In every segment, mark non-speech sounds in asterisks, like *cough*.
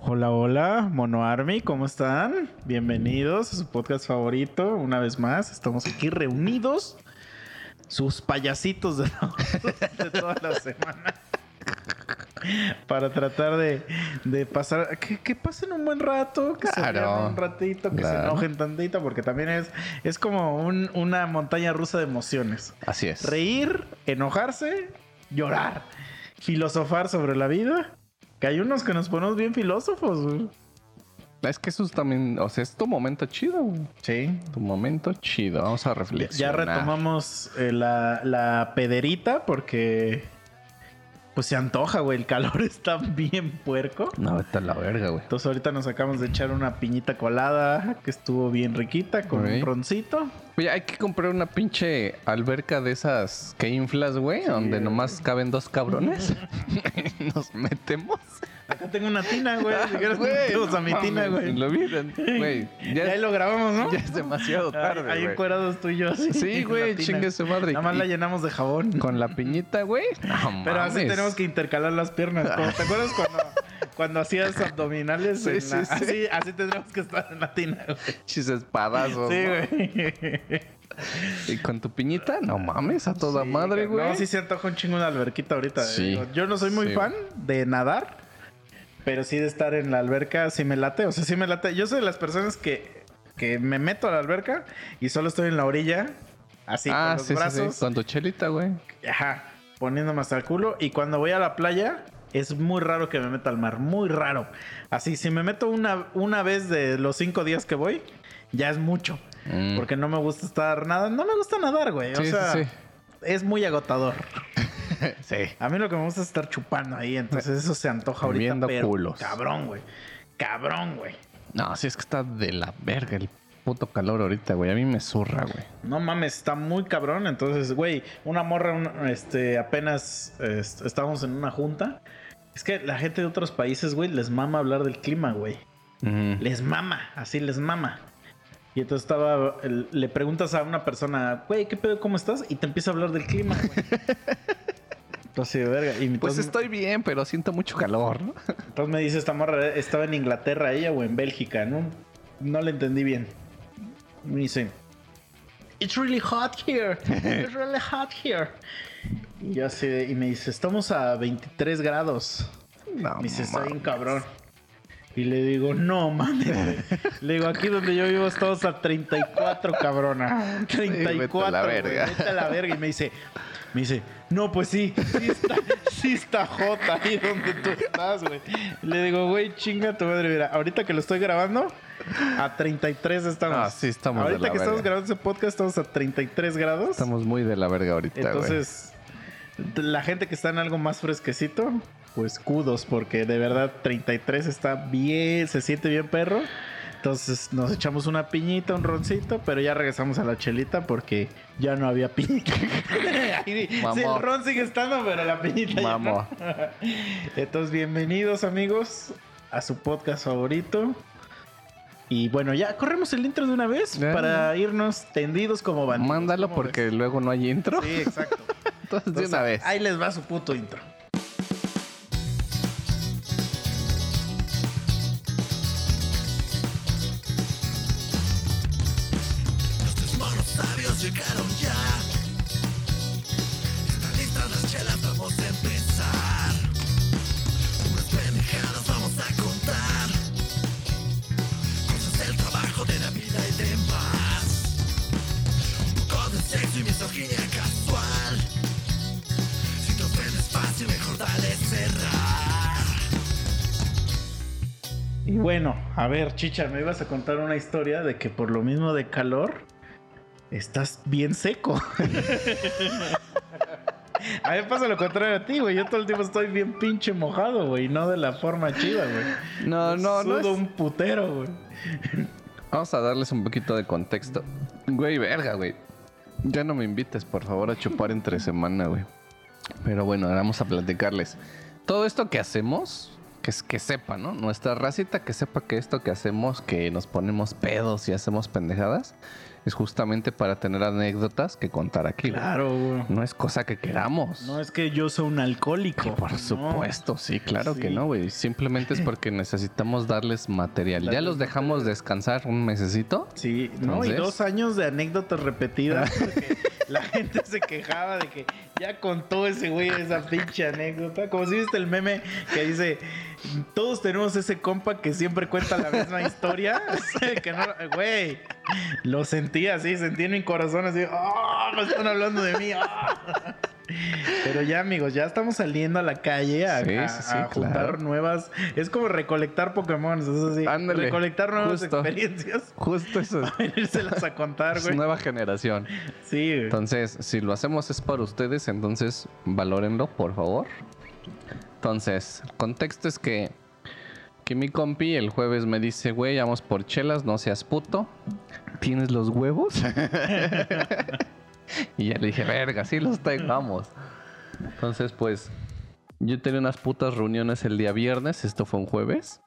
Hola, hola, Mono Army, ¿cómo están? Bienvenidos a su podcast favorito. Una vez más, estamos aquí reunidos, sus payasitos de, de toda la semana, para tratar de, de pasar, que, que pasen un buen rato, que se un ratito, que se enojen tantito, porque también es, es como un- una montaña rusa de emociones. Así es. Reír, enojarse, llorar, filosofar sobre la vida. Que hay unos que nos ponemos bien filósofos, güey. Es que eso es también, o sea, es tu momento chido, güey. Sí. Tu momento chido. Vamos a Ya reflexionar. retomamos eh, la, la pederita porque pues se antoja, güey. El calor *laughs* está bien puerco. No, a la verga, güey. Entonces ahorita nos acabamos de echar una piñita colada que estuvo bien riquita con Ok. un roncito. Oye, hay que comprar una pinche alberca de esas que inflas, güey, donde nomás caben dos cabrones. *laughs* *laughs* Nos metemos. Acá tengo una tina, güey. Si quieres a mi tina, güey. Lo vieron, güey. Ya, Ya, lo grabamos, ¿no? ya es demasiado tarde, Ahí güey. encuerados tú y yo. así, Sí, güey, chingue su madre. Nada más la llenamos de jabón. Con la piñita, güey. No Pero así tenemos que intercalar las piernas. Como, ¿Te acuerdas cuando, cuando hacías abdominales? Sí, en sí, la- sí. Así, así tendremos que estar en la tina, güey. Chis espadazos. Sí, güey. Y con tu piñita, no mames, a toda madre, güey. No, sí se antoja un chingo una alberquita ahorita. eh. Yo no soy muy fan de nadar, pero sí de estar en la alberca, sí me late. O sea, sí me late. Yo soy de las personas que, que me meto a la alberca y solo estoy en la orilla, así ah, con los sí, sí, brazos. sí. Con tu chelita, güey. Ajá, poniéndome hasta el culo. Y cuando voy a la playa, es muy raro que me meta al mar. Muy raro. Así, si me meto una, una vez de los cinco días que voy, ya es mucho. Mm. Porque no me gusta estar nada. No me gusta nadar, güey. o Sí, sí, sea, sí. Es muy agotador. *laughs* sí. A mí lo que me gusta es estar chupando ahí. Entonces eso se antoja ahorita. Viendo pero culos. Cabrón, güey. Cabrón, güey. No, sí es que está de la verga el puto calor ahorita, güey. A mí me zurra, güey. No mames, está muy cabrón. Entonces, güey, una morra, un- este, apenas est- estábamos en una junta. Es que la gente de otros países, güey, les mama hablar del clima, güey. Les mama, así les mama. Y entonces estaba, le preguntas a una persona, güey, ¿qué pedo? ¿Cómo estás? Y te empieza a hablar del clima, güey. *laughs* Entonces, verga. Y Pues entonces, estoy bien, pero siento mucho calor, ¿no? *laughs* entonces me dice esta morra, ¿estaba en Inglaterra ella o en Bélgica? No, no le entendí bien. Me dice, It's really hot here. It's really hot here. Y yo así, y me dice, estamos a 23 grados. No, Me dice, está bien cabrón. Y le digo, no mames. güey". Le digo, aquí donde yo vivo estamos a 34, cabrona. 34. vete a la verga. Vete a la verga. Y me dice, me dice, no, pues sí, sí está, sí está jota ahí donde tú estás, güey. Le digo, güey, chinga tu madre. Mira, ahorita que lo estoy grabando, a 33 estamos. Ah, sí, estamos de Ahorita la que estamos grabando ese podcast, estamos a 33 grados. Estamos muy de la verga ahorita, güey. Entonces, la gente que está en algo más fresquecito, pues kudos, porque de verdad 33 está bien, se siente bien perro. Entonces nos echamos una piñita, un roncito, pero ya regresamos a la chelita porque ya no había piñita. *laughs* Sí, el ron sigue estando, pero la piñita ya Mamó. no. *laughs* Entonces, bienvenidos amigos a su podcast favorito. Y bueno, ya corremos el intro de una vez Ya. para irnos tendidos como bandidos. Mándalo ¿Cómo porque ves? luego no hay intro. Sí, exacto. *laughs* Entonces, de una vez. Ahí les va su puto intro. A ver, chicha, me ibas a contar una historia de que por lo mismo de calor estás bien seco. *laughs* A mí me pasa lo contrario a ti, güey. Yo todo el tiempo estoy bien pinche mojado, güey. No de la forma chida, güey. No, no, no. Sudo es- un putero, güey. Vamos a darles un poquito de contexto. Güey, verga, güey. Ya no me invites, por favor, a chupar entre semana, güey. Pero bueno, ahora vamos a platicarles. Todo esto que hacemos, que, que sepa, ¿no? Nuestra racita que sepa que esto que hacemos, que nos ponemos pedos y hacemos pendejadas, es justamente para tener anécdotas que contar aquí. Claro, güey. No es cosa que queramos. No es que yo soy un alcohólico. Por no. supuesto, sí, claro que no, güey. Simplemente es porque necesitamos darles material. *laughs* Ya los dejamos descansar un mesecito. Sí, no, y dos años de anécdotas repetidas. *laughs* porque la gente se quejaba de que ya contó ese güey esa pinche anécdota. Como si viste el meme que dice: Todos tenemos ese compa que siempre cuenta la misma historia. *laughs* que no, güey, lo sentí así, sentí en mi corazón así: ¡Oh! Me están hablando de mí. ¡ah! *laughs* Pero ya, amigos, ya estamos saliendo a la calle a, Sí, sí, sí, a juntar claro. nuevas. Es como recolectar Pokémon, es así. Ándale, recolectar nuevas justo. experiencias. *laughs* Justo eso es, venírselas a contar, es güey. nueva generación. Sí, güey. Entonces, si lo hacemos es para ustedes, entonces valórenlo, por favor. Entonces, el contexto es que, que mi compi el jueves me dice, güey, vamos por chelas, no seas puto. ¿Tienes los huevos? *laughs* y ya le dije, verga, sí los tengo, vamos. Entonces, pues, yo tenía unas putas reuniones el día viernes, esto fue un jueves.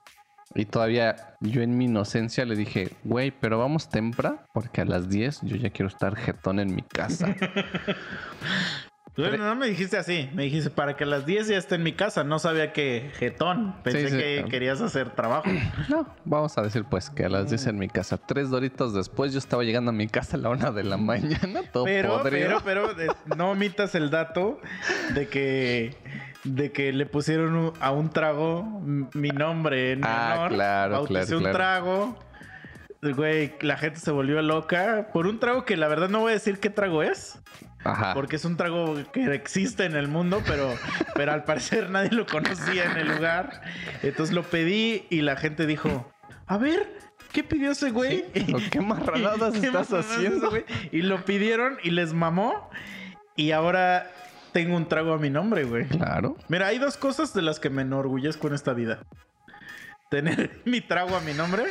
Y todavía yo en mi inocencia le dije, güey, pero vamos temprano, porque a las 10 yo ya quiero estar jetón en mi casa. *laughs* No me dijiste así. Me dijiste para que a las 10 ya esté en mi casa. No sabía que jetón. Pensé Sí, sí. que querías hacer trabajo. *clears throat* No, vamos a decir pues que a las 10 en mi casa. Tres doritos después yo estaba llegando a mi casa a la una de la *laughs* mañana, todo Pero, podrido. pero, pero, no omitas el dato de que de que le pusieron un- a un trago mi nombre en Ah, honor. claro, Bauticé claro, un claro. trago. Güey, la gente se volvió loca por un trago que la verdad no voy a decir qué trago es. Ajá. Porque es un trago que existe en el mundo, pero, pero al parecer nadie lo conocía en el lugar. Entonces lo pedí y la gente dijo, a ver, ¿qué pidió ese güey? ¿O ¿Qué marranadas *laughs* ¿Qué estás haciendo? güey? Y lo pidieron y les mamó. Y ahora tengo un trago a mi nombre, güey. Claro. Mira, hay dos cosas de las que me enorgullezco en esta vida. Tener *laughs* mi trago a mi nombre.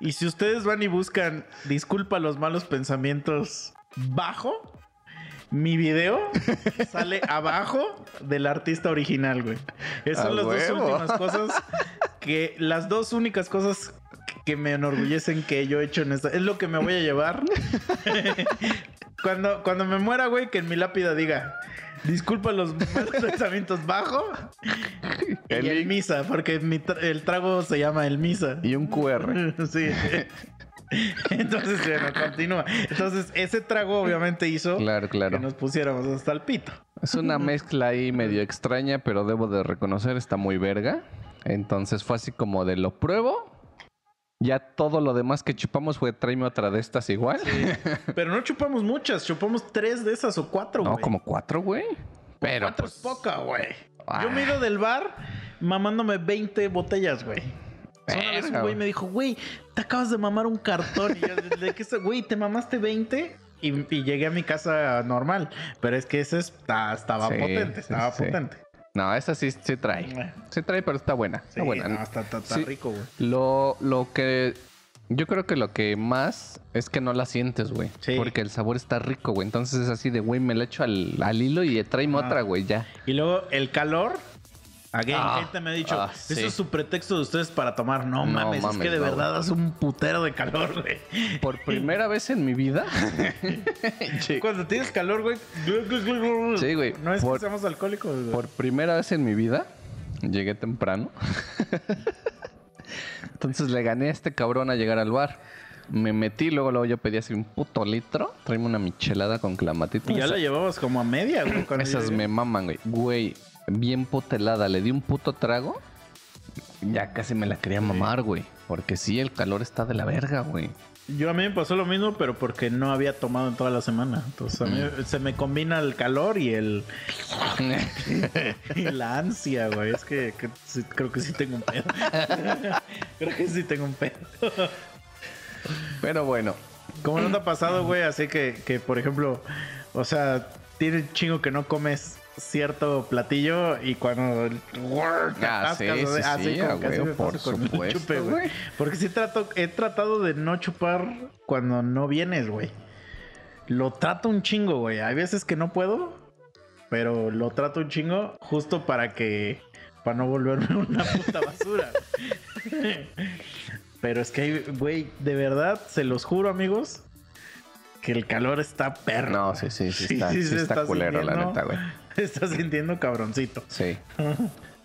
Y si ustedes van y buscan disculpa los malos pensamientos bajo, mi video *laughs* sale abajo del artista original, güey. Esas son las dos últimas *laughs* cosas que las dos únicas cosas que me enorgullecen que yo he hecho en esta es lo que me voy a llevar *laughs* cuando, cuando me muera, güey, que en mi lápida diga disculpa los malos pensamientos bajo El y el link. misa, porque mi tra- el trago se llama el misa. Y un QR. Sí. *laughs* Entonces, bueno, continúa. Entonces, ese trago obviamente hizo Claro, que nos pusiéramos hasta el pito. Es una *laughs* mezcla ahí medio extraña, pero debo de reconocer, está muy verga. Entonces fue así como de lo pruebo. Ya todo lo demás que chupamos fue tráeme otra de estas igual. Pero no chupamos muchas, chupamos tres de esas o cuatro, güey. No, como cuatro, güey. Pero Cuatro pues, es poca, güey. Ah. Yo me he ido del bar mamándome 20 botellas, güey. Una vez un güey me dijo, güey, te acabas de mamar un cartón. Y yo, ¿de qué Güey, ¿te mamaste 20? Y, y llegué a mi casa normal. Pero es que ese está- estaba Sí, potente, estaba sí. potente. No, esa sí, sí trae. Sí trae, pero está buena. Está buena. no, está, está- rico, güey. Lo, lo que. Yo creo que lo que más es que no la sientes, güey. Sí. Porque el sabor está rico, güey. Entonces es así de, güey, me la echo al, al hilo y tráeme Ah. otra, güey, ya. Y luego el calor. Again, Ah, gente me ha dicho, ah, eso sí. es su pretexto de ustedes para tomar. No, No mames, es que de no, verdad hace un putero de calor, güey. Por primera vez en mi vida. *laughs* Sí. Cuando tienes calor, güey. Sí, güey. No es Por- que seamos alcohólicos, güey. Por primera vez en mi vida, llegué temprano. *laughs* Entonces le gané a este cabrón a llegar al bar. Me metí, luego, luego yo pedí así un puto litro. Tráeme una michelada con clamatito. Y ya la llevabas como a media, güey. Esas me maman, güey. Güey, bien putelada. Le di un puto trago. Ya casi me la quería mamar, güey. Porque sí, el calor está de la verga, güey. Yo a mí me pasó lo mismo, pero porque no había tomado en toda la semana. Entonces a mí Mm. se me combina el calor y el *laughs* *laughs* y la ansia, güey. Es que, que sí- creo que sí tengo un pedo. *laughs* creo que sí tengo un pedo. Pero bueno. Como no te ha pasado, güey, así que, que, por ejemplo, o sea, tiene chingo que no comes cierto platillo y cuando Ah, sí, sí, así sí, como me por con chupe, güey. Porque sí trato, he tratado de no chupar cuando no vienes, güey. Lo trato un chingo, güey. Hay veces que no puedo, pero lo trato un chingo justo para que para no volverme *laughs* una puta basura. *laughs* Pero es que, hay- güey, de verdad, se los juro, amigos. que el calor está perro. No, sí, sí, sí, *laughs* está, sí se está culero, la sintiendo- neta, güey. *laughs* se está sintiendo cabroncito. Sí.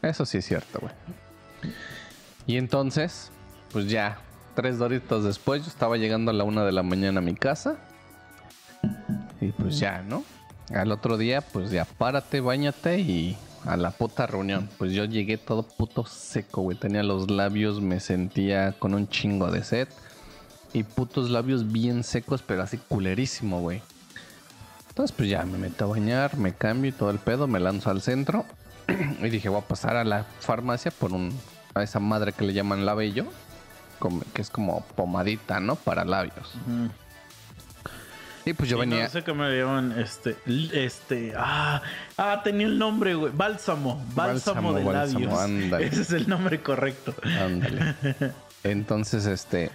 Eso sí es cierto, güey. Y entonces, pues ya, tres doritos después, yo estaba llegando a la una de la mañana a mi casa. Y pues ya, ¿no? Al otro día, pues ya párate, bañate y a la puta reunión. Pues yo llegué todo puto seco, güey. Tenía los labios, me sentía con un chingo de sed. Y putos labios bien secos, pero así culerísimo, güey. Entonces, pues ya me meto a bañar, me cambio y todo el pedo, me lanzo al centro. *clears throat* y dije, voy a pasar a la farmacia por un, a esa madre que le llaman labello, que es como pomadita, ¿no? Para labios. Y pues yo Y venía. No sé qué me llaman, este, este, ah, ah, tenía el nombre, güey, bálsamo, bálsamo, Bálsamo, de bálsamo, labios. ándale. *laughs* Ese es el nombre correcto. Ándale. *laughs* Entonces, este.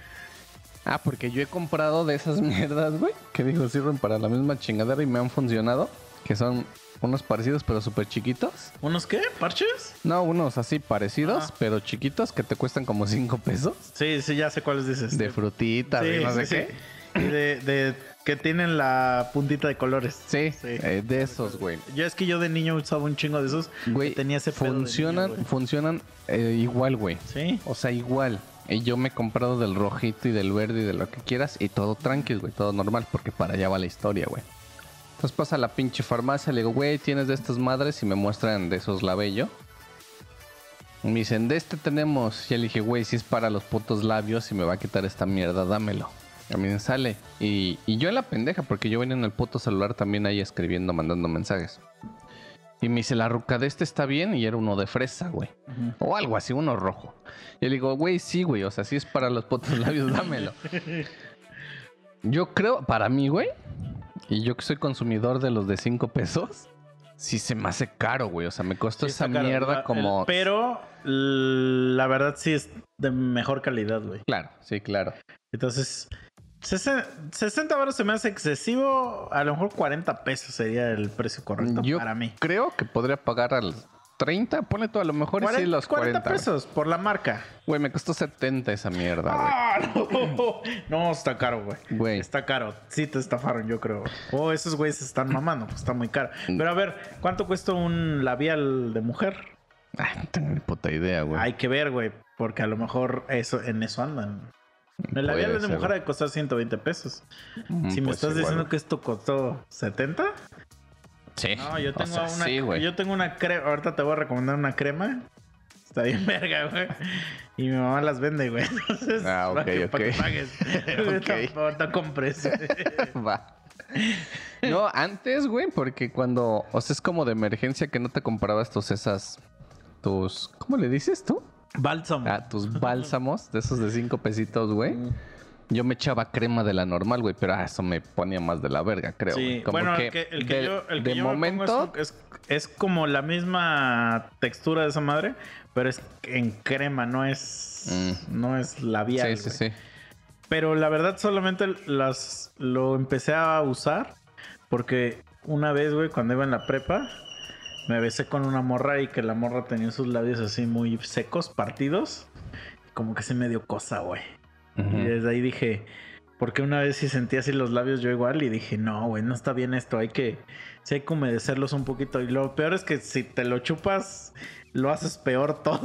Ah, porque yo he comprado de esas *laughs* mierdas, güey. Que digo, sirven para la misma chingadera y me han funcionado. Que son unos parecidos, pero súper chiquitos. ¿Unos qué? ¿Parches? No, unos así parecidos, Ah. pero chiquitos, que te cuestan como 5 pesos. Sí, sí, ya sé cuáles dices. De frutitas, Sí, y no sé sí, qué. sí. Y de, de que tienen la puntita de colores. Sí, Sí. eh, de esos, güey. Yo es que yo de niño usaba un chingo de esos. Güey, tenía ese pedo de funcionan, niño, güey. funcionan eh, igual, güey. Sí. O sea, igual. Y yo me he comprado del rojito y del verde y de lo que quieras. Y todo tranquilo, güey. Todo normal. Porque para allá va la historia, güey. Entonces pasa a la pinche farmacia. Le digo, güey, ¿tienes de estas madres? Y me muestran de esos labello. Me dicen, de este tenemos. Y le dije, güey, si es para los putos labios y me va a quitar esta mierda, dámelo. A mí me sale. Y, y yo en la pendeja, porque yo venía en el puto celular también ahí escribiendo, mandando mensajes. Y me dice, la ruca de este está bien. Y era uno de fresa, güey. O algo así, uno rojo. Y le digo, güey, sí, güey. O sea, si es para los putos *laughs* labios, dámelo. *laughs* Yo creo, para mí, güey. Y yo que soy consumidor de los de 5 pesos. Sí se me hace caro, güey. O sea, me costó Sí, esa caro. mierda como... el- pero la verdad sí es de mejor calidad, güey. Claro, sí, claro. Entonces, 60 baros se me hace excesivo. A lo mejor 40 pesos sería el precio correcto Yo para mí. creo que podría pagar al 30. Ponle tú, a lo mejor y sí 40, los 40. güey. pesos por la marca. Güey, me costó 70 esa mierda, güey. ¡Ah, no! *laughs* No, está caro, güey. Está caro. Sí te estafaron, yo creo. Oh, esos güeyes se están mamando, pues está muy caro. Pero a ver, ¿cuánto cuesta un labial de mujer? Ay, no tengo ni puta idea, güey. Hay que ver, güey, porque a lo mejor eso en eso andan. El labial de mujer ha costar 120 pesos. Mm, si me pues estás igual, diciendo que esto costó 70, Sí. no, yo O tengo sea, una Sí, yo tengo una crema, ahorita te voy a recomendar una crema. Está bien *laughs* verga, güey. Y mi mamá las vende, güey. *laughs* Entonces, Ah, para ok, que, para que ok. pagues. *laughs* Ok. ahorita, ahorita compres. Va. No, antes, güey, porque cuando, o sea, es como de emergencia que no te comprabas tus esas, tus, ¿cómo le dices tú? Bálsamo. Ah, tus bálsamos, de esos de cinco pesitos, güey. Yo me echaba crema de la normal, güey, pero ah, eso me ponía más de la verga, creo. Sí. Como bueno, el que, el que de, yo, el que de yo me momento, pongo es, es, es como la misma textura de esa madre, pero es en crema, no es, no es labial. sí, sí, sí. Pero la verdad solamente las lo empecé a usar porque una vez, güey, cuando iba en la prepa, me besé con una morra y que la morra tenía sus labios así muy secos, partidos. Como que se me dio cosa, güey. Y desde ahí dije, porque una vez sí sentí así los labios yo igual y dije, no, güey, no está bien esto, hay que, sí hay que humedecerlos un poquito. Y lo peor es que si te lo chupas, lo haces peor todo.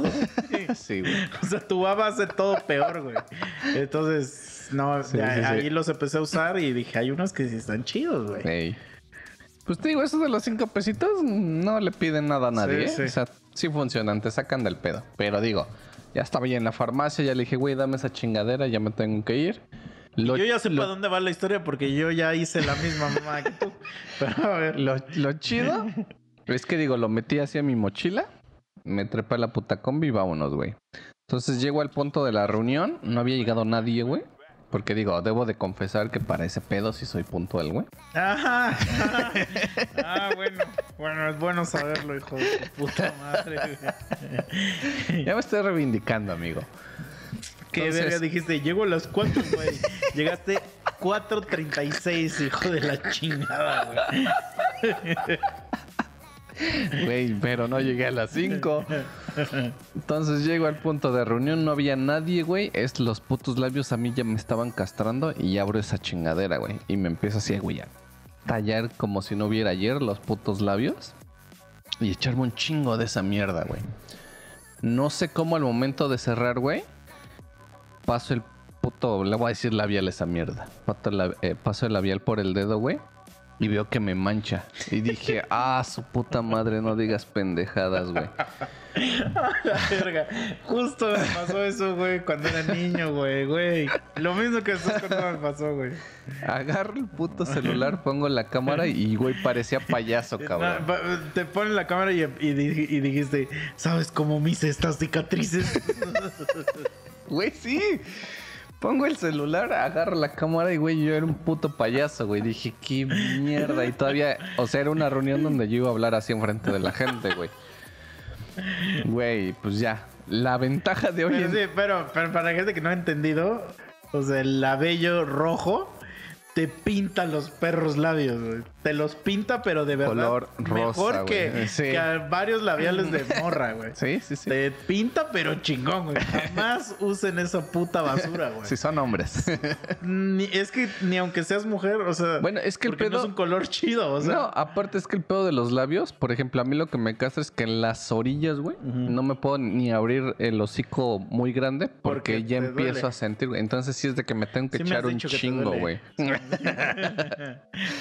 Sí, güey. *laughs* o sea, tu baba hace todo peor, güey. Entonces, no, Sí, ya- sí, sí. ahí los empecé a usar y dije, hay unos que sí están chidos, güey. Ey. Pues te digo, esos de los cinco pesitos no le piden nada a nadie, Sí, ¿eh? sí. O sea, sí funcionan, te sacan del pedo. Pero digo, ya estaba ya en la farmacia, ya le dije, güey, dame esa chingadera, ya me tengo que ir. Lo, yo ya sé lo- para dónde va la historia porque yo ya hice la misma *laughs* mamá que tú. Pero a ver. Lo, lo chido *laughs* es que digo, lo metí hacia mi mochila, me trepé a la puta combi y vámonos, güey. Entonces llego al punto de la reunión, no había llegado nadie, güey. Porque digo, debo de confesar que para ese pedo sí soy puntual, güey. Ajá. *laughs* Ah, bueno. Bueno, es bueno saberlo, hijo de tu puta madre. güey. Ya me estoy reivindicando, amigo. ¿Qué Entonces- verga dijiste? Llego a las 4, güey. Llegaste 4.36, hijo de la chingada, güey. Güey, pero no llegué a las 5. Entonces llego al punto de reunión, no había nadie, güey. Es los putos labios a mí ya me estaban castrando y abro esa chingadera, güey. Y me empiezo así, güey, a tallar como si no hubiera ayer los putos labios. Y echarme un chingo de esa mierda, güey. No sé cómo al momento de cerrar, güey, paso el puto, le voy a decir labial esa mierda. Eh, paso el labial por el dedo, güey. Y veo que me mancha. Y dije, *laughs* ah, su puta madre, no digas pendejadas, güey. *laughs* La verga. Justo me pasó eso, güey, cuando era niño, güey, güey. Lo mismo que estás contando me pasó, güey. Agarro el puto celular, pongo la cámara y, güey, parecía payaso, *laughs* cabrón. Te ponen la cámara y, y y dijiste, ¿sabes cómo me hice estas cicatrices? Güey, sí. Pongo el celular, agarro la cámara y, güey, yo era un puto payaso, güey. Dije, qué mierda. Y todavía, o sea, era una reunión donde yo iba a hablar así enfrente de la gente, güey. Güey, pues ya. La ventaja de hoy Pero, en sí, pero, pero para la gente que no ha entendido, o sea, el labello rojo te pinta los perros labios, güey. Te los pinta, pero de verdad. Color rosa, Mejor que, güey. *laughs* Sí. que a varios labiales de *laughs* morra, güey. Sí, sí, sí. Te pinta, pero chingón, güey. Jamás usen esa puta basura, güey. Sí, son hombres. Ni- es que ni aunque seas mujer, o sea. Bueno, es que el porque no pedo- es un color chido, o sea. no, aparte es que el pedo de los labios, por ejemplo, a mí lo que me castra es que en las orillas, güey, no me puedo ni abrir el hocico muy grande porque, Porque ya empiezo duele. a sentir, güey. Entonces sí es de que me tengo que Sí echar un chingo, güey. *laughs*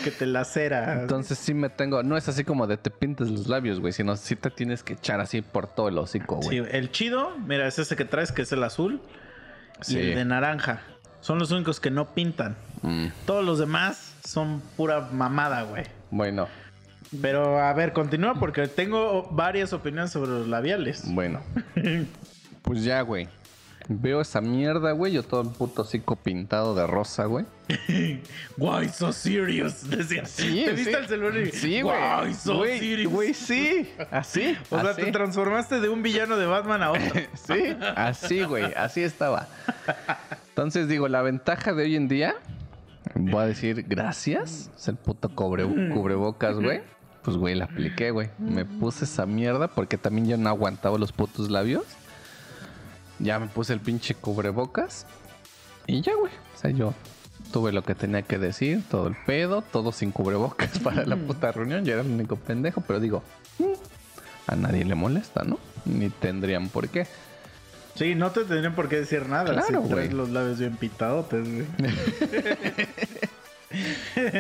que te lacera. Entonces sí me tengo, no es así como de te pintes los labios, güey, sino sí te tienes que echar así por todo el hocico, güey. Sí, el chido, mira, es ese que traes, que es el azul. Sí. Y el de naranja. Son los únicos que no pintan. Mm, Todos los demás son pura mamada, güey. bueno, Pero a ver, continúa porque tengo varias opiniones sobre los labiales. bueno. *laughs* pues ya, güey. Veo esa mierda, güey, yo todo el puto hocico pintado de rosa, güey. *laughs* Why so serious? *laughs* Decía. Sí, ¿Te viste sí. el celular y Sí, güey. Why so Güey, serious? Güey, sí. Así. O sea, te transformaste de un villano de Batman a otro. *laughs* Sí, así, güey, así estaba. Entonces digo, la ventaja de hoy en día, voy a decir gracias, es el puto cubrebocas, güey. Pues, güey, la apliqué, güey. Me puse esa mierda porque también ya no aguantaba los putos labios. Ya me puse el pinche cubrebocas. Y ya, güey. O sea, yo tuve lo que tenía que decir, todo el pedo, todo sin cubrebocas *laughs* para la puta reunión. Yo era el único pendejo, pero digo, mm, a nadie le molesta, ¿no? Ni tendrían por qué. Sí, no te tendrían por qué decir nada. Claro, si traes los labios bien pitadotes, güey. *laughs*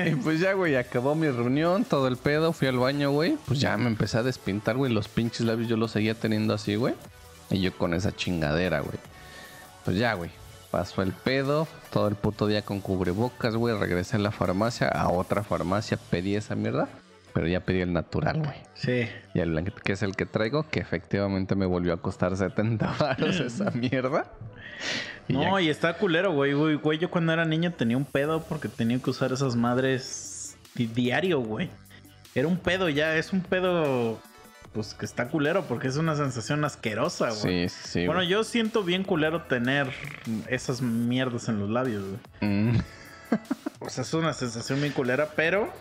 Y pues ya, güey, acabó mi reunión, todo el pedo, fui al baño, güey. Pues ya me empecé a despintar, güey. Los pinches labios yo los seguía teniendo así, güey. Y yo con esa chingadera, güey. Pues ya, güey. Pasó el pedo, todo el puto día con cubrebocas, güey. Regresé a la farmacia, a otra farmacia, pedí esa mierda. Pero ya pedí el natural, güey. Sí. Y el que es el que traigo, que efectivamente me volvió a costar 70 baros *laughs* esa mierda. Y No, ya- y está culero, güey. güey. Güey, yo cuando era niño tenía un pedo porque tenía que usar esas madres di- diario, güey. Era un pedo ya, es un pedo, pues que está culero porque es una sensación asquerosa, güey. Sí, sí. bueno, güey. yo siento bien culero tener esas mierdas en los labios, güey. Mm. O sea, es una sensación bien culera, pero,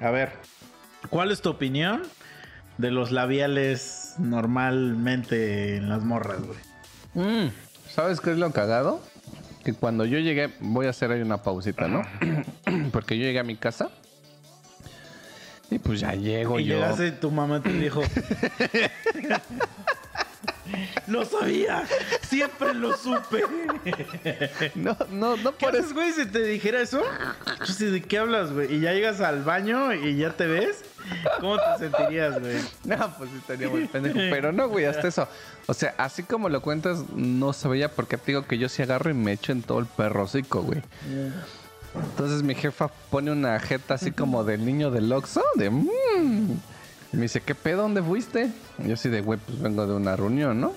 a ver, ¿cuál es tu opinión de los labiales normalmente en las morras, güey? Mm, ¿Sabes qué es lo cagado? Que cuando yo llegué, voy a hacer ahí una pausita, ¿no? *clears throat* Porque yo llegué a mi casa y pues ya llego Y yo. llegaste y tu mamá te dijo. Lo sabía, siempre lo supe. No, no, no ¿Qué por haces, güey, si te dijera eso? Yo sé, ¿de qué hablas, güey? Y ya llegas al baño y ya te ves. ¿Cómo te sentirías, güey? No, pues estaría muy pendejo. Pero no, güey, hasta eso. O sea, así como lo cuentas, no se veía porque te digo que yo sí agarro y me echo en todo el perrocico, güey. Entonces mi jefa pone una jeta así como del niño del Oxxo, de mmm. Y me dice, ¿qué pedo? ¿Dónde fuiste? Y yo así de, güey, pues vengo de una reunión, ¿no?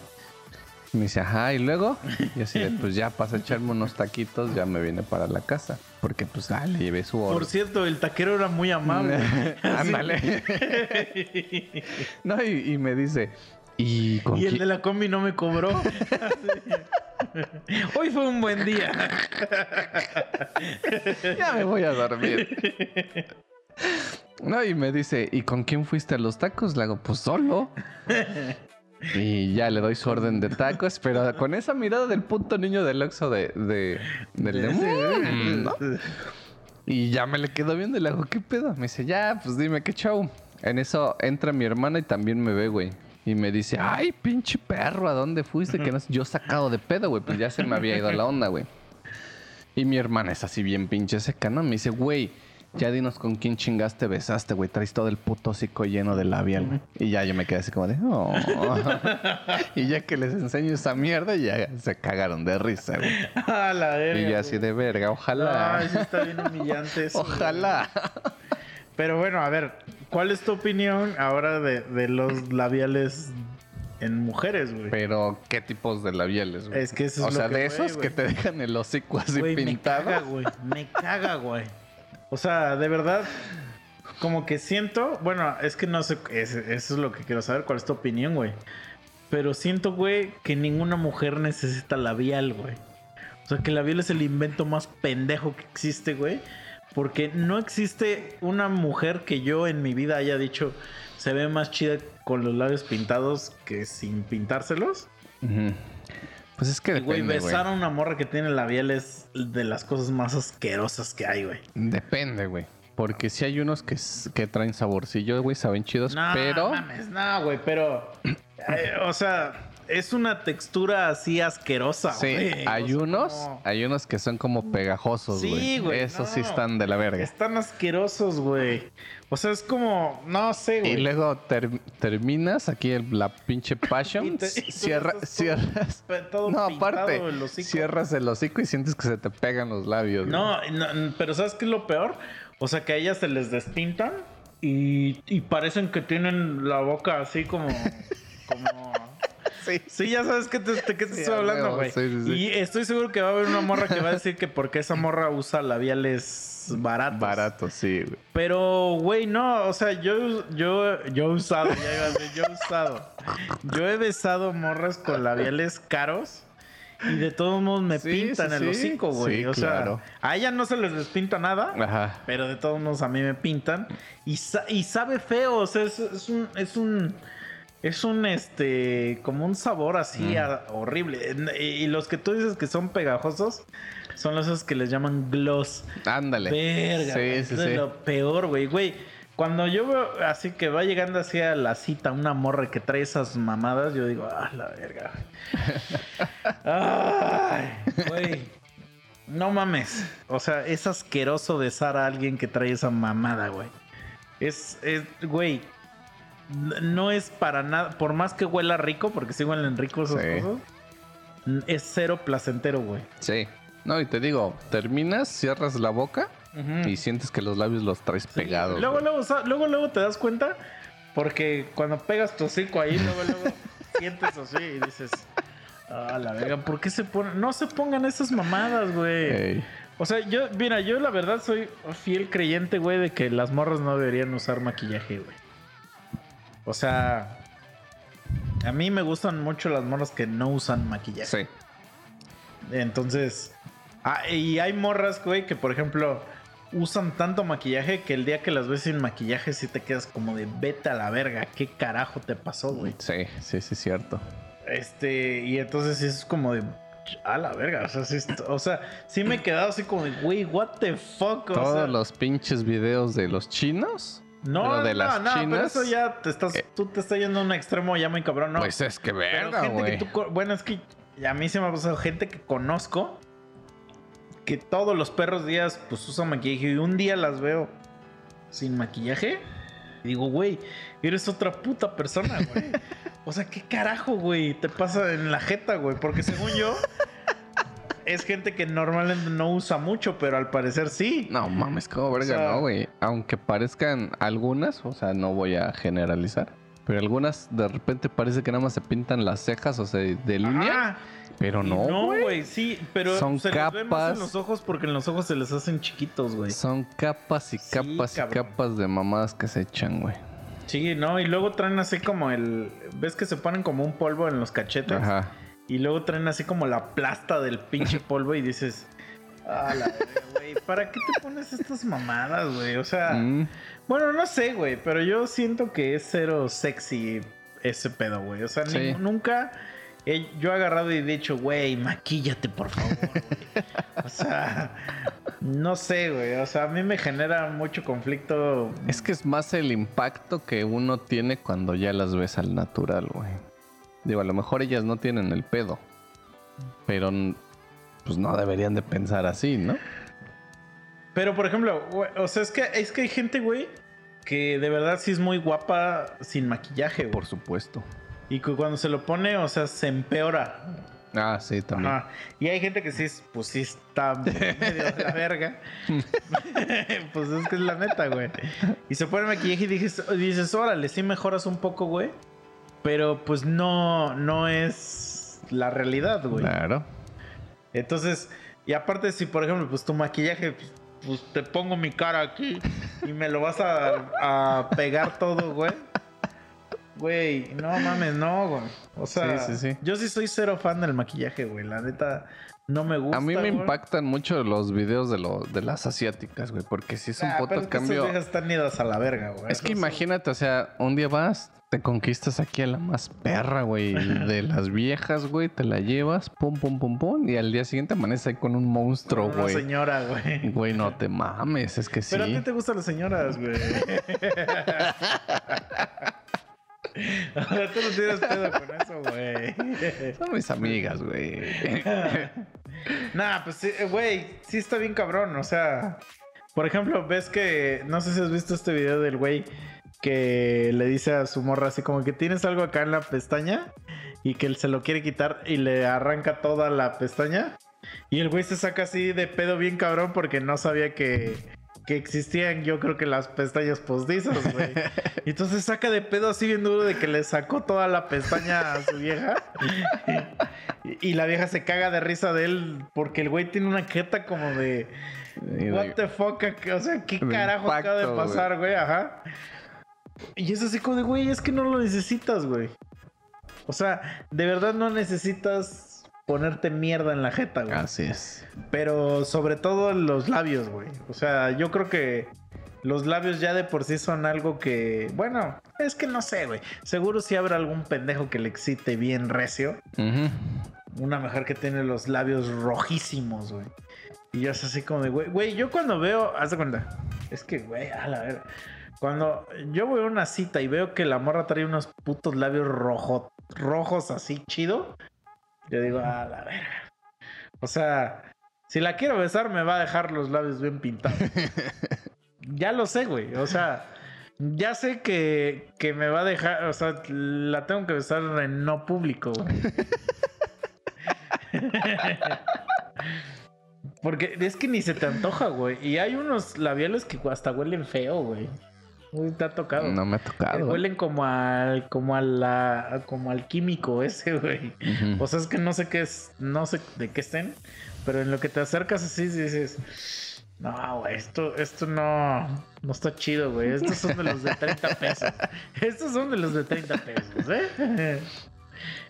Y me dice, ajá, ¿y luego? Y yo así de, pues ya, para echarme unos taquitos, ya me vine para la casa. Porque pues, ah, le llevé su oro. Por cierto, el taquero era muy amable. *laughs* Ándale. *laughs* no, y, y me dice, ¿y con Y el de la combi no me cobró. *laughs* Hoy fue un buen día. *laughs* Ya me voy a dormir. No, y me dice, ¿y con quién fuiste a los tacos? Le hago, pues solo. *laughs* Y ya le doy su orden de tacos, pero con esa mirada del puto niño del Oxxo de, de, del de, ¿no? Y ya me le quedo viendo y le hago, ¿qué pedo? Me dice, ya, pues dime qué show. En eso entra mi hermana y también me ve, güey. Y me dice, ay, pinche perro, ¿a dónde fuiste? Que no sé". Yo sacado de pedo, güey, pues ya se me había ido la onda, güey. Y mi hermana es así bien pinche seca, ¿no? Me dice, güey, ya dinos con quién chingaste, besaste, güey. Traes todo el puto hocico lleno de labial, güey. Y ya yo me quedé así como de, oh. *laughs* y ya que les enseño esa mierda, ya se cagaron de risa, güey. *laughs* A la verga. Y yo así de verga, ojalá. Ay, sí está bien humillante eso. *laughs* güey. Pero bueno, a ver, ¿cuál es tu opinión ahora de, de los labiales en mujeres, güey? Pero, ¿qué tipos de labiales, güey? Es que eso O es sea, lo que de esos güey. que te dejan el hocico así Güey, me pintado. caga, güey. Me caga, güey. O sea, de verdad, como que siento, bueno, es que no sé, es- eso es lo que quiero saber, cuál es tu opinión, güey. Pero siento, güey, que ninguna mujer necesita labial, güey. O sea, que el labial es el invento más pendejo que existe, güey. Porque no existe una mujer que yo en mi vida haya dicho se ve más chida con los labios pintados que sin pintárselos. Pues es que Y, güey, besar a una morra que tiene labial es de las cosas más asquerosas que hay, güey. Depende, güey. Porque si hay unos que, que traen saborcillo, güey, saben chidos, No, pero... mames, no, güey, pero. *clears throat* eh, o sea, es una textura así asquerosa, Sí, güey. hay O sea, unos, como- hay unos que son como pegajosos, Sí, güey. güey, Esos sí están de la verga. Están asquerosos, güey. O sea, es como. No sé, güey. Y luego ter- terminas aquí el- la pinche passion, *laughs* te- *laughs* cierra- cierras. *laughs* todo no, aparte, el hocico. cierras el hocico y sientes que se te pegan los labios. güey. No, no, pero ¿sabes qué es lo peor? O sea, que a ellas se les despintan y, y parecen que tienen la boca así como. como Sí. Sí, ya sabes que te, te Sí, estoy hablando, güey. sí, sí, sí. Y estoy seguro que va a haber una morra que va a decir que porque esa morra usa labiales baratos. Barato, sí, güey. Pero, güey, no, o sea, yo, yo, yo he usado, ya iba a decir, yo he usado. Yo he besado morras con labiales caros y de todos modos me Sí, pintan sí, el hocico, güey. Sí, o sea, claro. a ella no se les despinta nada. Ajá. Pero de todos modos a mí me pintan. Y, sa- y sabe feo. O sea, es, es un. Es un. Es un este. como un sabor así a- horrible. Y, y los que tú dices que son pegajosos. Son los que les llaman gloss. Ándale. Verga. Sí, sí, es sí. lo peor, güey. Güey. Cuando yo veo así que va llegando así a la cita una morra que trae esas mamadas, yo digo, ah, la verga. güey". *laughs* Ay, güey. *laughs* No mames. O sea, es asqueroso besar a alguien que trae esa mamada, güey. Es, es, güey. No es para nada. Por más que huela rico, porque sí huelen ricos esas Sí. cosas. Es cero placentero, güey. Sí. No, y te digo, terminas, cierras la boca y sientes que los labios los traes pegados. Luego, luego, luego, luego te das cuenta. Porque cuando pegas tu hocico ahí, luego, luego *laughs* sientes así y dices. Ah, la verga, ¿por qué se ponen? No se pongan esas mamadas, güey. Ey. O sea, yo, mira, yo la verdad soy fiel creyente, güey, de que las morras no deberían usar maquillaje, güey. O sea, a mí me gustan mucho las morras que no usan maquillaje. Sí. Entonces, ah, y hay morras, güey, que por ejemplo usan tanto maquillaje que el día que las ves sin maquillaje sí te quedas como de vete a la verga, ¿qué carajo te pasó, güey? Sí, sí, sí, cierto. Este, y entonces es como de a la verga, o sea, sí, est- o sea, sí me he quedado así como de, güey, what the fuck, o Todos sea, los pinches videos de los chinos. No, pero de no, las no, pero chinas, eso ya te estás, eh, tú te estás yendo a un extremo ya muy cabrón, ¿no? Pues es que Pero verga, güey. bueno, es que a mí se me ha pasado gente que conozco que todos los perros días pues usan maquillaje y un día las veo sin maquillaje y digo, güey, eres otra puta persona, güey. *laughs* o sea, ¿qué carajo, güey? Te pasa en la jeta, güey, porque según yo es gente que normalmente no usa mucho, pero al parecer sí. No mames, como verga, O sea- no, güey. Aunque parezcan algunas, o sea, no voy a generalizar. Pero algunas de repente parece que nada más se pintan las cejas, o sea, de línea. Pero no, no, güey. sí, pero Son se les ve más capas. en los ojos porque en los ojos se les hacen chiquitos, güey. Son capas y Sí, capas y capas de mamadas que se echan, güey. Sí, no, y luego traen así como el. ¿Ves que se ponen como un polvo en los cachetes? Ajá. Y luego traen así como la plasta del pinche *laughs* polvo y dices. Ah, la güey. ¿Para qué te pones estas mamadas, güey? O sea, Mm, bueno, no sé, güey, pero yo siento que es cero sexy ese pedo, güey. O sea, Sí. ni- nunca he- yo he agarrado y he dicho, güey, maquíllate, por favor, güey. O sea, no sé, güey. O sea, a mí me genera mucho conflicto. Es que es más el impacto que uno tiene cuando ya las ves al natural, güey. Digo, a lo mejor ellas no tienen el pedo. Pero pues no deberían de pensar así, ¿no? Pero, por ejemplo, o sea, es que, es que hay gente, güey, que de verdad sí es muy guapa sin maquillaje, güey. Por supuesto. Y que cuando se lo pone, o sea, se empeora. Ah, sí, también. Ajá. Y hay gente que sí, es- pues sí está *laughs* medio de la verga. *laughs* pues es que es la neta, güey. Y se pone maquillaje y dices, dices, órale, sí mejoras un poco, güey. Pero pues no, no es la realidad, güey. Claro. Entonces, y aparte, si por ejemplo, pues tu maquillaje, pues, pues, te pongo mi cara aquí y me lo vas a, a pegar todo, güey. Güey, no mames, no, güey. O sea, Sí, sí, sí. yo sí soy cero fan del maquillaje, güey. La neta, no me gusta. A mí me güey. impactan mucho los videos de, lo, de las asiáticas, güey, porque si es un Ah, puto pero es que cambio. están idas a la verga, güey. Es que Eso- imagínate, o sea, un día vas, te conquistas aquí a la más perra, güey, *laughs* de las viejas, güey, te la llevas, pum, pum, pum, pum, y al día siguiente amaneces ahí con un monstruo, Una güey. señora, güey. Güey, no te mames, es que sí. Pero a ti te gustan las señoras, güey. *laughs* Ahora tú no tienes pedo con eso, güey. Son mis amigas, güey. *laughs* Nah, pues sí, eh, güey, sí está bien cabrón. O sea, por ejemplo, ves que. No sé si has visto este video del güey que le dice a su morra así como que tienes algo acá en la pestaña y que él se lo quiere quitar y le arranca toda la pestaña. Y el güey se saca así de pedo bien cabrón porque no sabía que, que existían, yo creo que las pestañas postizas, güey. Y *laughs* entonces saca de pedo así bien duro de que le sacó toda la pestaña a su vieja. Y, y la vieja se caga de risa de él porque el güey tiene una jeta como de... What the fuck, o sea, ¿qué carajo acaba de impacto, pasar, güey? Ajá. Y es así como de, güey, es que no lo necesitas, güey. O sea, de verdad no necesitas ponerte mierda en la jeta, güey. Así es. Pero sobre todo en los labios, güey. O sea, yo creo que los labios ya de por sí son algo que, bueno, es que no sé, güey. Seguro si habrá algún pendejo que le excite bien recio. Una mujer que tiene los labios rojísimos, güey. Y yo es así como de, güey, güey, yo cuando veo, haz de cuenta, es que, güey, a la verga. Cuando yo voy a una cita y veo que la morra trae unos putos labios rojo, rojos así chido, yo digo, a la verga. O sea, si la quiero besar, me va a dejar los labios bien pintados. *laughs* ya lo sé, güey. O sea, ya sé que, que me va a dejar, o sea, la tengo que besar en no público, güey. *laughs* Porque es que ni se te antoja, güey. Y hay unos labiales que hasta huelen feo, güey. Uy, te ha tocado. No me ha tocado. güey. huelen como al, como a la, como al químico ese, güey. O sea, es que no sé qué es, no sé de qué estén, pero en lo que te acercas así dices, no, güey, esto, esto no, no está chido, güey. Estos son de los de 30 pesos. Estos son de los de 30 pesos, ¿eh?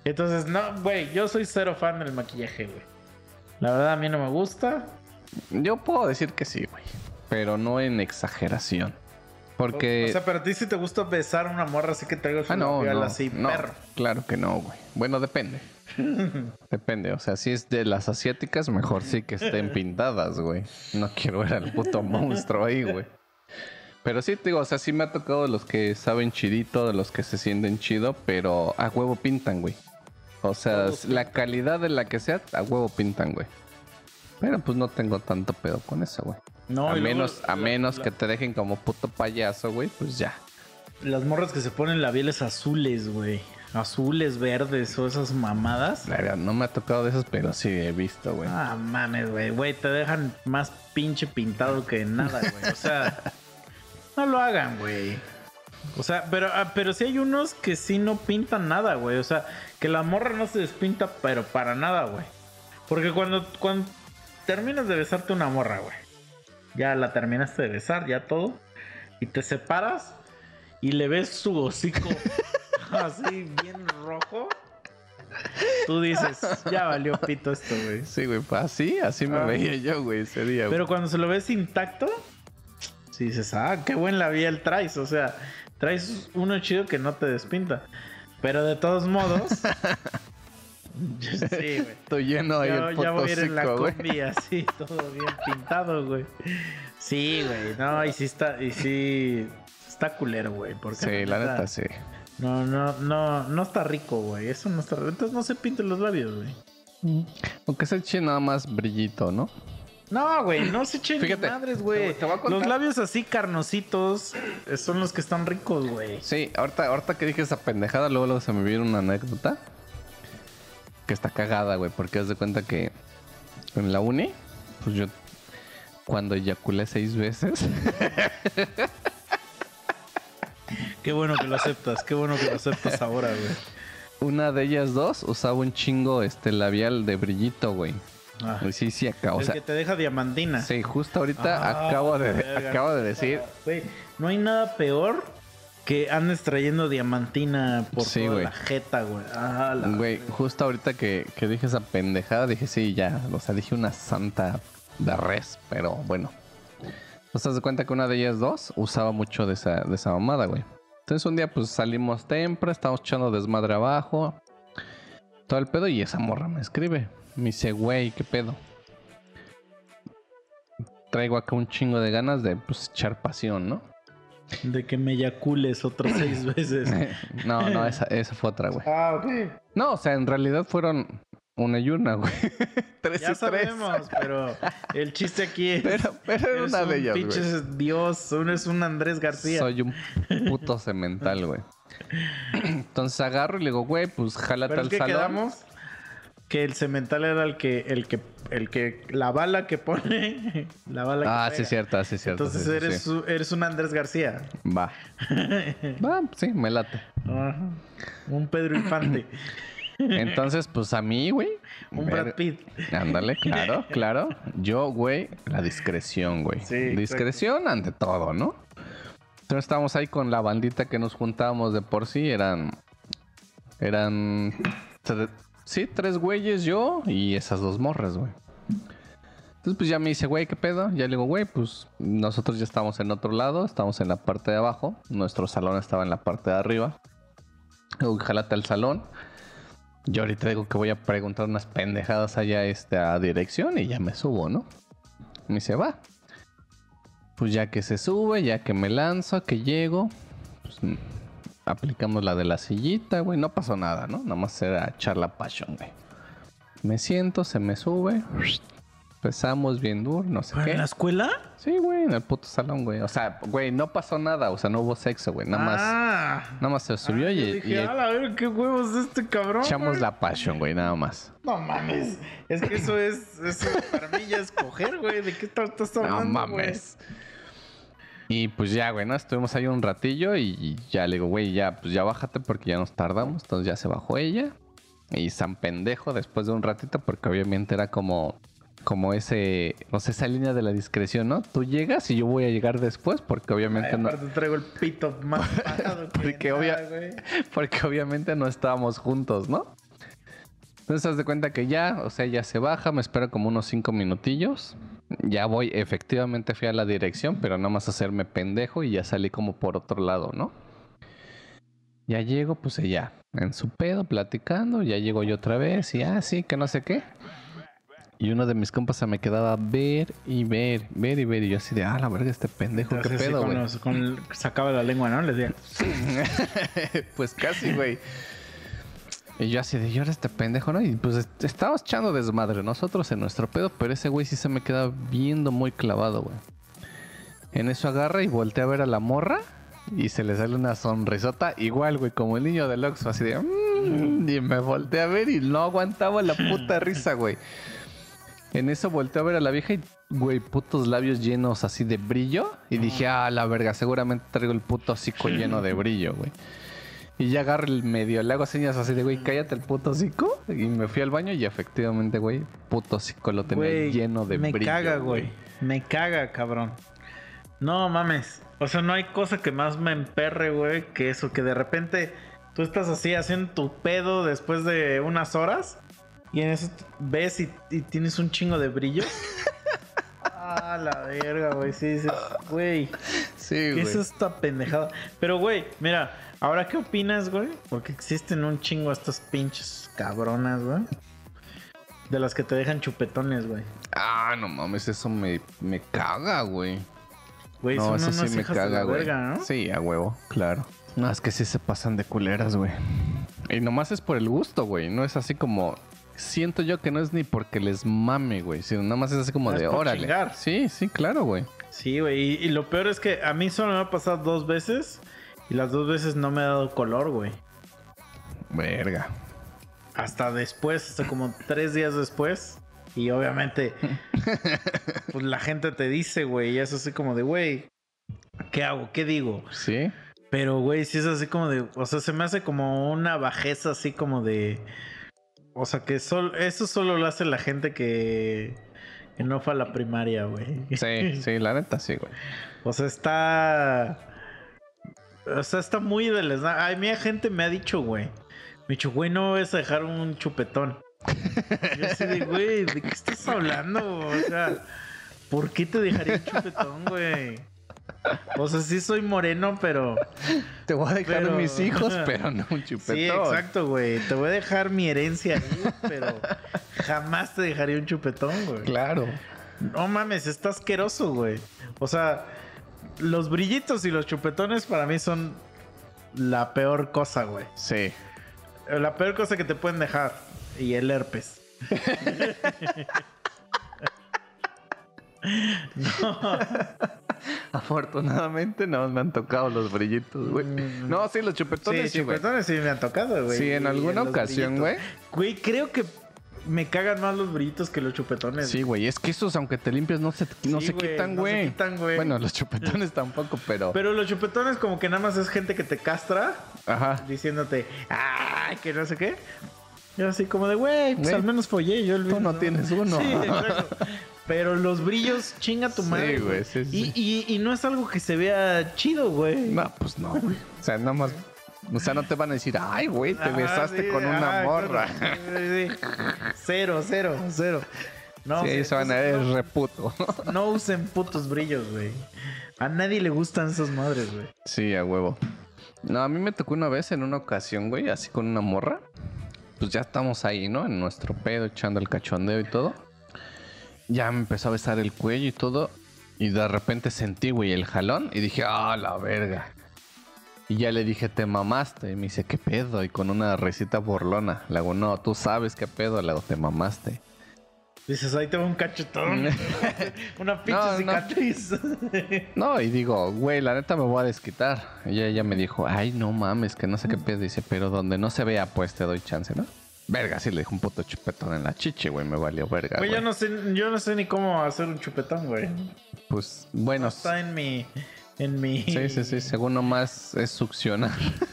Entonces, no, güey, yo soy cero fan del maquillaje, güey. La verdad a mí no me gusta. Yo puedo decir que sí, güey. Pero no en exageración. Porque. O sea, pero a ti sí te gusta besar a una morra así que traigo su ah, no, labial no, así, no. perro. Claro que no, güey. Bueno, depende. *laughs* depende. O sea, si es de las asiáticas, mejor sí que estén pintadas, güey. No quiero ver al puto monstruo ahí, güey. Pero sí, te digo, o sea, sí me ha tocado de los que saben chidito, de los que se sienten chido, pero a huevo pintan, güey. O sea, la calidad de la que sea, a huevo pintan, güey. Pero pues no tengo tanto pedo con eso, güey. No, a luego menos, a la- menos la- que te dejen como puto payaso, güey, pues ya. Las morras que se ponen labiales azules, güey. Azules, verdes o esas mamadas. La verdad, no me ha tocado de esos, pero sí he visto, güey. Ah, mames, güey. Güey, te dejan más pinche pintado que nada, güey. O sea, *laughs* no lo hagan, güey. O sea, pero, ah, pero sí hay unos que sí no pintan nada, güey. O sea, que la morra no se despinta, pero para nada, güey. Porque cuando, cuando terminas de besarte una morra, güey. Ya la terminaste de besar, ya todo. Y te separas y le ves su hocico *laughs* así bien rojo. Tú dices, ya valió pito esto, güey. Sí, güey, pues así, así me Ah. veía yo, güey, ese día, güey. Pero cuando se lo ves intacto, sí dices, ah, qué buen labial traes. O sea, traes uno chido que no te despinta. Pero de todos modos. *laughs* sí, güey. *laughs* Estoy lleno ahí Ya, el ya voy a ir en la güey. combi así, *laughs* todo bien pintado, güey. Sí, güey. No, y sí está, y sí. Está culero, güey. Porque Sí, la neta, sí. No, no, no, no está rico, güey. Eso no está rico. Entonces no se pinten los labios, güey. Aunque se eche nada más brillito, ¿no? No, güey, no se echen Fíjate, madres, güey. Los labios así carnositos eh, son los que están ricos, güey. Sí, ahorita, ahorita que dije esa pendejada, luego, luego se me vino una anécdota que está cagada, güey, porque haz de cuenta que en la uni, pues yo cuando eyaculé seis veces, *laughs* Qué bueno que lo aceptas, qué bueno que lo aceptas ahora, güey. una de ellas dos usaba un chingo este labial de brillito, güey. Ah, sí, sí, acá, o el sea, que te deja diamantina. sí, justo ahorita Ah, acabo de verga. acabo de decir, Güey, no hay nada peor que andes trayendo diamantina por Sí, toda la jeta, güey. Ah, la güey, justo ahorita que, que dije esa pendejada, dije, sí, ya, o sea, dije una santa de res, pero bueno. ¿No te das cuenta que una de ellas dos usaba mucho de esa, de esa mamada, güey? Entonces un día pues salimos temprano, estábamos echando desmadre abajo, todo el pedo, y esa morra me escribe. Me dice, güey, ¿qué pedo? Traigo acá un chingo de ganas de pues echar pasión, ¿no? De que me eyacules otras *laughs* seis veces. no, no, *laughs* esa, esa fue otra, güey. ah, ok. No, o sea, en realidad fueron una y una, güey. *laughs* tres Ya y tres. sabemos, pero el chiste aquí es. Pero, pero era una un de ellas, güey. Dios, uno es un Andrés García. Soy un puto cemental, güey. Entonces agarro y le digo, güey, pues jálate Pero es al que salón. quedamos que el cemental era el que, el que, el que, la bala que pone, *laughs* la bala que Ah, sí, cierto, sí, cierto. Entonces sí, eres, sí. eres un Andrés García. Va. *laughs* Va, sí, me late. Ajá. Un Pedro Infante. *laughs* Entonces, pues a mí, güey. un ver- Brad Pitt. Ándale, claro, claro. Yo, güey, la discreción, güey. Sí, discreción ante todo, ¿no? Entonces estábamos ahí con la bandita que nos juntábamos de por sí. Eran. Eran. Sí, tres güeyes, yo y esas dos morras, güey. Entonces, pues ya me dice, güey, ¿qué pedo? Ya le digo, güey, pues nosotros ya estamos en otro lado, estamos en la parte de abajo. Nuestro salón estaba en la parte de arriba. Digo, jálate al salón. Yo ahorita digo que voy a preguntar unas pendejadas allá este, a dirección y ya me subo, ¿no? Me dice, va. Pues ya que se sube, ya que me lanzo, que llego, pues aplicamos la de la sillita, güey. No pasó nada, ¿no? Nada más era echar la passion, güey. Me siento, se me sube. Empezamos bien duro, no sé ¿Pero qué. ¿En la escuela? Sí, güey, en el puto salón, güey. O sea, güey, no pasó nada. O sea, no hubo sexo, güey. Nada más, Ah. nada más se subió Ah, y, yo dije, y "A verga, qué huevos de este cabrón. echamos güey". la passion, güey, nada más. No mames. Es que eso es, eso para mí ya es coger, güey. ¿De qué estás estás *laughs* No hablando? mames. Y pues ya, güey, ¿no? Estuvimos ahí un ratillo y, ya le digo, güey, ya, pues ya bájate porque ya nos tardamos. Entonces ya se bajó ella. Y San Pendejo después de un ratito, porque obviamente era como, como ese, o sea, esa línea de la discreción, ¿no? Tú llegas y yo voy a llegar después porque obviamente Ay, no, traigo el pito más *laughs* que Porque nada, obvia- porque obviamente no estábamos juntos, ¿no? Entonces haz de cuenta que ya, o sea, ya se baja, me espera como unos cinco minutillos. Ya voy, efectivamente fui a la dirección, pero nada más hacerme pendejo y ya salí como por otro lado, ¿no? Ya llego, pues ya, en su pedo, platicando, ya llego yo otra vez y ah, sí, que no sé qué. Y uno de mis compas se me quedaba a ver y ver, ver y ver. Y yo así de, ah, la verga, este pendejo, qué Entonces, sí, pedo, güey. el- sacaba la lengua, ¿no? Les decía. *laughs* pues casi, güey. Y yo así de, yo era este pendejo, ¿no? Y pues est- estábamos echando desmadre nosotros en nuestro pedo, pero ese güey sí se me queda viendo muy clavado, güey. En eso agarra y voltea a ver a la morra y se le sale una sonrisota igual, güey, como el niño del Oxxo, así de... "Mm", y me volteé a ver y no aguantaba la puta risa, güey. En eso volteé a ver a la vieja y, güey, putos labios llenos así de brillo. Y dije, ah, la verga, seguramente traigo el puto hocico lleno de brillo, güey. Y ya agarro el medio, le hago señas así de, güey, cállate el puto hocico. Y me fui al baño y efectivamente, güey, puto hocico lo tenía Güey, lleno de me brillo. caga, güey. Me caga, cabrón. No mames. O sea, no hay cosa que más me emperre, güey, que eso, que de repente tú estás así haciendo tu pedo después de unas horas y en eso ves y, y tienes un chingo de brillo. *laughs* ah, la verga, güey. Sí, güey. Sí, ¿Qué güey. es esta pendejada? Pero, güey, mira, Ahora, ¿qué opinas, güey? Porque existen un chingo estas pinches cabronas, güey. De las que te dejan chupetones, güey. Ah, no mames, eso me, me caga, güey. Güey, No, eso sí me caga, güey. verga, ¿no? Sí, a huevo, claro. No, es que sí se pasan de culeras, güey. Y nomás es por el gusto, güey. No es así como. Siento yo que no es ni porque les mame, güey. Sino nada más es así como Es de por órale. chingar. Sí, sí, claro, güey. Sí, güey. Y, y lo peor es que a mí solo me ha pasado dos veces. Y las dos veces no me ha dado color, güey. Verga. Hasta después, hasta como *laughs* tres días después. Y obviamente, *laughs* pues la gente te dice, güey. Y es así como de, güey, ¿qué hago? ¿Qué digo? Sí. Pero, güey, sí es así como de. O sea, se me hace como una bajeza así como de. O sea, que eso solo lo hace la gente que. Que no fue a la primaria, güey. Sí, sí, la neta sí, güey. *laughs* O sea, está. O sea, está muy del Ay, mira, gente me ha dicho, güey. Me ha dicho, güey, no a dejar un chupetón. *laughs* Yo así de, güey, ¿de qué estás hablando? O sea, ¿por qué te dejaría un chupetón, güey? O sea, sí soy moreno, pero. Te voy a dejar Pero- mis hijos, *laughs* pero no un chupetón. Sí, exacto, güey. Te voy a dejar mi herencia ahí, pero jamás te dejaría un chupetón, güey. Claro. No mames, está asqueroso, güey. O sea, los brillitos y los chupetones para mí son la peor cosa, güey. Sí. La peor cosa que te pueden dejar. Y el herpes. *laughs* no, Afortunadamente no me han tocado los brillitos, güey. Mm. No, sí, los chupetones sí, chupetones sí me han tocado, güey. Sí, en alguna ocasión, güey. Güey, creo que me cagan más los brillitos que los chupetones. Sí, güey. Es que esos, aunque te limpies, no se, no Sí, se güey, quitan, no se güey. quitan, güey. Bueno, los chupetones *laughs* tampoco, pero... Pero los chupetones como que nada más es gente que te castra Ajá. diciéndote, ay, que no sé qué. Yo así como de, güey, pues Güey, al menos follé yo el tú no tienes *laughs* uno. Sí, exacto. Pero los brillos, chinga tu Sí, madre. güey, sí, sí. Y, y- y no es algo que se vea chido, güey. No, pues no, güey. O sea, nada más... O sea, no te van a decir, ay, güey, te Ajá, besaste sí, con una ajá, morra. claro. Sí, sí. Cero, cero, cero. No, sí, se van a ver reputo. no, no usen putos brillos, güey. A nadie le gustan esas madres, güey. Sí, a huevo. No, a mí me tocó una vez en una ocasión, güey, así con una morra. Pues ya estamos ahí, ¿no? En nuestro pedo, echando el cachondeo y todo. Ya me empezó a besar el cuello y todo. Y de repente sentí, güey, el jalón. Y dije, ah, la verga. Y ya le dije, te mamaste. Y me dice, ¿qué pedo? Y con una risita burlona. Le hago, no, tú sabes qué pedo. Le hago, te mamaste. Dices, ahí te va un cachetón. *laughs* Una pinche No, no. cicatriz. *laughs* No, y digo, güey, la neta me voy a desquitar. Y ella me dijo, ay, no mames, que no sé qué pedo. Dice, pero donde no se vea, pues te doy chance, ¿no? Verga, sí le dejó un puto chupetón en la chiche, güey, me valió verga. Güey, yo no sé, yo no sé ni cómo hacer un chupetón, güey. Pues, bueno, Está en mi. En mi. sí, sí, sí, según nomás es succionar.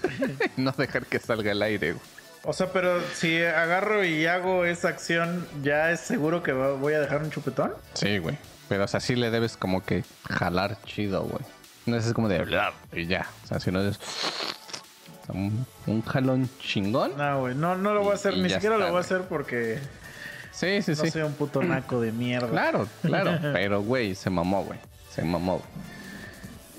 *laughs* no dejar que salga el aire, güey. O sea, pero si agarro y hago esa acción, ¿ya es seguro que voy a dejar un chupetón? Sí, güey. Pero, o sea, sí le debes como que jalar chido, güey. No es como de hablar y ya. O sea, si no es. un, un jalón chingón. No, güey, no, no lo voy a hacer, Y ni siquiera está, lo voy a hacer porque Sí, sí, no sí. soy un puto naco de mierda. Claro, claro. *laughs* Pero, güey, se mamó, güey. Se mamó, güey.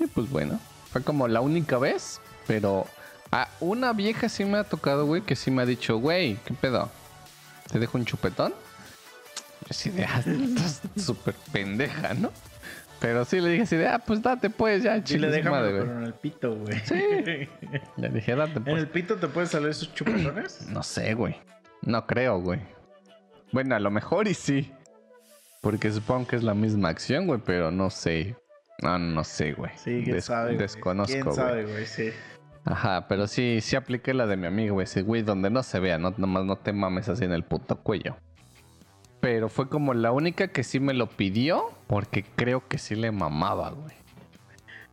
Y pues bueno, fue como la única vez, pero a una vieja sí me ha tocado, güey, que sí me ha dicho, güey, ¿qué pedo? ¿Te dejo un chupetón? Así de, ah, estás súper pendeja, ¿no? Pero sí le dije así de, ah, pues date pues, ya, Y le déjame madre, pero en el pito, güey. Sí. Le dije, date ¿En pues. el pito te pueden salir esos chupetones? No sé, güey. No creo, güey. Bueno, a lo mejor y sí. Porque supongo que es la misma acción, güey, pero no sé. No, no sé, güey. Sí, quién Des- sabe. güey. Desconozco, ¿Quién güey. sabe, güey? Sí. Ajá, pero sí, sí apliqué la de mi amigo, güey. Sí, güey, donde no se vea, no, nomás no te mames así en el puto cuello. Pero fue como la única que sí me lo pidió, porque creo que sí le mamaba, güey.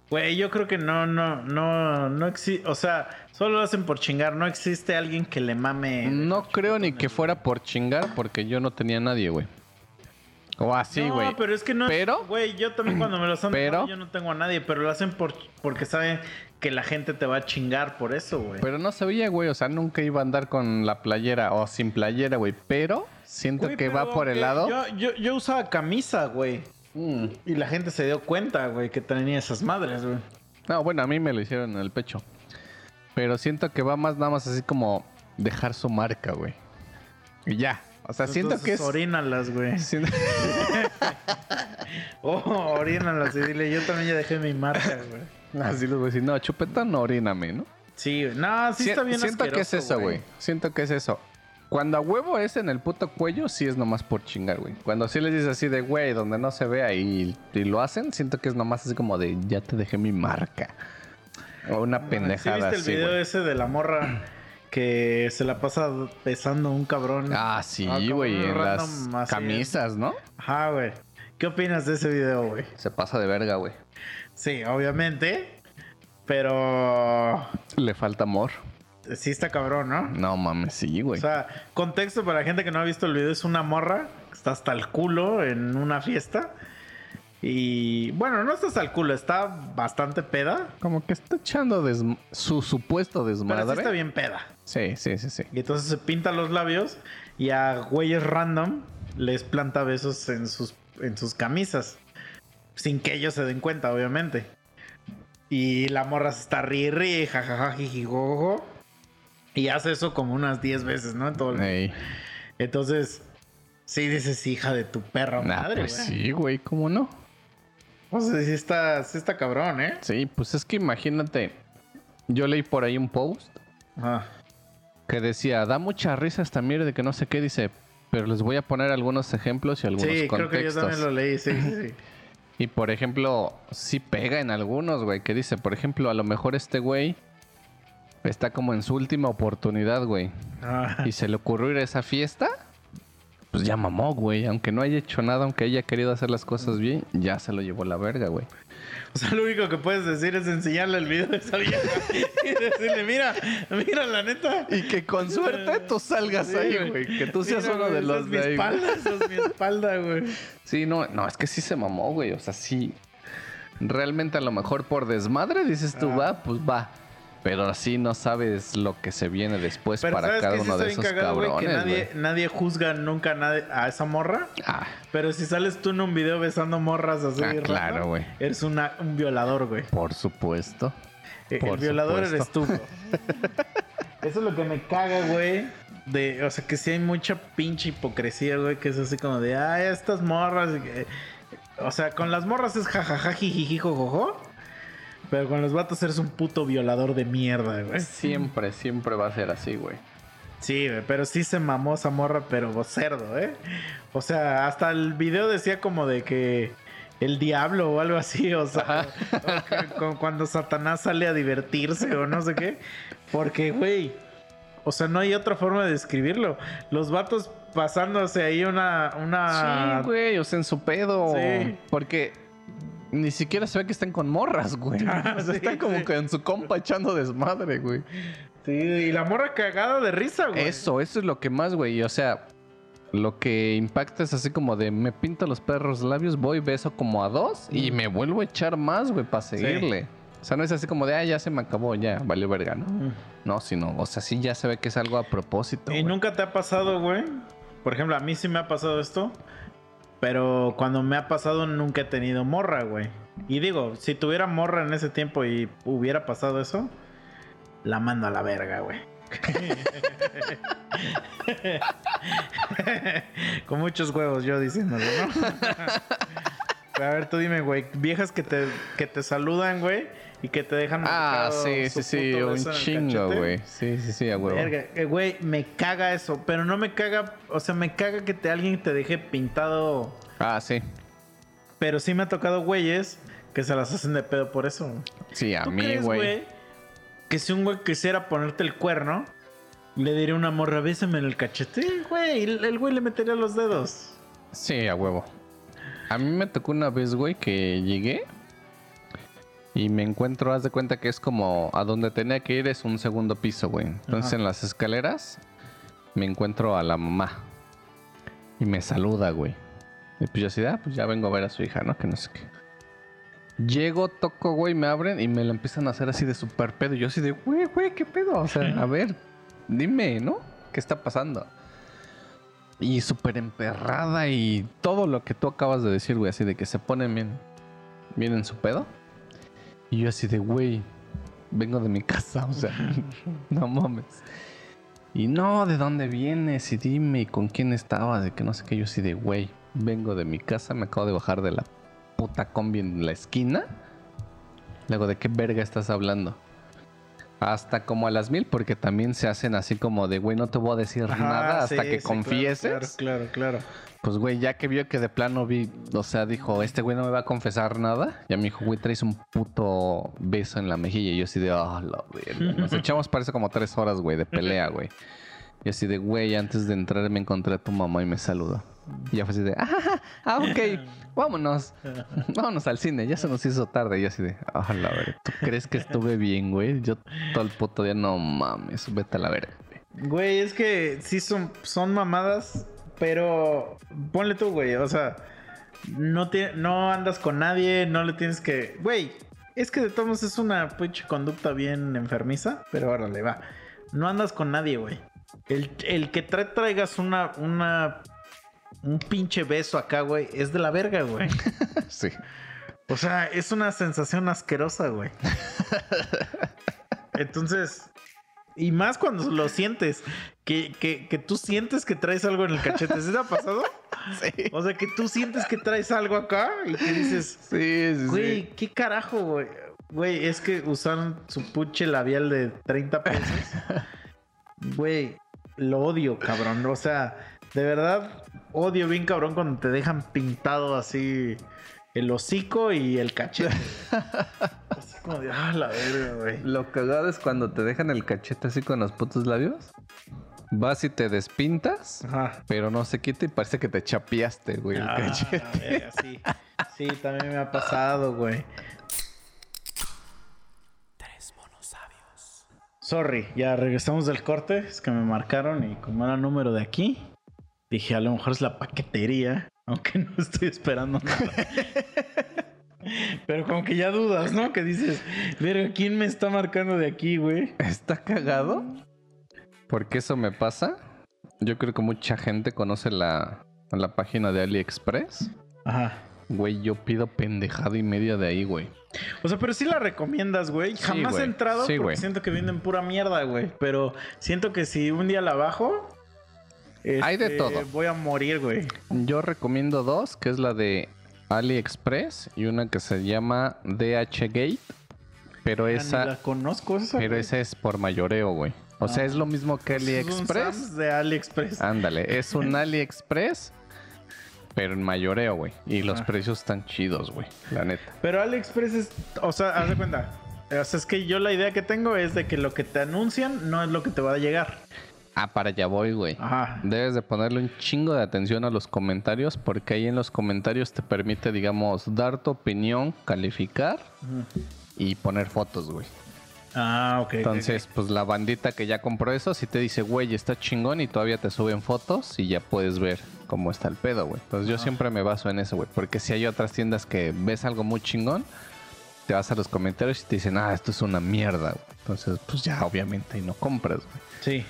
Güey, yo creo que no, no, no, no existe. O sea, solo lo hacen por chingar. No existe alguien que le mame. No creo ni que fuera por chingar, porque yo no tenía nadie, güey. O así, no, güey. pero es que no. Pero- Güey, yo también cuando me los han Pero- yo no tengo a nadie, pero lo hacen por, porque saben que la gente te va a chingar por eso, güey. Pero no sabía, güey. O sea, nunca iba a andar con la playera o sin playera, güey. Pero siento que pero va por el lado. Yo, yo, yo usaba camisa, güey. Mm. Y la gente se dio cuenta, güey, que tenía esas madres, güey. No, bueno, a mí me lo hicieron en el pecho. Pero siento que va más nada más así como dejar su marca, güey. Y ya. O sea, siento que es. Orínalas, güey. siento- *laughs* Oh, orínalas y dile, yo también ya dejé mi marca, güey. *laughs* Así les voy a decir, no, chupetón, no oríname, ¿no? Sí, güey. No, sí Si- está bien Siento que es eso, güey. Siento que es eso. Cuando a huevo es en el puto cuello, sí es nomás por chingar, güey. Cuando sí les dices así de, güey, donde no se vea y, y lo hacen, siento que es nomás así como de, ya te dejé mi marca. O una ¿Sí pendejada viste el así, video güey. ese de la morra que se la pasa besando a un cabrón? Ah, sí, Ah, güey, en random las así, camisas, ¿no? Ajá, güey. ¿Qué opinas de ese video, güey? Se pasa de verga, güey. Sí, obviamente. Pero Le falta amor. sí está cabrón, ¿no? No mames, sí, O güey. sea, contexto para la gente que no ha visto el video, es una morra que está hasta el culo en una fiesta. Y bueno, no está hasta el culo, está bastante peda. Como que está echando su supuesto Pero sí desmadre. está bien peda. Sí, sí, sí, sí. Y entonces se pinta los labios y a güeyes random les planta besos en sus, en sus camisas. Sin que ellos se den cuenta, obviamente. Y la morra se está ri ri, jajaja, jijijojo. Y hace eso como unas 10 veces, ¿no? En todo el- Ey. Entonces, sí dices hija de tu perra Nah, madre, pues güey. sí, güey, ¿cómo no? *laughs* O sea, sí está, sí está cabrón, ¿eh? Sí, pues es que imagínate. Yo leí por ahí un post Ajá. que decía, da mucha risa esta mierda de que no sé qué, dice, pero les voy a poner algunos ejemplos y algunos Sí, creo que yo contextos. también lo leí, sí, sí, sí. *laughs* Y por ejemplo, sí pega en algunos, güey, que dice, por ejemplo, a lo mejor este güey está como en su última oportunidad, güey. Ah, Y se le ocurrió ir a esa fiesta, pues ya mamó, güey. Aunque no haya hecho nada, aunque haya querido hacer las cosas bien, ya se lo llevó la verga, güey. O sea, lo único que puedes decir es enseñarle el video de esa vieja *laughs* y decirle, mira, mira la neta. Y que con suerte tú salgas Sí, ahí, güey. Que tú seas Mira, uno de los es de mi ahí. espalda, es mi espalda, güey. Sí, no, no, es que sí se mamó, güey. O sea, sí. Realmente a lo mejor por desmadre dices tú, Ah. va, pues va. Pero así no sabes lo que se viene después Pero para cada sí uno de esos cagado, güey, que cabrones, nadie, nadie juzga nunca a, nadie- a esa morra. Ah, Pero si sales tú en un video besando morras así, Ah, claro, güey. Eres una, un violador, güey. por supuesto. Eh, Por el violador supuesto. eres tú. *laughs* Eso es lo que me caga, güey. De, o sea, que sí hay mucha pinche hipocresía, güey, que es así como de, ay, estas morras. o sea, con las morras es jajaja, jijiji, jojojo. Pero con los vatos eres un puto violador de mierda, güey. Siempre, siempre va a ser así, güey. Sí, güey, pero sí se mamó esa morra, pero cerdo, ¿eh? O sea, hasta el video decía como de que el diablo o algo así, o sea, o cuando Satanás sale a divertirse o no sé qué. Porque, güey, o sea, no hay otra forma de describirlo. Los vatos pasándose ahí una... una... Sí, güey, o sea, en su pedo. Sí. Porque ni siquiera se ve que estén con morras, güey. Ah, *laughs* O sea, sí, están como sí. que en su compa echando desmadre, güey. Sí, y la morra cagada de risa, güey. Eso, eso es lo que más, güey. O sea, lo que impacta es así como de me pinto los perros labios, voy, beso como a dos y me vuelvo a echar más, güey, para seguirle. O sea, no es así como de, ah, ya se me acabó, ya, valió verga, ¿no? Mm. No, sino, o sea, sí ya se ve que es algo a propósito. ¿Y nunca te ha pasado, güey? Por ejemplo, a mí sí me ha pasado esto. Pero cuando me ha pasado nunca he tenido morra, güey. Y digo, si tuviera morra en ese tiempo y hubiera pasado eso, la mando a la verga, güey. *laughs* Con muchos huevos yo diciéndolo, ¿no? *laughs* A ver, tú dime, güey, viejas que te, que te saludan, güey, y que te dejan Ah, sí, sí, sí, un chingo, güey. Sí, sí, sí, a huevo. Eh, güey, me caga eso, pero no me caga, o sea, me caga que te, alguien te deje pintado, Ah, sí. pero sí me ha tocado güeyes que se las hacen de pedo por eso. Sí, a ¿Tú mí, güey. que si un güey quisiera ponerte el cuerno, le diría una morra, bésame en el cachete, güey, el güey le metería los dedos. Sí, a huevo. A mí me tocó una vez, güey, que llegué y me encuentro, haz de cuenta que es como a donde tenía que ir es un segundo piso, güey. Entonces Ajá. en las escaleras me encuentro a la mamá y me saluda, güey. Y pues yo así, ah, pues ya vengo a ver a su hija, ¿no? Que no sé qué. Llego, toco, güey, me abren y me la empiezan a hacer así de super pedo. Y yo así de, güey, güey, ¿qué pedo? O sea, a ver, dime, ¿no? ¿Qué está pasando? Y súper emperrada y todo lo que tú acabas de decir, güey, así de que se ponen bien, bien en su pedo. Y yo así de, güey, vengo de mi casa, o sea, *laughs* no mames. Y no, ¿de dónde vienes? Y dime, ¿y con quién estabas? De que no sé qué, yo así de, güey, vengo de mi casa, me acabo de bajar de la puta combi en la esquina. Luego, ¿de qué verga estás hablando? Hasta como a las mil, porque también se hacen así como de, güey, no te voy a decir Ajá, nada hasta sí, que sí, confieses. Claro, claro, claro. Pues, güey, ya que vio que de plano vi, o sea, dijo, este güey no me va a confesar nada. Ya me dijo, güey, traes un puto beso en la mejilla. Y yo así de, ah, la verga. Nos *laughs* echamos, parece como tres horas, güey, de pelea, güey. Y así de, güey, antes de entrar me encontré a tu mamá y me saludó. Y ya fue así de, ah, ah, ok, *laughs* vámonos. *laughs* Vámonos al cine, ya se nos hizo tarde. Y yo así de, ah, la verga. ¿Tú crees que estuve bien, güey? Yo todo el puto día, no mames, vete a la verga. güey". Güey, es que sí son, son mamadas, pero ponle tú, güey. O sea, no, te, no andas con nadie, no le tienes que. Güey, es que de todos modos es una pinche conducta bien enfermiza, pero ahora le va. No andas con nadie, güey. El, el que tra- traigas una, una. Un pinche beso acá, güey, es de la verga, güey. *laughs* Sí. O sea, es una sensación asquerosa, güey. Entonces, y más cuando lo sientes, que, que, que tú sientes que traes algo en el cachete. ¿Sí te ha pasado? *laughs* Sí. O sea, que tú sientes que traes algo acá y que dices, Sí, sí, güey, ¿qué carajo, güey? Güey, es que usaron su puche labial de 30 pesos. *laughs* Güey, lo odio, cabrón. O sea, de verdad, odio bien, cabrón, cuando te dejan pintado así el hocico y el cachete. *laughs* así como de, ah, la verga, güey. Lo cagado es cuando te dejan el cachete así con los putos labios. Vas y te despintas, Ajá. pero no se quita y parece que te chapeaste, güey, el Ah, cachete. verga, sí. Sí, también me ha pasado, güey. Tres monos sabios. Sorry, ya regresamos del corte. Es que me marcaron y como era número de aquí, dije a lo mejor es la paquetería, *laughs* aunque no estoy esperando nada. *laughs* Pero como que ya dudas, ¿no? Que dices, verga, ¿quién me está marcando de aquí, güey? ¿Está cagado? Porque eso me pasa. Yo creo que mucha gente conoce la, la página de AliExpress. Ajá. Güey, yo pido pendejada y media de ahí, güey. O sea, pero sí la recomiendas, güey. Sí, Jamás güey. he entrado Sí, porque güey. siento que venden pura mierda, güey. Pero siento que si un día la bajo, Hay de este, todo. Voy a morir, güey. Yo recomiendo dos, que es la de AliExpress y una que se llama DHgate. Pero Ah, ni esa, la conozco esa. pero güey. esa es por mayoreo, güey. O sea, Ah. es lo mismo que Es un AliExpress. Sam's de AliExpress. Ándale, es un *laughs* AliExpress, pero en mayoreo, güey. Y los precios están chidos, güey. La neta. Pero AliExpress es, o sea, haz de cuenta. O sea, es que yo la idea que tengo es de que lo que te anuncian no es lo que te va a llegar. Ah, para allá voy, güey. Ajá. Debes de ponerle un chingo de atención a los comentarios porque ahí en los comentarios te permite, digamos, dar tu opinión, calificar y poner fotos, güey. Ah, ok. Entonces, pues la bandita que ya compró eso, si te dice, güey, está chingón y todavía te suben fotos y ya puedes ver cómo está el pedo, güey. Entonces yo siempre me baso en eso, güey. Porque si hay otras tiendas que ves algo muy chingón, te vas a los comentarios y te dicen, ah, esto es una mierda, güey. Entonces, pues ya obviamente y no compras, güey. Sí.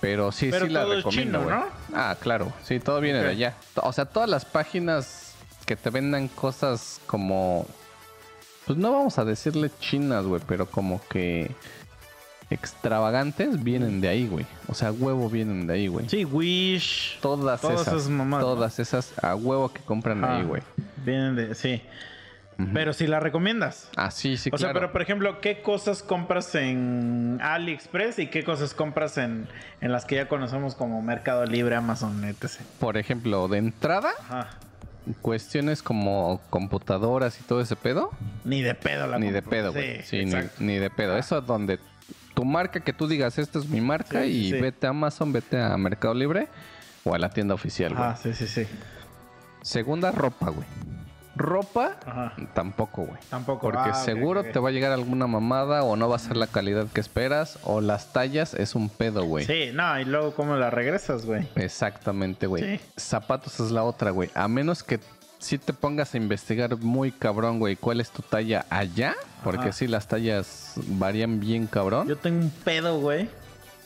Pero sí, Pero sí la recomiendo, güey. Ah, claro. Sí, todo viene de allá. O sea, todas las páginas que te vendan cosas como... Pues no vamos a decirle chinas, güey, pero como que extravagantes vienen de ahí, güey. O sea, huevo vienen de ahí, güey. Sí, Wish. Todas, Todas esas, esas todas esas a huevo que compran Ah, ahí, güey. Vienen de, sí. Pero si la recomiendas. Ah, sí, sí, o sea, pero por ejemplo, ¿qué cosas compras en AliExpress y qué cosas compras en, en las que ya conocemos como Mercado Libre, Amazon, etc? Por ejemplo, de entrada, Ajá. cuestiones como computadoras y todo ese pedo. Ni de pedo la Ni de pedo, güey. Sí, ni, de pedo. Eso es donde tu marca que tú digas, esta es mi marca Sí, y sí. vete a Amazon, vete a Mercado Libre o a la tienda oficial, güey. Ajá, sí, sí, sí. Segunda, ropa, güey. Ropa, Ajá. tampoco, güey. Tampoco. Porque Ah, seguro te va a llegar alguna mamada o no va a ser la calidad que esperas o las tallas es un pedo, güey. Sí, no, y luego cómo la regresas, güey. Exactamente, güey. Sí. Zapatos es la otra, güey. A menos que si te pongas a investigar muy cabrón, güey, cuál es tu talla allá, porque Ajá. sí las tallas varían bien cabrón. Yo tengo un pedo, güey,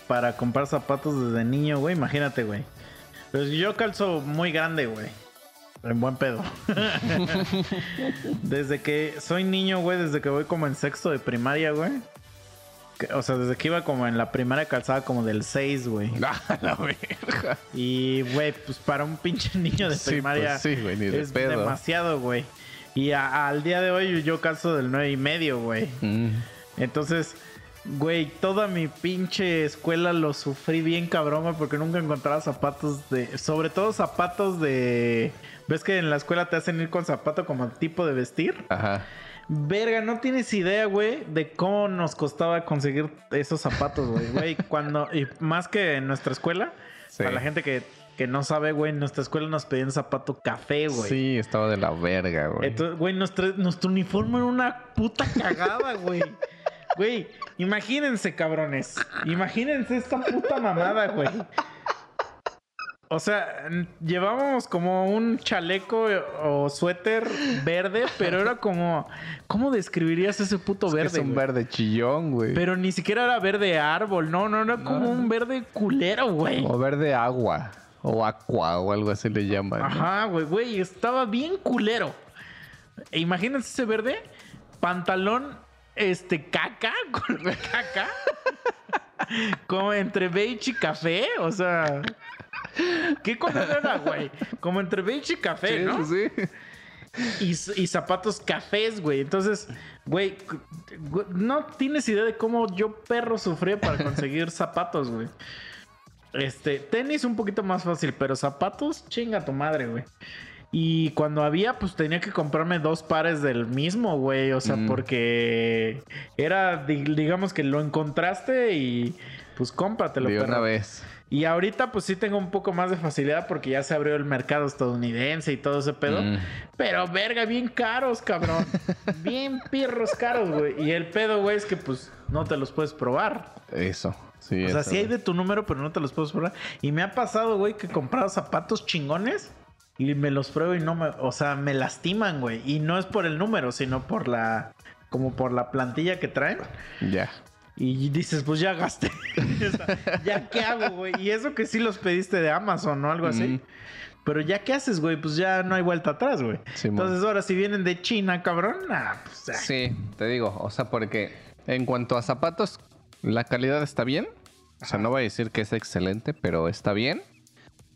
para comprar zapatos desde niño, güey. Imagínate, güey. Pues yo calzo muy grande, güey. En buen pedo. *laughs* desde que soy niño, güey, desde que voy como en sexto de primaria, güey. o sea, desde que iba como en la primaria calzaba como del 6, güey. *laughs* La verga. Y, güey, pues para un pinche *laughs* niño de Sí, primaria pues sí, güey, ni de es pedo. demasiado, güey. Y a- al día de hoy yo calzo del 9 y medio, güey. Mm. Entonces, güey, toda mi pinche escuela lo sufrí bien cabrón, güey, porque nunca encontraba zapatos de... Sobre todo zapatos de... ¿Ves que en la escuela te hacen ir con zapato como tipo de vestir? Ajá. Verga, no tienes idea, güey, de cómo nos costaba conseguir esos zapatos, güey. Güey, *laughs* cuando... Y más que en nuestra escuela, Sí. para la gente que, que no sabe, güey, en nuestra escuela nos pedían zapato café, güey. Sí, estaba de la verga, güey. Entonces, güey, nuestro, nuestro uniforme era una puta cagada, güey. Güey, imagínense, cabrones. Imagínense esta puta mamada, güey. O sea, llevábamos como un chaleco o suéter verde, *laughs* pero era como. ¿Cómo describirías ese puto Es que verde? es un güey? verde chillón, güey. Pero ni siquiera era verde árbol, no, no, era como No. un verde culero, güey. O verde agua. O aqua o algo así le llaman. ¿no? Ajá, güey, güey, estaba bien culero. E imagínense ese verde, pantalón, este, caca, *laughs* con caca, *laughs* como entre beige y café, o sea, ¿qué color era, güey? Como entre beige y café, Sí, ¿no? sí. Y, y zapatos cafés, güey. Entonces, güey, no tienes idea de cómo yo perro sufrí para conseguir *laughs* zapatos, güey. Este, tenis un poquito más fácil, pero zapatos, chinga tu madre, güey. Y cuando había, pues tenía que comprarme dos pares del mismo, güey. O sea, Mm. porque era, di- digamos que lo encontraste y pues cómpratelo. De una vez. Y ahorita, pues sí tengo un poco más de facilidad porque ya se abrió el mercado estadounidense y todo ese pedo. Mm. Pero verga, bien caros, cabrón. *laughs* bien pirros caros, güey. Y el pedo, güey, es que pues no te los puedes probar. Eso. Sí, O sea, sí hay de tu número, pero no te los puedes probar. Y me ha pasado, güey, que he comprado zapatos chingones y me los pruebo y no me, o sea, me lastiman, güey. Y no es por el número, sino por la, como por la plantilla que traen. Ya. Y dices, pues ya gasté. *laughs* Ya qué hago, güey. Y eso que sí los pediste de Amazon o algo así. Mm. Pero ya qué haces, güey, pues ya no hay vuelta atrás, güey. Entonces ahora si vienen de China, cabrón, ah, pues. Sí, te digo, o sea, porque en cuanto a zapatos, la calidad está bien. O sea, Ajá. no voy a decir que es excelente, pero está bien.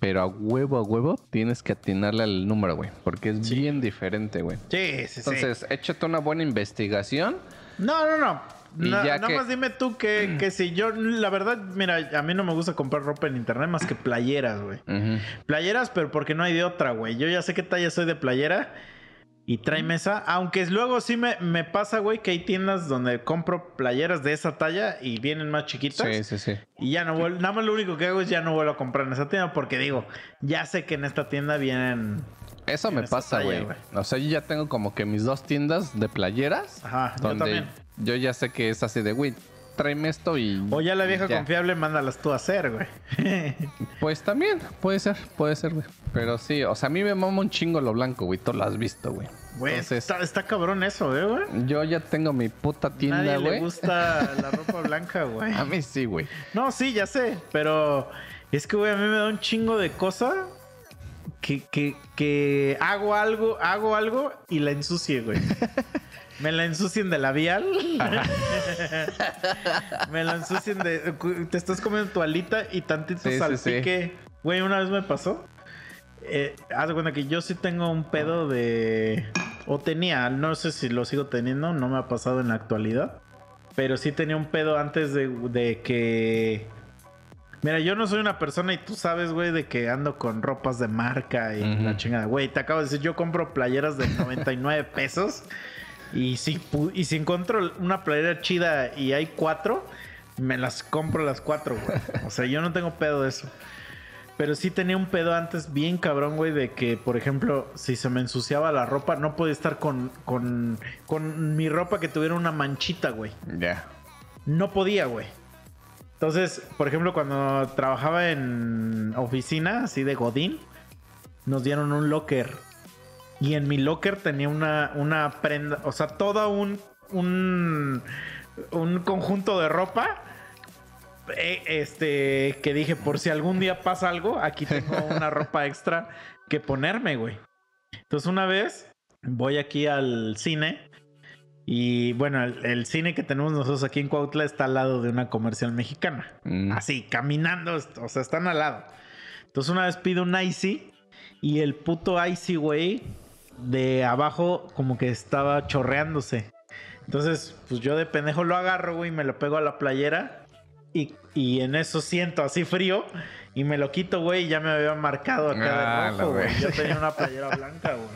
Pero a huevo, a huevo, tienes que atinarle al número, güey. Porque es Sí. bien diferente, güey. Sí, sí, sí. Entonces, échate una buena investigación. No, no, no. Y Na- ya nada que- más dime tú que, *clears throat* que si yo, la verdad, mira, a mí no me gusta comprar ropa en internet más que playeras, güey. Playeras, pero porque no hay de otra, güey. Yo ya sé qué talla soy de playera y trae mesa. Aunque luego sí me, me pasa, güey, que hay tiendas donde compro playeras de esa talla y vienen más chiquitas. Sí, sí, sí. Y ya no vuelvo, nada más lo único que hago es ya no vuelvo a comprar en esa tienda porque digo, ya sé que en esta tienda vienen... Eso me pasa, güey. O sea, yo ya tengo como que mis dos tiendas de playeras. Ajá, yo donde también. Yo ya sé que es así de, güey, tráeme esto y. O ya la vieja ya. confiable, mándalas tú a hacer, güey. *laughs* Pues también, puede ser, puede ser, güey. Pero sí, o sea, a mí me mama un chingo lo blanco, güey. Tú lo has visto, güey. Güey, Entonces, está, está cabrón eso, ¿eh, güey? yo ya tengo mi puta tienda, Nadie le güey. gusta *laughs* la ropa blanca, güey. A mí sí, güey. No, sí, ya sé, pero es que, güey, a mí me da un chingo de cosa que, que, que hago algo, hago algo y la ensucie, güey. *laughs* Me la ensucien de labial. *laughs* me la ensucien de... Te estás comiendo tu alita y tantito Sí, sí, salpique. Güey, una vez me pasó. Eh, haz de cuenta que yo sí tengo un pedo de... O tenía, no sé si lo sigo teniendo, no me ha pasado en la actualidad. Pero sí tenía un pedo antes de, de que... Mira, yo no soy una persona y tú sabes, güey, de que ando con ropas de marca y Ujú. la chingada. Güey, te acabo de decir, yo compro playeras de 99 pesos. Y si, y si encuentro una playera chida y hay cuatro, me las compro las cuatro, güey. O sea, yo no tengo pedo de eso. Pero sí tenía un pedo antes bien cabrón, güey, de que, por ejemplo, si se me ensuciaba la ropa, no podía estar con, con, con mi ropa que tuviera una manchita, güey. Ya. No podía, güey. Entonces, por ejemplo, cuando trabajaba en oficina, así de Godín, nos dieron un locker. Y en mi locker tenía una, una prenda, o sea, todo un, un, un conjunto de ropa. eh, Este, que dije, por si algún día pasa algo, aquí tengo *laughs* una ropa extra que ponerme, güey. Entonces, una vez voy aquí al cine Y bueno, el, el cine que tenemos nosotros aquí en Cuautla está al lado de una comercial mexicana. Mm. Así, caminando, o sea, están al lado. Entonces una vez pido un Icy y el puto Icy, güey, de abajo como que estaba chorreándose. Entonces, pues yo de pendejo lo agarro, güey, y me lo pego a la playera. Y, y en eso siento así frío. Y me lo quito, güey, y ya me había marcado acá Ah, de la rojo, güey. Yo tenía una playera blanca, güey.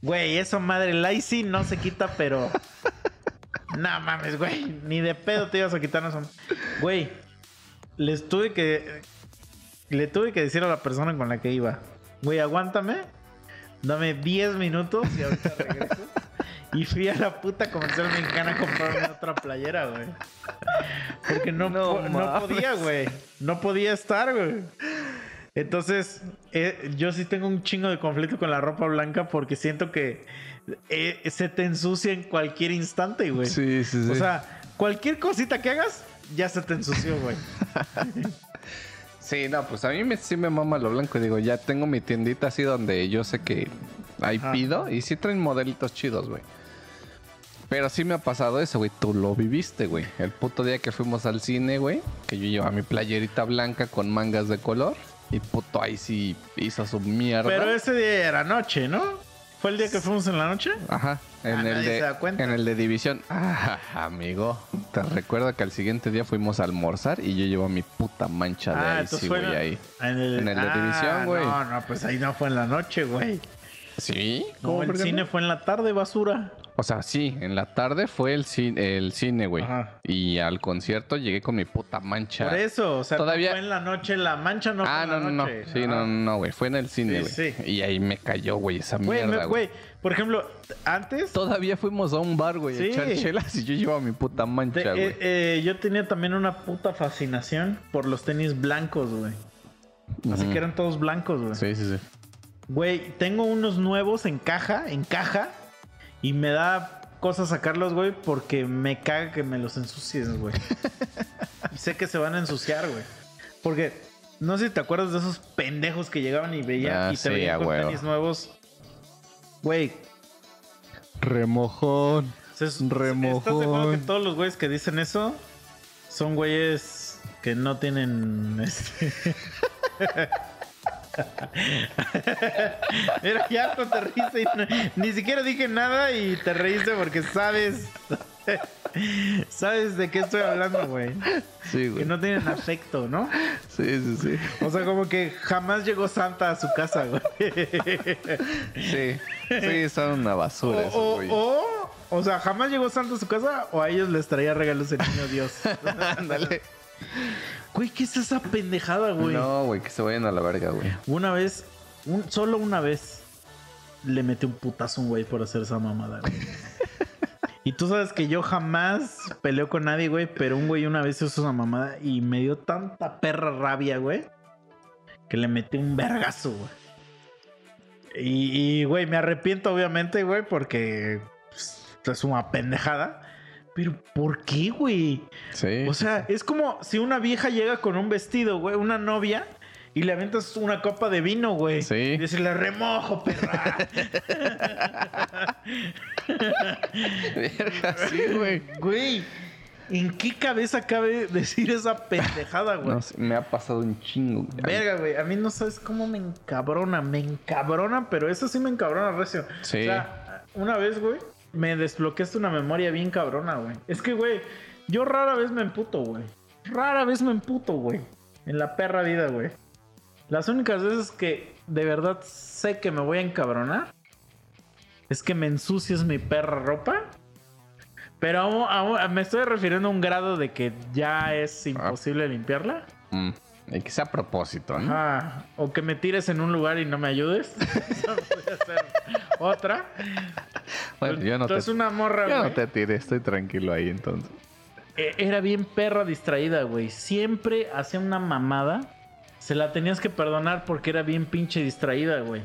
Güey, eso madre, Icy no se quita, pero. *laughs* No mames, güey. Ni de pedo te ibas a quitar eso. Güey, les tuve que. Le tuve que decir a la persona con la que iba. Güey, aguántame. Dame 10 minutos y ahorita regreso. Y fui a la puta comercial mexicana a comprarme otra playera, güey. Porque no, No po- no podía, güey. No podía estar, güey. Entonces, eh, yo sí tengo un chingo de conflicto con la ropa blanca porque siento que eh, se te ensucia en cualquier instante, güey. Sí, sí, sí. O sea, cualquier cosita que hagas, ya se te ensució, güey. *laughs* Sí, no, pues a mí me, sí me mama lo blanco. Digo, ya tengo mi tiendita así donde yo sé que ahí Ajá. pido y sí traen modelitos chidos, güey. Pero sí me ha pasado eso, güey. Tú lo viviste, güey. El puto día que fuimos al cine, güey, que yo llevaba mi playerita blanca con mangas de color y puto ahí sí hizo su mierda. Pero ese día era noche, ¿no? ¿Fue el día que fuimos en la noche? Ajá, en Ah, el nadie de se da cuenta. en el de división. Ah, amigo, te recuerdo que al siguiente día fuimos a almorzar y yo llevo mi puta mancha de Ah, ahí, sí, güey, ahí. En el, En el de Ah, división, güey. No, no, pues ahí no fue en la noche, güey. ¿Sí? No, el cine no? fue en la tarde, basura. O sea, sí, en la tarde fue el cine, el cine, güey. Ajá. Y al concierto llegué con mi puta mancha. Por eso, o sea, Todavía- no fue en la noche, la mancha no ah, fue no, en no, la no. noche. Sí, no, Ajá. no, güey. Fue en el cine, güey. sí. Y ahí me cayó, güey, esa Güey, mierda, güey. por ejemplo, antes Todavía fuimos a un bar, güey, Sí. a echar chelas y yo llevaba mi puta mancha, güey. eh, eh, yo tenía también una puta fascinación por los tenis blancos, güey. Así que eran todos blancos, güey. Sí, sí, sí. Güey, tengo unos nuevos en caja, en caja, y me da cosa sacarlos, güey, porque me caga que me los ensucies, güey. y *laughs* sé que se van a ensuciar, güey. Porque no sé si te acuerdas de esos pendejos que llegaban y veían Ah, y te sí, veían con huevo. tenis nuevos. Güey, Remojón. ¿estás que Remojón. todos los güeyes que dicen eso son güeyes que no tienen este *laughs* *laughs* Mira, ya no te reíste. y no- ni siquiera dije nada y te reíste porque sabes. *laughs* sabes de qué estoy hablando, güey. Sí, Que güey. no tienen afecto, ¿no? Sí, sí, sí. O sea, como que jamás llegó Santa a su casa, güey. Sí. Sí, son una basura esos, O, güey. o, o, o sea, jamás llegó Santa a su casa o a ellos les traía regalos el niño Dios. *laughs* Ándale. Güey, ¿qué es esa pendejada, güey? No, güey, que se vayan a la verga, güey. Una vez, un, solo una vez, le metí un putazo a un güey por hacer esa mamada, güey. *laughs* Y tú sabes que yo jamás peleo con nadie, güey, pero un güey una vez hizo esa mamada y me dio tanta perra rabia, güey, que le metí un vergazo, güey. Y, y, güey, me arrepiento obviamente, güey, porque pues, es una pendejada. Pero ¿por qué, güey? Sí. O sea, es como si una vieja llega con un vestido, güey, una novia, y le aventas una copa de vino, güey. Sí. Y decirle, remojo, perra. Verga, sí, güey. güey, ¿en qué cabeza cabe decir esa pendejada, güey? No me ha pasado un chingo. güey. Verga, güey, a mí no sabes cómo me encabrona, me encabrona, pero eso sí me encabrona, recio. Sí. O sea, una vez, güey, me desbloqueaste una memoria bien cabrona, güey. Es que, güey, yo rara vez me emputo, güey. Rara vez me emputo, güey. En la perra vida, güey. Las únicas veces que de verdad sé que me voy a encabronar es que me ensucies mi perra ropa. Pero aún- aún- me estoy refiriendo a un grado de que ya es imposible limpiarla. Mm, que sea a propósito, ¿no? Ajá. O que me tires en un lugar y no me ayudes. *laughs* Esa podría ser otra. Bueno, yo no te, Entonces una morra, yo no te tiré, estoy tranquilo ahí entonces. eh, era bien perra distraída, güey. Siempre hacía una mamada. Se la tenías que perdonar porque era bien pinche distraída, güey.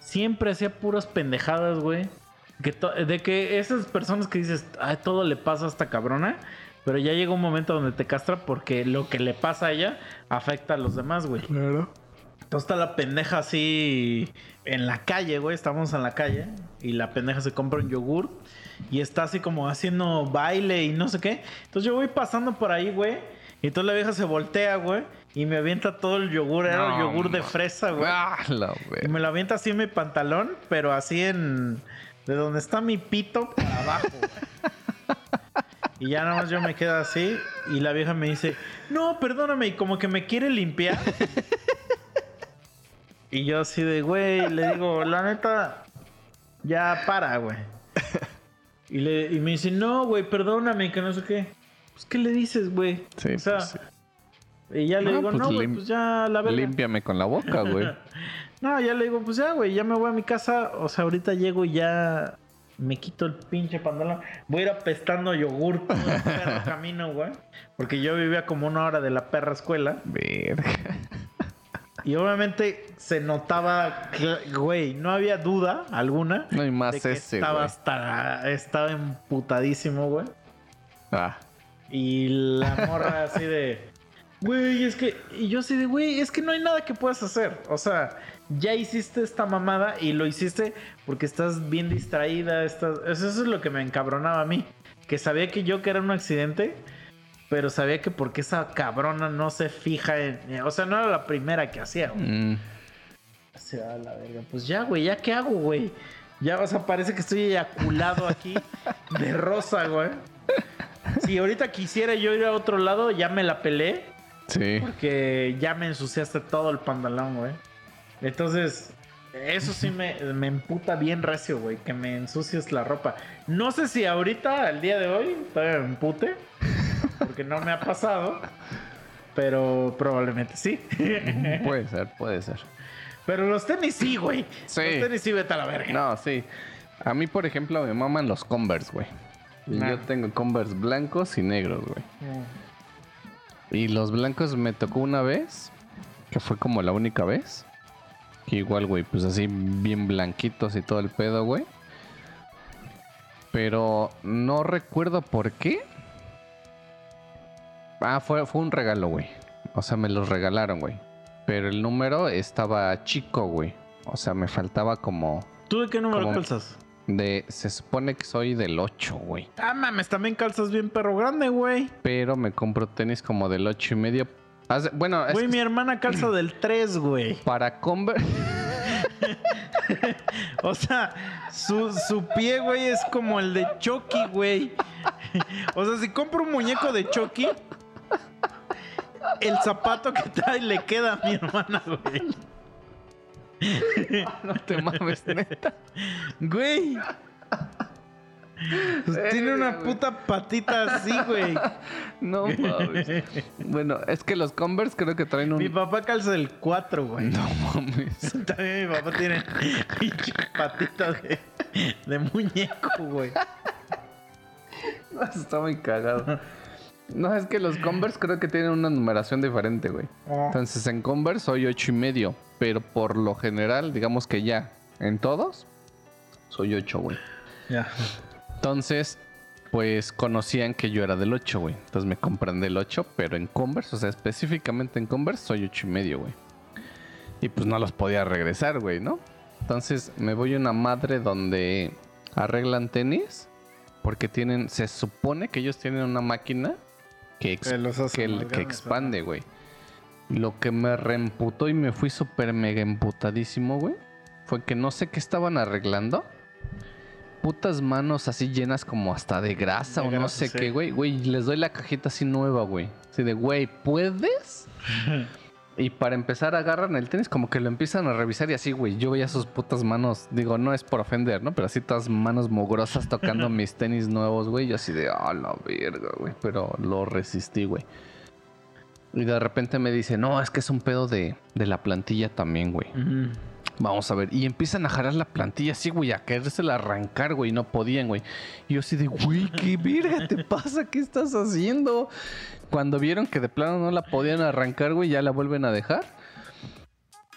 Siempre hacía puras pendejadas, güey. Que de que esas personas que dices, ay, todo le pasa a esta cabrona. Pero ya llega un momento donde te castra porque lo que le pasa a ella afecta a los demás, güey. Claro. Entonces está la pendeja así en la calle, güey. Estamos en la calle y la pendeja se compra un yogur y está así como haciendo baile y no sé qué. Entonces yo voy pasando por ahí, güey. Y entonces la vieja se voltea, güey. Y me avienta todo el yogur. Era No, el yogur de fresa, güey. Ah, Y me lo avienta así en mi pantalón, pero así en. De donde está mi pito para abajo. *laughs* y ya nada más yo me quedo así. Y la vieja me dice: No, perdóname. Y como que me quiere limpiar. y yo así de, güey, le digo, la neta, ya para, güey. Y, le, y me dice: No, güey, perdóname, que no sé qué. Pues, ¿qué le dices, güey? Sí, o sea, pues sí. y ya le No, digo: pues No, güey, pues ya la verga. Límpiame con la boca, güey. *laughs* No, ya le digo, pues ya, güey, ya me voy a mi casa. O sea, ahorita llego y ya me quito el pinche pantalón. Voy a ir apestando yogur todo el perro camino, güey. Porque yo vivía como una hora de la perra escuela. Verga. Y obviamente se notaba, que, güey, no había duda alguna. No hay más de que ese, estaba güey. hasta, estaba emputadísimo, güey. Ah, Y la morra así de, güey, es que, y yo así de, güey, es que no hay nada que puedas hacer. O sea, ya hiciste esta mamada y lo hiciste porque estás bien distraída. Estás... Eso es lo que me encabronaba a mí. Que sabía que yo que era un accidente, pero sabía que porque esa cabrona no se fija en... O sea, no era la primera que hacía, güey. mm, la verga. Pues ya, güey, ¿ya qué hago, güey? Ya, o sea, parece que estoy eyaculado aquí *laughs* de rosa, güey. Si ahorita quisiera yo ir a otro lado, ya me la pelé. sí. Porque ya me ensuciaste todo el pantalón, güey. Entonces, eso sí me, me emputa bien recio, güey. Que me ensucies la ropa. No sé si ahorita, al día de hoy, todavía me empute. Porque no me ha pasado. Pero probablemente sí. Puede ser, puede ser. Pero los tenis sí, güey. Sí. Los tenis sí, vete a la verga. No, sí. A mí, por ejemplo, me maman los Converse, güey. Yo tengo Converse blancos y negros, güey. Y los blancos me tocó una vez, que fue como la única vez. Que igual, güey, pues así bien blanquitos y todo el pedo, güey. Pero no recuerdo por qué. Ah, fue, fue un regalo, güey. O sea, me los regalaron, güey. Pero el número estaba chico, güey. O sea, me faltaba como ¿Tú de qué número Como- calzas? de... Se supone que soy del 8, güey. Ah, mames, también calzas bien perro grande, güey. Pero me compro tenis como del 8 y medio. Bueno, es Güey, mi hermana calza del 3, güey. *laughs* para Converse... *laughs* O sea, su, su pie, güey, es como el de Chucky, güey. *laughs* O sea, si compro un muñeco de Chucky, el zapato que trae le queda a mi hermana, güey. no te mames, neta. Güey. Pues tiene una puta patita así, güey. *laughs* No mames. *laughs* Bueno, es que los Converse creo que traen un... Mi papá calza del 4, güey. No mames. *laughs* También mi papá tiene pinche patita de, de muñeco, güey. Está muy cagado. No, es que los Converse creo que tienen una numeración diferente, güey. Entonces en Converse soy ocho y medio. Pero por lo general, digamos que ya, en todos, soy 8, güey. Ya. Entonces, pues conocían que yo era del 8, güey. Entonces me compran del 8, pero en Converse, o sea, específicamente en Converse, soy 8 y medio, güey. Y pues no los podía regresar, güey, ¿no? Entonces me voy a una madre donde arreglan tenis. Porque tienen, se supone que ellos tienen una máquina que, Que los que, que expande, güey. Lo que me reemputó y me fui súper mega emputadísimo, güey, fue que no sé qué estaban arreglando. Putas manos así llenas como hasta de grasa De o no sé sí. qué, güey. Güey, les doy la cajita así nueva, güey. Así de, güey, ¿puedes? *laughs* Y para empezar agarran el tenis como que lo empiezan a revisar y así, güey. Yo veía sus putas manos, digo, no es por ofender, ¿no? Pero así todas manos mugrosas tocando *laughs* mis tenis nuevos, güey. Yo así de, ah, la verga, güey. Pero lo resistí, güey. Y de repente me dice, no, es que es un pedo de, de la plantilla también, güey. Vamos a ver. Y empiezan a jalar la plantilla así, güey, a querérsela arrancar, güey. No podían, güey. Y yo así de, güey, ¿qué verga te pasa? ¿Qué estás haciendo? Cuando vieron que de plano no la podían arrancar, güey, ya la vuelven a dejar.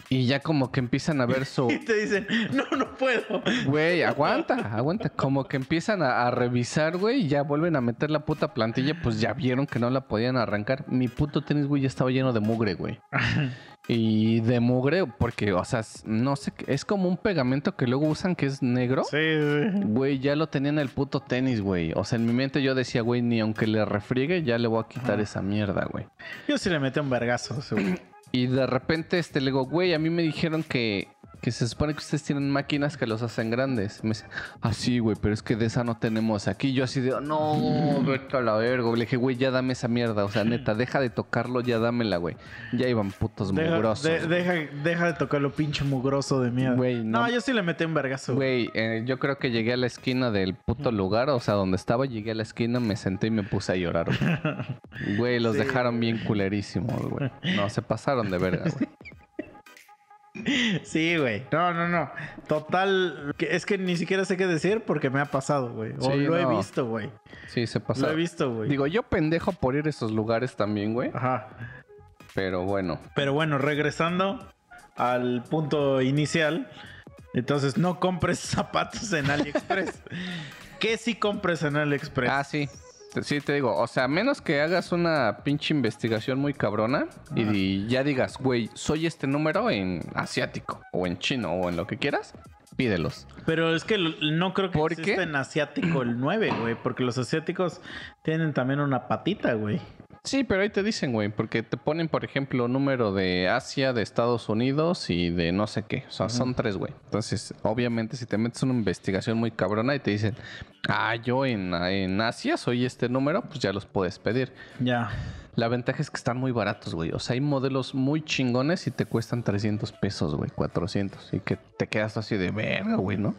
Y ya como que empiezan a ver su... *laughs* Y te dicen, no, no puedo. Güey, aguanta, aguanta. Como que empiezan a, a revisar, güey, y ya vuelven a meter la puta plantilla, pues ya vieron que no la podían arrancar. Mi puto tenis, güey, ya estaba lleno de mugre, güey. Y de mugre, porque, o sea, no sé, es como un pegamento que luego usan que es negro. Sí, sí. Güey, ya lo tenía en el puto tenis, güey. O sea, en mi mente yo decía, güey, ni aunque le refriegue, ya le voy a quitar Ajá. esa mierda, güey. Yo sí le metí un vergazo, seguro. Y de repente, este, le digo, güey, a mí me dijeron que, que se supone que ustedes tienen máquinas que los hacen grandes. Me dice, ah, sí, güey, pero es que de esa no tenemos aquí. Yo así de, "Oh, no, vete a la verga. Le dije, güey, ya dame esa mierda. O sea, *laughs* neta, deja de tocarlo, ya dámela, güey. Ya iban putos Deja, mugrosos. de- deja, deja de tocar lo pinche mugroso de mierda. Güey, no. no. yo sí le metí un vergazo. güey. Güey, eh, yo creo que llegué a la esquina del puto lugar, o sea, donde estaba, llegué a la esquina, me senté y me puse a llorar. Güey, *laughs* Güey, los Sí, dejaron bien culerísimos, güey. No, se pasaron de verga, güey. Sí, güey. No, no, no. Total. Es que ni siquiera sé qué decir porque me ha pasado, güey. O Sí, lo he visto, güey. Sí, se Lo he visto, güey. Digo, yo pendejo por ir a esos lugares también, güey. Ajá. Pero bueno. Pero bueno, regresando al punto inicial. Entonces, no compres *laughs* zapatos en AliExpress. *laughs* ¿Qué sí compres en AliExpress? Ah, sí. Sí, te digo, o sea, a menos que hagas una pinche investigación muy cabrona y, y ya digas, güey, soy este número en asiático o en chino o en lo que quieras, pídelos. Pero es que no creo que ¿Por exista en asiático el 9, güey. Porque los asiáticos tienen también una patita, güey. Sí, pero ahí te dicen, güey, porque te ponen, por ejemplo, número de Asia, de Estados Unidos y de no sé qué. O sea, son tres, güey. Entonces, obviamente, si te metes una investigación muy cabrona y te dicen, ah, yo en, en Asia soy este número, pues ya los puedes pedir. Ya. La ventaja es que están muy baratos, güey. O sea, hay modelos muy chingones y te cuestan 300 pesos, güey, 400. Y que te quedas así de verga, güey, ¿no?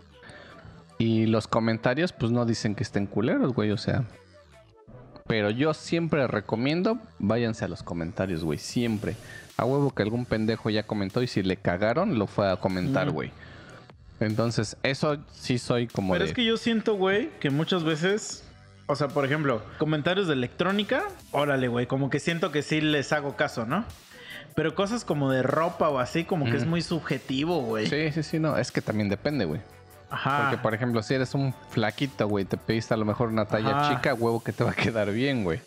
Y los comentarios, pues no dicen que estén culeros, güey, o sea. Pero yo siempre recomiendo, váyanse a los comentarios, güey, siempre. A huevo que algún pendejo ya comentó y si le cagaron, lo fue a comentar, güey. Entonces, eso sí soy como Pero de... es que yo siento, güey, que muchas veces. O sea, por ejemplo, comentarios de electrónica. Órale, güey. Como que siento que sí les hago caso, ¿no? Pero cosas como de ropa o así, como que es muy subjetivo, güey. Sí, sí, sí, no. Es que también depende, güey. Ajá. Porque, por ejemplo, si eres un flaquito, güey, te pediste a lo mejor una talla Ajá. chica, huevo que te va a quedar bien, güey.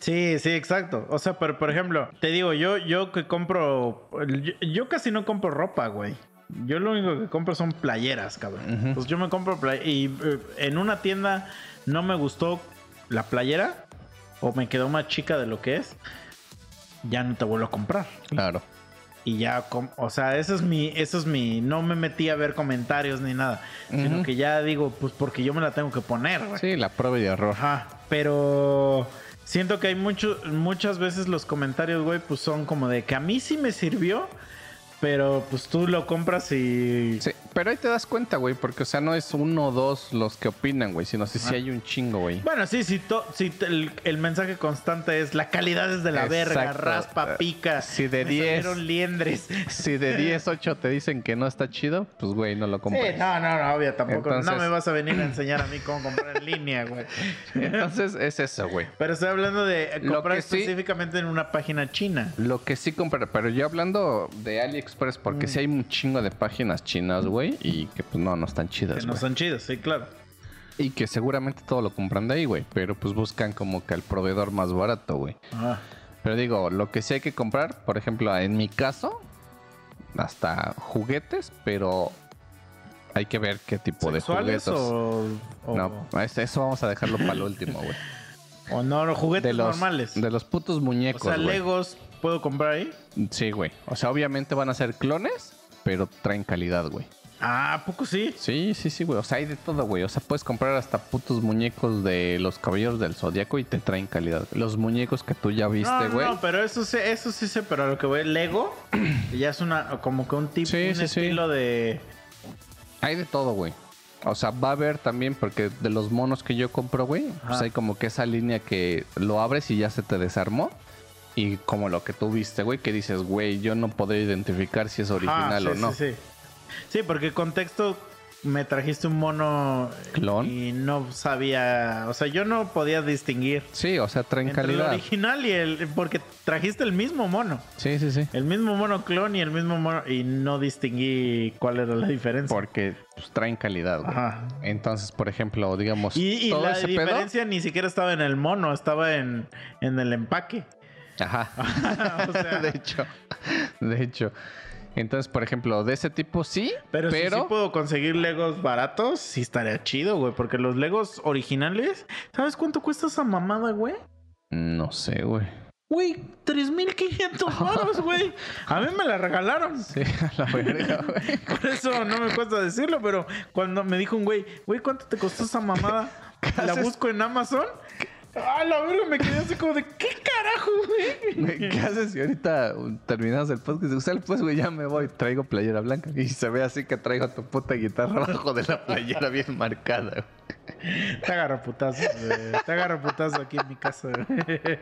Sí, sí, exacto. O sea, pero por ejemplo, te digo, yo, yo que compro. Yo, yo casi no compro ropa, güey. Yo lo único que compro son playeras, cabrón. Pues yo me compro playeras. Y eh, en una tienda no me gustó la playera. O me quedó más chica de lo que es. Ya no te vuelvo a comprar. Claro. Y ya, o sea, eso es mi, eso es mi, no me metí a ver comentarios ni nada, sino que ya digo, pues porque yo me la tengo que poner, güey. Sí, la prueba y error. Ajá, pero siento que hay mucho, muchas veces los comentarios, güey, pues son como de que a mí sí me sirvió, pero pues tú lo compras y... Sí, pero ahí te das cuenta, güey, porque, o sea, no es uno o dos los que opinan, güey, sino si sí hay un chingo, güey. Bueno, sí, sí, to- sí, el, el mensaje constante es la calidad es de la verga, Exacto. raspa, pica. Si de me 10. salieron liendres. *laughs* Si de 10, 8 te dicen que no está chido, pues, güey, no lo Sí, compres. no, no, no, obvio, tampoco. no me vas a venir a enseñar a mí cómo comprar en línea, güey. *laughs* Entonces, es eso, güey. Pero estoy hablando de comprar sí- específicamente en una página china. Lo que sí compré, pero yo hablando de AliExpress, porque Mm. sí hay un chingo de páginas chinas, güey, y que pues no, no están chidas, Que no güey. son chidos, sí, claro. Y que seguramente todo lo compran de ahí, güey, pero pues buscan como que al proveedor más barato, güey. Ah, Pero digo, lo que sí hay que comprar, por ejemplo, en mi caso, hasta juguetes, pero hay que ver qué tipo de ¿Sexuales juguetes. o, o, No, es- eso vamos a dejarlo para el último, güey. *laughs* o no, juguetes De los, normales? de los putos o muñecos, sea, güey. Legos puedo comprar ahí. Sí, güey. O sea, obviamente van a ser clones, pero traen calidad, güey. Ah, ¿a poco sí? Sí, sí, sí, güey. O sea, hay de todo, güey. O sea, puedes comprar hasta putos muñecos de los caballeros del zodiaco y te traen calidad. Los muñecos que tú ya viste, no, güey. no, pero eso sí, eso sí sé, pero a lo que voy, Lego *clears throat* ya es una, como que un tipo, Sí, un sí, sí. estilo de... Hay de todo, güey. O sea, va a haber también, porque de los monos que yo compro, güey, pues hay como que esa línea que lo abres y ya se te desarmó. Y como lo que tú viste, güey, que dices, güey, yo no podré identificar si es original Ah, sí, o no. Sí, sí. Sí, porque contexto me trajiste un mono ¿Clon? y no sabía, o sea, yo no podía distinguir Sí, o sea, traen entre el calidad. original y el porque trajiste el mismo mono, Sí, sí, sí. el mismo mono clon y el mismo mono y no distinguí cuál era la diferencia. Porque pues, traen calidad, güey. Ajá. Entonces, por ejemplo, digamos, Y, y todo la ese pedo. diferencia ni siquiera estaba en el mono, estaba en, en el empaque. Ajá. *laughs* o sea, de hecho. De hecho. Entonces, por ejemplo, de ese tipo sí, pero, pero, si sí puedo conseguir Legos baratos, sí estaría chido, güey. Porque los Legos originales, ¿sabes cuánto cuesta esa mamada, güey? no sé, güey. Güey, 3.500 baros, *laughs* güey. A mí me la regalaron. Sí, a la verga, güey. *laughs* Por eso no me cuesta decirlo, pero cuando me dijo un güey, güey, ¿cuánto te costó esa mamada? La busco en Amazon. *laughs* Ah, la verga, me quedé así como de, ¿qué carajo, güey? Güey, ¿Qué haces si ahorita terminamos el podcast? Usted pues, güey, ya me voy. Traigo playera blanca. Y se ve así que traigo tu puta guitarra abajo de la playera bien marcada, güey. Te agarro putazo, güey. Te agarro putazo aquí en mi casa, güey.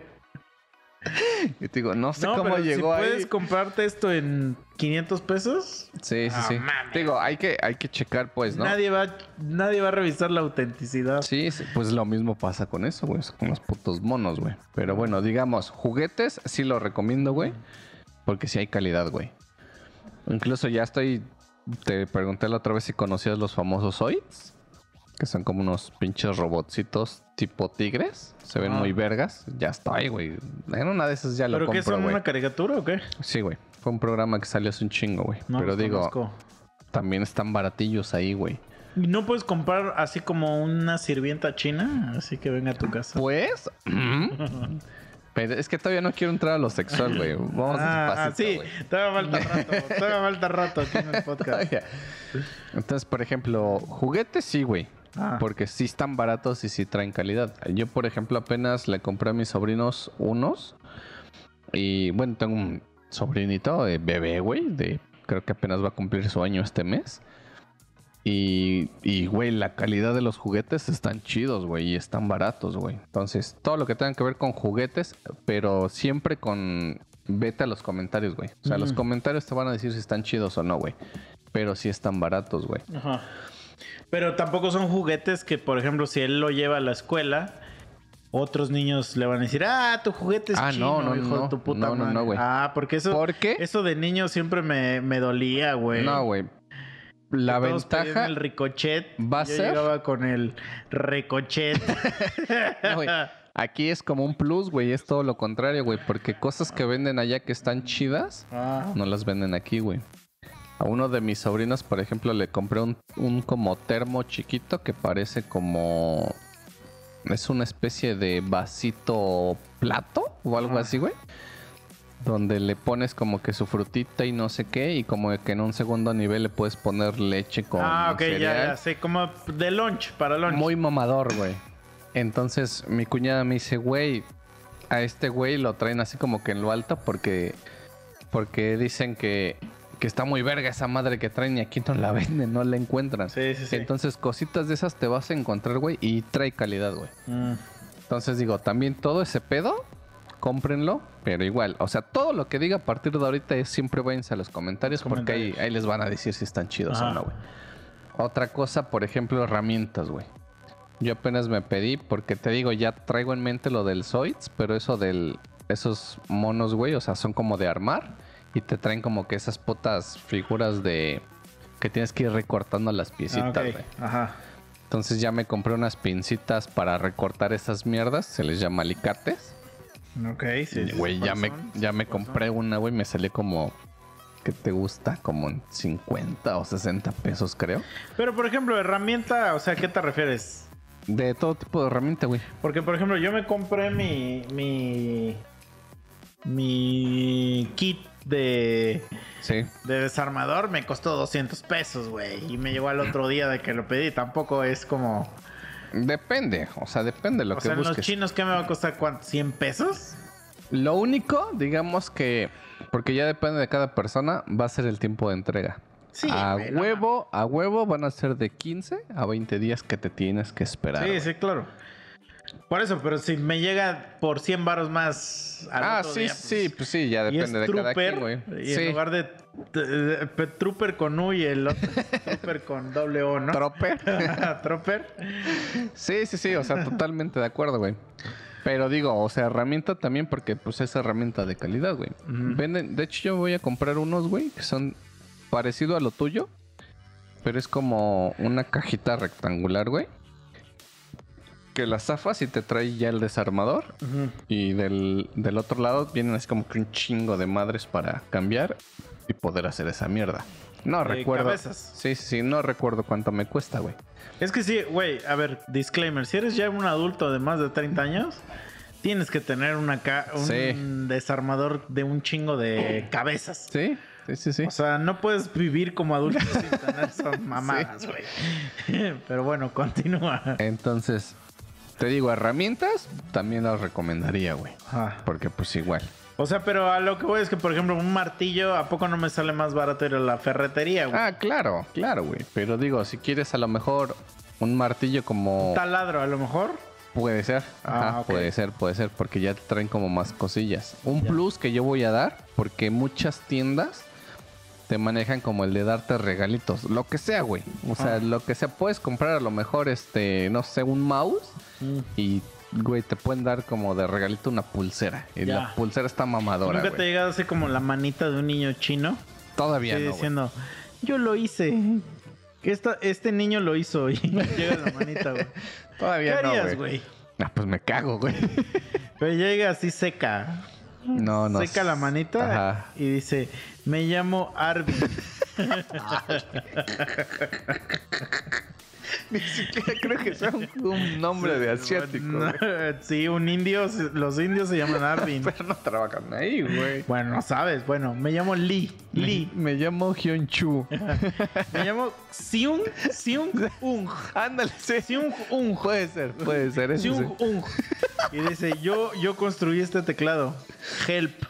*laughs* Y te digo, no sé No, cómo pero llegó si ahí. puedes comprarte esto en 500 pesos, Sí, sí, sí. mames. Te digo, hay que, hay que checar, pues, ¿no? nadie, va, nadie va a revisar la autenticidad. Sí, sí, pues lo mismo pasa con eso, güey. Con los putos monos, güey. Pero bueno, digamos, juguetes sí lo recomiendo, güey. Porque sí hay calidad, güey. Incluso ya estoy. Te pregunté la otra vez si conocías los famosos Zoids. Que son como unos pinches robotcitos tipo tigres. Se ven Ah. muy vergas. Ya estoy, güey. En una de esas ya lo ¿Pero qué compro, son güey. una caricatura o qué? Sí, güey. Fue un programa que salió hace un chingo, güey. No Pero los digo, conozco. también están baratillos ahí, güey. ¿Y ¿No puedes comprar así como una sirvienta china? Así que venga a tu casa. Pues. *laughs* Pero es que todavía no quiero entrar a lo sexual, güey. Vamos ah, ah, despacito, sí, güey. todavía falta *laughs* rato. Todavía falta rato aquí en el podcast. Todavía. Entonces, por ejemplo, juguetes sí, güey. Ah. Porque sí están baratos y sí traen calidad. Yo, por ejemplo, apenas le compré a mis sobrinos unos. Y bueno, tengo un sobrinito de bebé, güey. De, creo que apenas va a cumplir su año este mes. Y, y, güey, la calidad de los juguetes están chidos, güey. Y están baratos, güey. Entonces, todo lo que tenga que ver con juguetes, pero siempre con... Vete a los comentarios, güey. O sea, los comentarios te van a decir si están chidos o no, güey. Pero sí están baratos, güey. Ajá. Pero tampoco son juguetes que, por ejemplo, si él lo lleva a la escuela, otros niños le van a decir, ah, tu juguete es Ah, chino, no, no, hijo de no. tu puta No, no, madre". no, güey. Ah, porque eso, ¿Por qué? eso de niño siempre me, me dolía, güey. No, güey. La Que ventaja... el ricochet. va a yo ser- llegaba con el ricochet. *laughs* No. Aquí es como un plus, güey. Es todo lo contrario, güey. Porque cosas que venden allá que están chidas, Ah, no las venden aquí, güey. A uno de mis sobrinos, por ejemplo, le compré un, un como termo chiquito que parece como... Es una especie de vasito plato o algo Ah. así, güey. Donde le pones como que su frutita y no sé qué. Y como que en un segundo nivel le puedes poner leche con ah ok, ya, cereal. ya sé, como de lunch, para lunch. Muy mamador, güey. Entonces mi cuñada me dice, güey, a este güey lo traen así como que en lo alto porque, porque dicen que, que está muy verga esa madre que traen y aquí no la *laughs* venden, no la encuentran. Sí, sí, sí. Entonces cositas de esas te vas a encontrar, güey, y trae calidad, güey. Mm. Entonces digo, también todo ese pedo, cómprenlo, pero igual, o sea, todo lo que diga a partir de ahorita es siempre váyanse a los comentarios, porque ahí, Comentarios. ahí les van a decir si están chidos o no, güey. Otra cosa, por ejemplo, herramientas, güey. Yo apenas me pedí, porque te digo, ya traigo en mente lo del Zoids, pero eso del. Esos monos, güey, o sea, son como de armar. Y te traen como que esas putas figuras de. que tienes que ir recortando las Ah, piecitas, güey. Ajá. Entonces ya me compré unas pincitas para recortar esas mierdas. Se les llama alicates. Ok, sí. sí, Güey, ya me, ya me ¿Cuáles compré una, güey. Me salió como. ¿Qué te gusta? Como en 50 o 60 pesos, creo. Pero, por ejemplo, herramienta, o sea, ¿a qué te refieres? De todo tipo de herramienta, güey. Porque, por ejemplo, yo me compré mi. mi. mi kit de. Sí. de desarmador, me costó 200 pesos, güey. Y me llegó al otro día de que lo pedí. Tampoco es como. Depende, o sea, depende de lo o que sea, en los busques. chinos, ¿qué me va a costar? ¿Cuánto? ¿100 pesos? Lo único, digamos que, porque ya depende de cada persona, va a ser el tiempo de entrega. Sí, a huevo, a huevo van a ser de 15 a 20 días que te tienes que esperar. Sí, sí, claro. Por eso, pero si me llega por 100 varos más. al Ah, otro sí, día, sí, pues, pues sí, ya depende de cada trooper, quien, güey. Y en lugar de, de- Trooper con U y el otro *laughs* Trooper con doble O, ¿no? trope. *laughs* Trooper. Sí, sí, sí, o sea, totalmente de acuerdo, güey. Pero digo, o sea, herramienta también porque pues es herramienta de calidad, güey. Venden, de hecho yo voy a comprar unos, güey, que son parecido a lo tuyo, pero es como una cajita rectangular, güey. Que la zafas y te trae ya el desarmador. Y del, del otro lado vienen así como que un chingo de madres para cambiar y poder hacer esa mierda. No recuerdo. cabezas. Sí, sí, no recuerdo cuánto me cuesta, güey. Es que sí, güey, a ver, disclaimer, si eres ya un adulto de más de 30 años, tienes que tener una ca- un Sí. desarmador de un chingo de cabezas. Sí, sí, sí, sí. O sea, no puedes vivir como adulto *laughs* sin tener esas mamadas, güey. *laughs* Pero bueno, continúa. Entonces, te digo, herramientas también las recomendaría, güey. Ajá. Porque pues igual. O sea, pero a lo que voy es que, por ejemplo, un martillo, ¿a poco no me sale más barato ir a la ferretería, güey? Ah, claro, claro, güey. Pero digo, si quieres a lo mejor un martillo como... taladro, a lo mejor. Puede ser, Ah, Ajá, puede ser, puede ser, porque ya te traen como más cosillas. Un plus que yo voy a dar, porque muchas tiendas te manejan como el de darte regalitos, lo que sea, güey. O sea, Ah. lo que sea, puedes comprar a lo mejor, este, no sé, un mouse Mm. y, güey, te pueden dar como de regalito una pulsera. Y Ya. la pulsera está mamadora, ¿Nunca te ha güey. llegado así como la manita de un niño chino? Todavía Sí, no, güey. diciendo, yo lo hice. Esta- este niño lo hizo y *laughs* llega la manita, güey. ¿Qué Todavía no, harías, güey. güey? Ah, pues me cago, güey. Pero llega así seca. No, no. seca la manita Ajá. y dice, me llamo Arvin. *laughs* *laughs* Ni siquiera creo que sea un, un nombre de asiático. No, *laughs* sí, un indio, los indios se llaman Arvin. *laughs* Pero no trabajan ahí, güey. bueno, no sabes. Bueno, me llamo Lee. Lee. Me llamo Hyun Chu. Me llamo Seung Seung Ung. Ándale, sí. Seung Ung. Puede ser, puede ser. Eso Seung sí. Ung. Y dice, yo, yo construí este teclado. Help.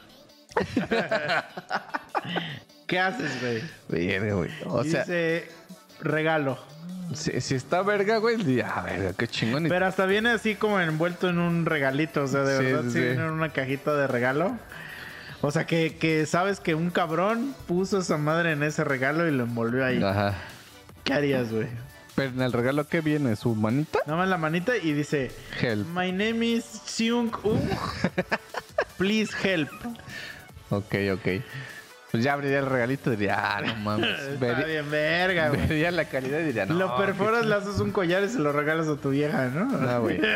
¿Qué haces, güey? Verga, güey. O Y sea, dice, regalo. Si, si está verga, güey, ah, verga, qué chingón. Pero hasta viene así como envuelto en un regalito. O sea, de Sí, verdad, sí, viene en una cajita de regalo. O sea, que, que sabes que un cabrón puso esa madre en ese regalo y lo envolvió ahí. Ajá. ¿Qué harías, güey? Pero en el regalo que viene, su manita. Nada más la manita y dice, Help. My name is Seung Ung. *laughs* Please help. Ok, ok. Pues ya abriría el regalito y diría, ah, no mames. Está Vería, bien verga, güey. vería la calidad y diría, no. lo perforas, le haces un collar y se lo regalas a tu vieja, ¿no? No, güey. *laughs*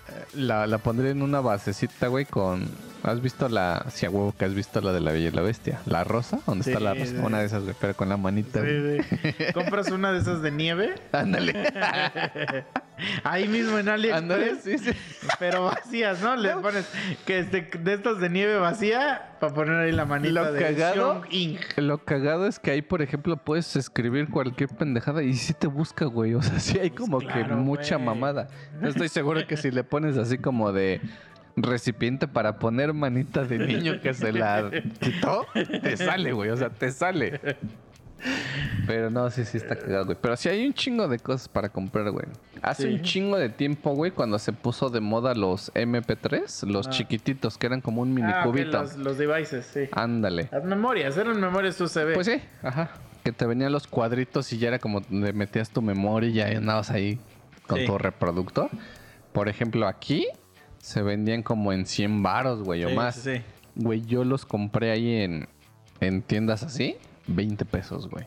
*laughs* La, la pondría en una basecita, güey, con... ¿Has visto la... Si a huevo que has visto la de la Bella y la Bestia? ¿La rosa? ¿Dónde Sí, está la rosa? Una de esas, güey, pero con la manita. Sí. *laughs* Compras una de esas de nieve, Ándale. *laughs* ahí mismo en AliExpress, Ándale, sí, sí. pero vacías, ¿no? Le pones que este, de estas de nieve vacía para poner ahí la manita Lo de cagado-. Lo cagado es que ahí, por ejemplo, puedes escribir cualquier pendejada y sí te busca, güey. O sea, sí hay como que Pues claro, mucha güey. mamada. Yo estoy seguro que si le pones así como de recipiente para poner manita de niño que se la quitó, te sale, güey. O sea, te sale. Pero no, sí, sí está cagado, güey. Pero sí hay un chingo de cosas para comprar, güey. Hace Sí. un chingo de tiempo, güey, cuando se puso de moda los MP3, los Ah. chiquititos, que eran como un mini Ah, cubito. los, los devices, sí. Ándale. Las memorias, eran memorias USB. Pues sí, ajá. Que te venían los cuadritos y ya era como donde metías tu memoria y ya andabas ahí con Sí. tu reproductor. Por ejemplo, aquí se vendían como en 100 varos, güey, o más. sí, sí. Güey, yo los compré ahí en, en tiendas así, 20 pesos, güey.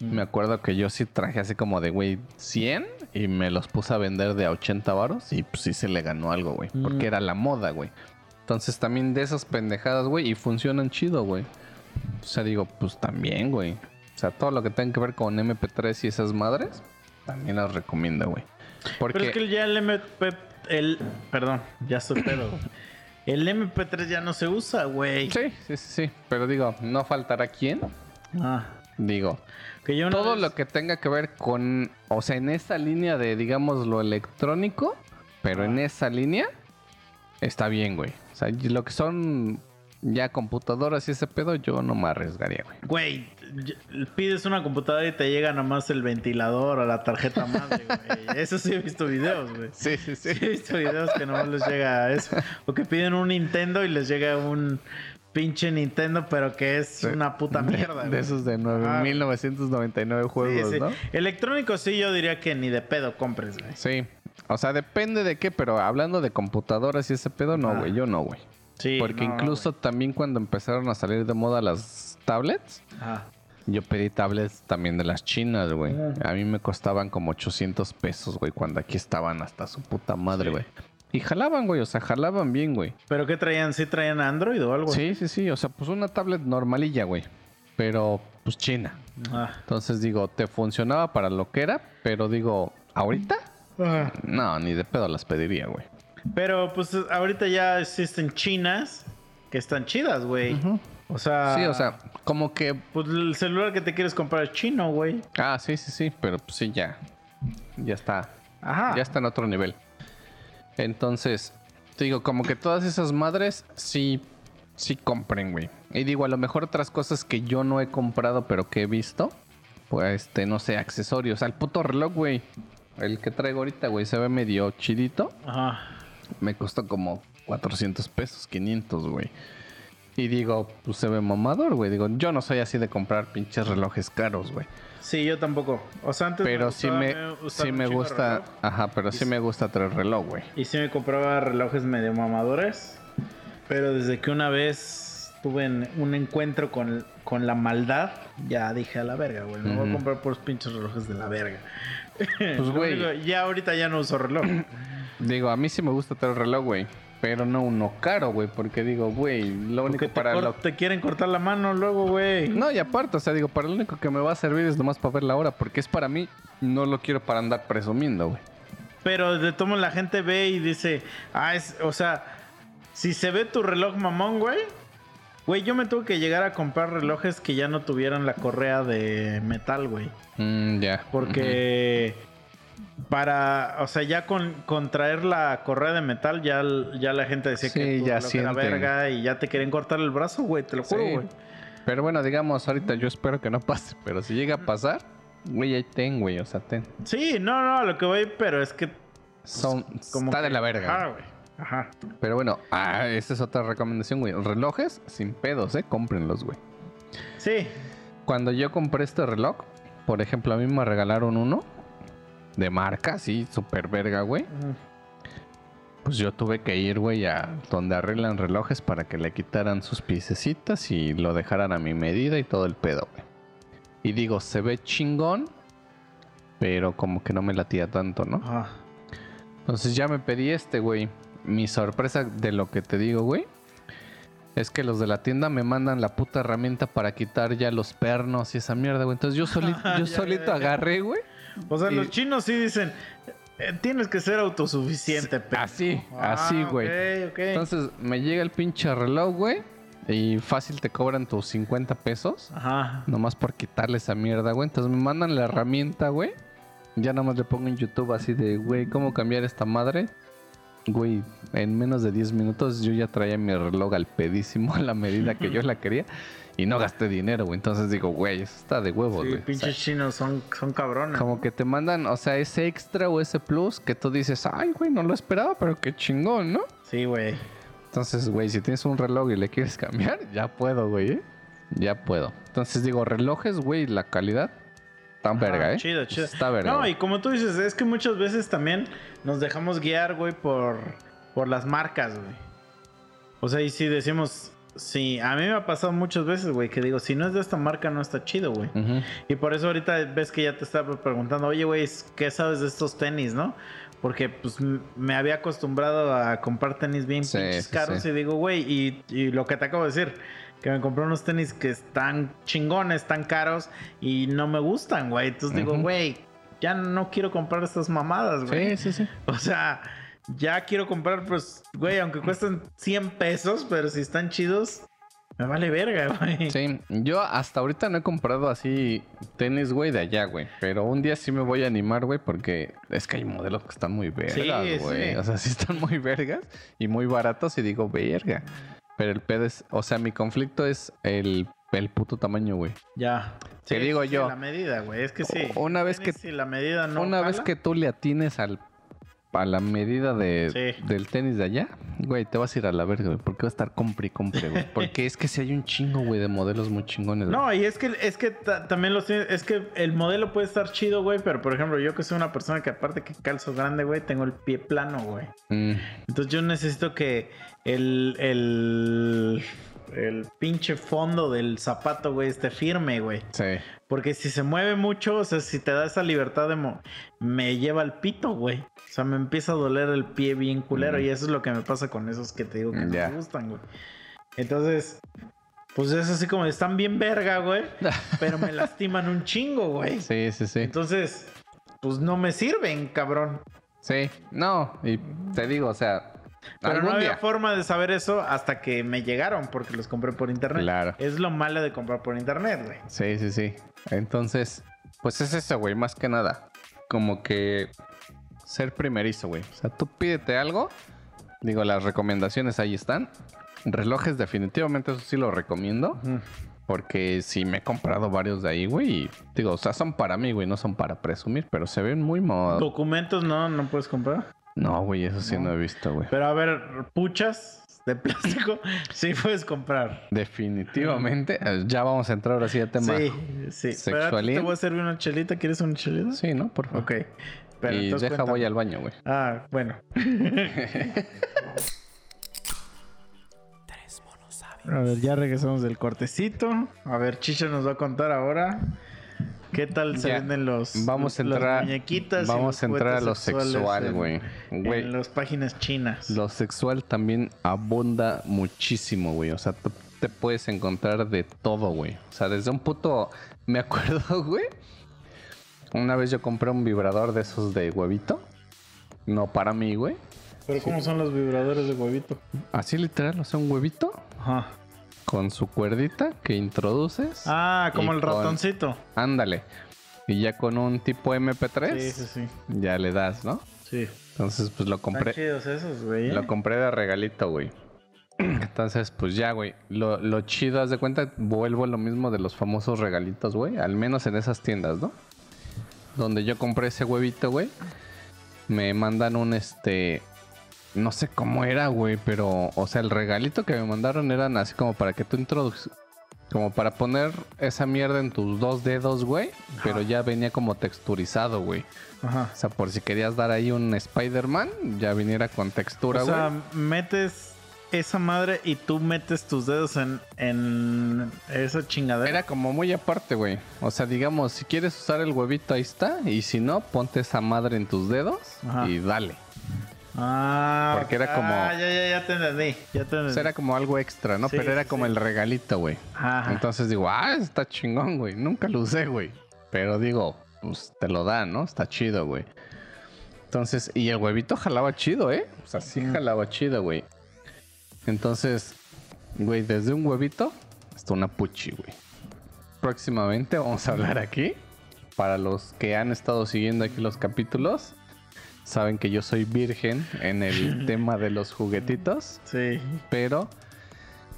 Mm. Me acuerdo que yo sí traje así como de, güey, 100 y me los puse a vender de a 80 varos y pues sí se le ganó algo, güey. Mm. Porque era la moda, güey. Entonces también de esas pendejadas, güey, y funcionan chido, güey. O sea, digo, pues también, güey. O sea, todo lo que tenga que ver con MP3 y esas madres, también las recomiendo, güey. Porque... Pero es que ya el MP... El, perdón, ya estoy *coughs* pedo. El MP3 ya no se usa, güey. Sí, sí, sí, sí. Pero digo, no faltará quién. Ah, Digo, que yo todo vez- lo que tenga que ver con, o sea, en esa línea de, digamos, lo electrónico, pero en esa línea está bien, güey. O sea, lo que son ya computadoras y ese pedo, yo no me arriesgaría, güey. Güey, pides una computadora y te llega nomás el ventilador o la tarjeta madre, güey. *laughs* Eso sí he visto videos, güey. Sí, sí, Sí he visto videos que nomás les llega eso. O que piden un Nintendo y les llega un pinche Nintendo, pero que es una puta mierda, De, güey. esos de Ajá. 9.999 juegos, Sí, sí. ¿no? Electrónico sí, yo diría que ni de pedo compres, güey. Sí. O sea, depende de qué, pero hablando de computadoras y ese pedo, no, Ah. güey. Yo no, güey. Sí. Porque no, incluso también cuando empezaron a salir de moda las tablets, güey. Yo pedí tablets también de las chinas, güey. Ajá. A mí me costaban como 800 pesos, güey, cuando aquí estaban hasta su puta madre, Sí. güey. Y jalaban, güey, o sea, jalaban bien, güey. ¿Pero qué traían? ¿Sí traían Android o algo? Sí, sí, sí, o sea, pues una tablet normalilla, güey. Pero, pues china. Ah. Entonces digo, te funcionaba para lo que era, pero digo, ¿ahorita? Ah. No, ni de pedo las pediría, güey. Pero pues ahorita ya existen chinas que están chidas, güey. O sea... Sí, o sea, como que... Pues el celular que te quieres comprar es chino, güey. Ah, sí, sí, sí, pero pues sí, ya. Ya está. Ajá. Ya está en otro nivel. Entonces, te digo, como que todas esas madres sí, sí compren, güey. Y digo, a lo mejor otras cosas que yo no he comprado, pero que he visto. Pues, este, no sé, accesorios. Al puto reloj, güey. El que traigo ahorita, güey, se ve medio chidito. Ajá. Me costó como 400 pesos, 500, güey. Y digo, pues se ve mamador, güey. Digo, yo no soy así de comprar pinches relojes caros, güey. Sí, yo tampoco. O sea, antes Pero sí me, sí me chingo el gusta, reloj. ajá, pero sí me gusta traer reloj, güey. Y sí me compraba relojes medio mamadores. Pero desde que una vez tuve un encuentro con, con la maldad, ya dije a la verga, güey. Me voy a comprar por los pinches relojes de la verga. Pues, *laughs* güey. Ya ahorita ya no uso reloj. Digo, a mí sí me gusta traer reloj, güey. Pero no uno caro, güey. Porque digo, güey, lo único te, para lo... te quieren cortar la mano luego, güey. No, y aparte, o sea, digo, para lo único que me va a servir es nomás para ver la hora. Porque es para mí, no lo quiero para andar presumiendo, güey. Pero de tomo la gente ve y dice, ah, es, o sea, si se ve tu reloj mamón, güey. Güey, yo me tuve que llegar a comprar relojes que ya no tuvieran la correa de metal, güey. Mm, ya. Porque para, o sea, ya con, con traer la correa de metal, ya, ya la gente decía Sí, que ya era verga y ya te querían cortar el brazo, güey, te lo Sí. juro, güey. Pero bueno, digamos, ahorita yo espero que no pase. Pero si llega a pasar, güey, ahí ten, güey. O sea, ten. Sí, no, no, lo que voy, pero es que Son, como está de la verga. Ajá, güey. Ajá. Pero bueno, ah, esta es otra recomendación, güey. Relojes sin pedos, ¿eh? Cómprenlos, güey. Sí. Cuando yo compré este reloj, por ejemplo, a mí me regalaron uno de marca, sí, super verga, güey. Pues yo tuve que ir, güey, a donde arreglan relojes para que le quitaran sus piececitas y lo dejaran a mi medida y todo el pedo, güey. Y digo, se ve chingón, pero como que no me latía tanto, ¿no? Ajá. Entonces ya me pedí este, güey. Mi sorpresa de lo que te digo, güey. Es que los de la tienda me mandan la puta herramienta para quitar ya los pernos y esa mierda, güey. Entonces yo, *laughs* solito yo solito agarré, güey. O sea, Y- los chinos sí dicen, eh, tienes que ser autosuficiente, pero. Así, así, güey. Ok, ok. Entonces me llega el pinche reloj, güey. Y fácil te cobran tus 50 pesos. Ajá. Nomás por quitarle esa mierda, güey. Entonces me mandan la herramienta, güey. Ya nomás le pongo en YouTube así de, güey, ¿cómo cambiar esta madre? Güey, en menos de 10 minutos yo ya traía mi reloj al pedísimo *laughs* a la medida que yo la quería. Y no gasté dinero, güey. Entonces digo, güey, eso está de huevos, Sí, güey. O sea, pinches chinos son, son cabrones. como que te mandan, o sea, ese extra o ese plus que tú dices, ay, güey, no lo esperaba, pero qué chingón, ¿no? Sí, güey. Entonces, güey, si tienes un reloj y le quieres cambiar, *laughs* ya puedo, güey, ¿eh? Ya puedo. Entonces digo, relojes, güey, la calidad, tan Ajá, verga, ¿eh? Chido, chido. Está verga. No, y como tú dices, es que muchas veces también nos dejamos guiar, güey, por, por las marcas, güey. O sea, y si decimos, sí, a mí me ha pasado muchas veces, güey, que digo, si no es de esta marca, no está chido, güey. Y por eso ahorita ves que ya te estaba preguntando, oye, güey, ¿qué sabes de estos tenis, no? Porque pues me había acostumbrado a comprar tenis bien Sí, caros sí. y digo, güey, y, y lo que te acabo de decir, que me compré unos tenis que están chingones, tan caros y no me gustan, güey. Entonces digo, güey, ya no quiero comprar estas mamadas, güey. Sí, sí, sí. *laughs* O sea, ya quiero comprar, pues, güey, aunque cuesten 100 pesos, pero si están chidos, me vale verga, güey. Sí, yo hasta ahorita no he comprado así tenis, güey, de allá, güey. Pero un día sí me voy a animar, güey, porque es que hay modelos que están muy vergas, Sí, güey. sí. O sea, *laughs* sí están muy vergas y muy baratos y digo, verga. Pero el pedo es, o sea, mi conflicto es el, el puto tamaño, güey. Ya. Te digo yo. La medida, güey. Es que sí. Una vez que- Si la medida no. Una vez que tú le atines al, a la medida de, Sí. del tenis de allá, güey, te vas a ir a la verga, güey. Porque va a estar compre y compre, güey. *laughs* Porque es que si hay un chingo, güey, de modelos muy chingones, güey. No, y es que, es que ta- también los tiene- Es que el modelo puede estar chido, güey. Pero por ejemplo, yo que soy una persona que aparte que calzo grande, güey, tengo el pie plano, güey. Mm, Entonces yo necesito que el. el el pinche fondo del zapato, güey, esté firme, güey. Sí. Porque si se mueve mucho, o sea, si te da esa libertad de... mo- me lleva al pito, güey. O sea, me empieza a doler el pie bien culero. Mm. Y eso es lo que me pasa con esos que te digo que Ya. me gustan, güey. Entonces, pues es así como están bien verga, güey. *laughs* pero me lastiman un chingo, güey. Sí, sí, sí. Entonces, pues no me sirven, cabrón. Sí. No, y te digo, o sea, Pero no había día. forma de saber eso hasta que me llegaron porque los compré por internet. Claro. Es lo malo de comprar por internet, güey. Sí, sí, sí. Entonces, pues es eso, güey, más que nada. Como que ser primerizo, güey. O sea, tú pídete algo. Digo, las recomendaciones ahí están. Relojes, definitivamente, eso sí lo recomiendo. Porque sí me he comprado varios de ahí, güey. Y digo, o sea, son para mí, güey, no son para presumir, pero se ven muy mod. Documentos no, no puedes comprar. No, güey, eso sí no, No. he visto, güey. Pero a ver, puchas de plástico *laughs* sí puedes comprar. Definitivamente. Ya vamos a entrar ahora sí al tema. Sí, sí. Sexualín. te voy a servir una chelita. ¿Quieres una chelita? Sí, ¿no? Por favor. Ok. Pero y deja, cuéntame. voy al baño, güey. Ah, bueno. Tres *laughs* monos A ver, ya regresamos del cortecito. A ver, Chicha nos va a contar ahora. ¿Qué tal se Ya. venden los Vamos a las entrar. muñequitas y Vamos los a entrar a lo sexuales sexual, en- güey. Güey, En las páginas chinas. Lo sexual también abunda muchísimo, güey. O sea, te puedes encontrar de todo, güey. O sea, desde un puto. Me acuerdo, *laughs* güey. Una vez yo compré un vibrador de esos de huevito. No para mí, güey. Pero ¿cómo son los vibradores de huevito? Así literal, o sea, un huevito Ajá. con su cuerdita que introduces. Ah, como Y el con- ratoncito. Ándale. Y ya con un tipo MP3, Sí, sí, sí. ya le das, ¿no? Sí. Entonces, pues lo compré. Están chidos esos, güey. ¿eh? Lo compré de regalito, güey. *clears throat* Entonces, pues ya, güey. Lo, lo chido, haz de cuenta, vuelvo a lo mismo de los famosos regalitos, güey. Al menos en esas tiendas, ¿no? Donde yo compré ese huevito, güey. Me mandan un este. No sé cómo era, güey, pero. O sea, el regalito que me mandaron eran así como para que tú introduces. Como para poner esa mierda en tus dos dedos, güey. Pero ya venía como texturizado, güey. Ajá. O sea, por si querías dar ahí un Spider-Man, ya viniera con textura, O güey. sea, metes esa madre y tú metes tus dedos en, en esa chingadera. Era como muy aparte, güey. O sea, digamos, si quieres usar el huevito, ahí está. Y si no, ponte esa madre en tus dedos Ajá. y dale. Ah, Porque era como- Ah, ya, ya, ya te entendí. Ya te O entendí. sea, era como algo extra, ¿no? Sí, Pero era sí, como sí. el regalito, güey. Entonces digo, ah, está chingón, güey. Nunca lo usé, güey. Pero digo, pues te lo dan, ¿no? Está chido, güey. Entonces, y el huevito jalaba chido, ¿eh? O sea, sí jalaba chido, güey. Entonces, güey, desde un huevito hasta una puchi, güey. Próximamente vamos a hablar aquí. Para los que han estado siguiendo aquí los capítulos, saben que yo soy virgen en el *laughs* tema de los juguetitos. Sí. Pero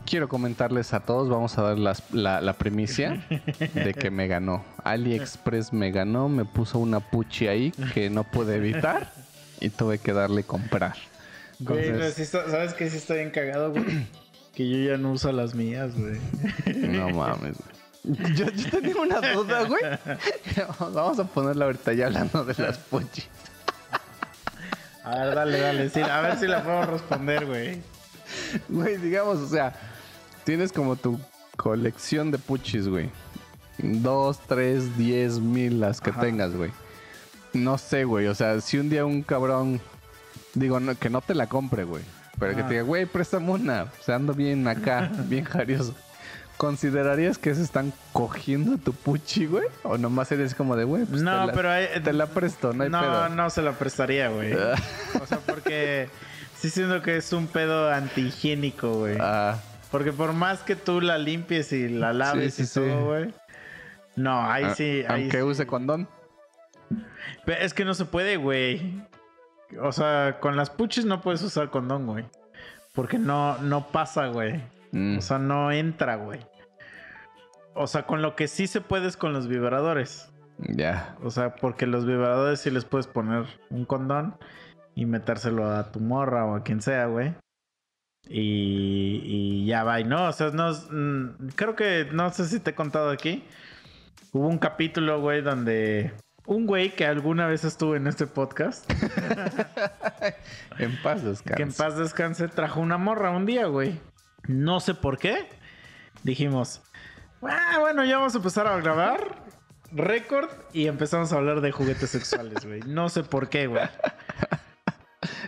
quiero comentarles a todos, vamos a dar las- la, la primicia de que me ganó. AliExpress me ganó, me puso una puchi ahí que no pude evitar y tuve que darle comprar. Güey, Entonces- no, sí está- ¿sabes qué? Sí está bien cagado, güey. *clears throat* que yo ya no uso las mías, güey. *laughs* No mames, güey. Yo, yo tenía una duda, güey. *laughs* Vamos a ponerla ahorita ya hablando de las puchis. A ver, dale, dale. sí, a ver si la puedo responder, güey. Güey, digamos, o sea, tienes como tu colección de puchis, güey. Dos, tres, diez mil las que Ajá. tengas, güey. No sé, güey. O sea, si un día un cabrón. Digo, no- que no te la compre, güey. Pero que Ah. te diga, güey, préstame una. O sea, ando bien acá, *laughs* bien jarioso. ¿Considerarías que se están cogiendo tu puchi, güey? O nomás eres como de, güey, pues No, te la, pero hay- te la presto, no hay no, pedo. no se la prestaría, güey. *laughs* O sea, porque sí siento que es un pedo antihigiénico, güey. Ah, Porque por más que tú la limpies y la laves Sí, y sí, sí. todo, güey. No, ahí ah, sí. Ahí aunque use condón. Pero es que no se puede, güey. O sea, con las puches no puedes usar condón, güey. Porque no, no pasa, güey. Mm, O sea, no entra, güey. O sea, con lo que sí se puede es con los vibradores. ya. O sea, porque los vibradores sí les puedes poner un condón y metérselo a tu morra o a quien sea, güey. Y, y ya va, y no, o sea, no, mm, creo que, no sé si te he contado aquí, hubo un capítulo, güey, donde un güey que alguna vez estuvo en este podcast, *laughs* En paz descanse. que en paz descanse, trajo una morra un día, güey. No sé por qué. dijimos, ah, bueno, ya vamos a empezar a grabar récord y empezamos a hablar de juguetes sexuales, güey. No sé por qué, güey. *laughs*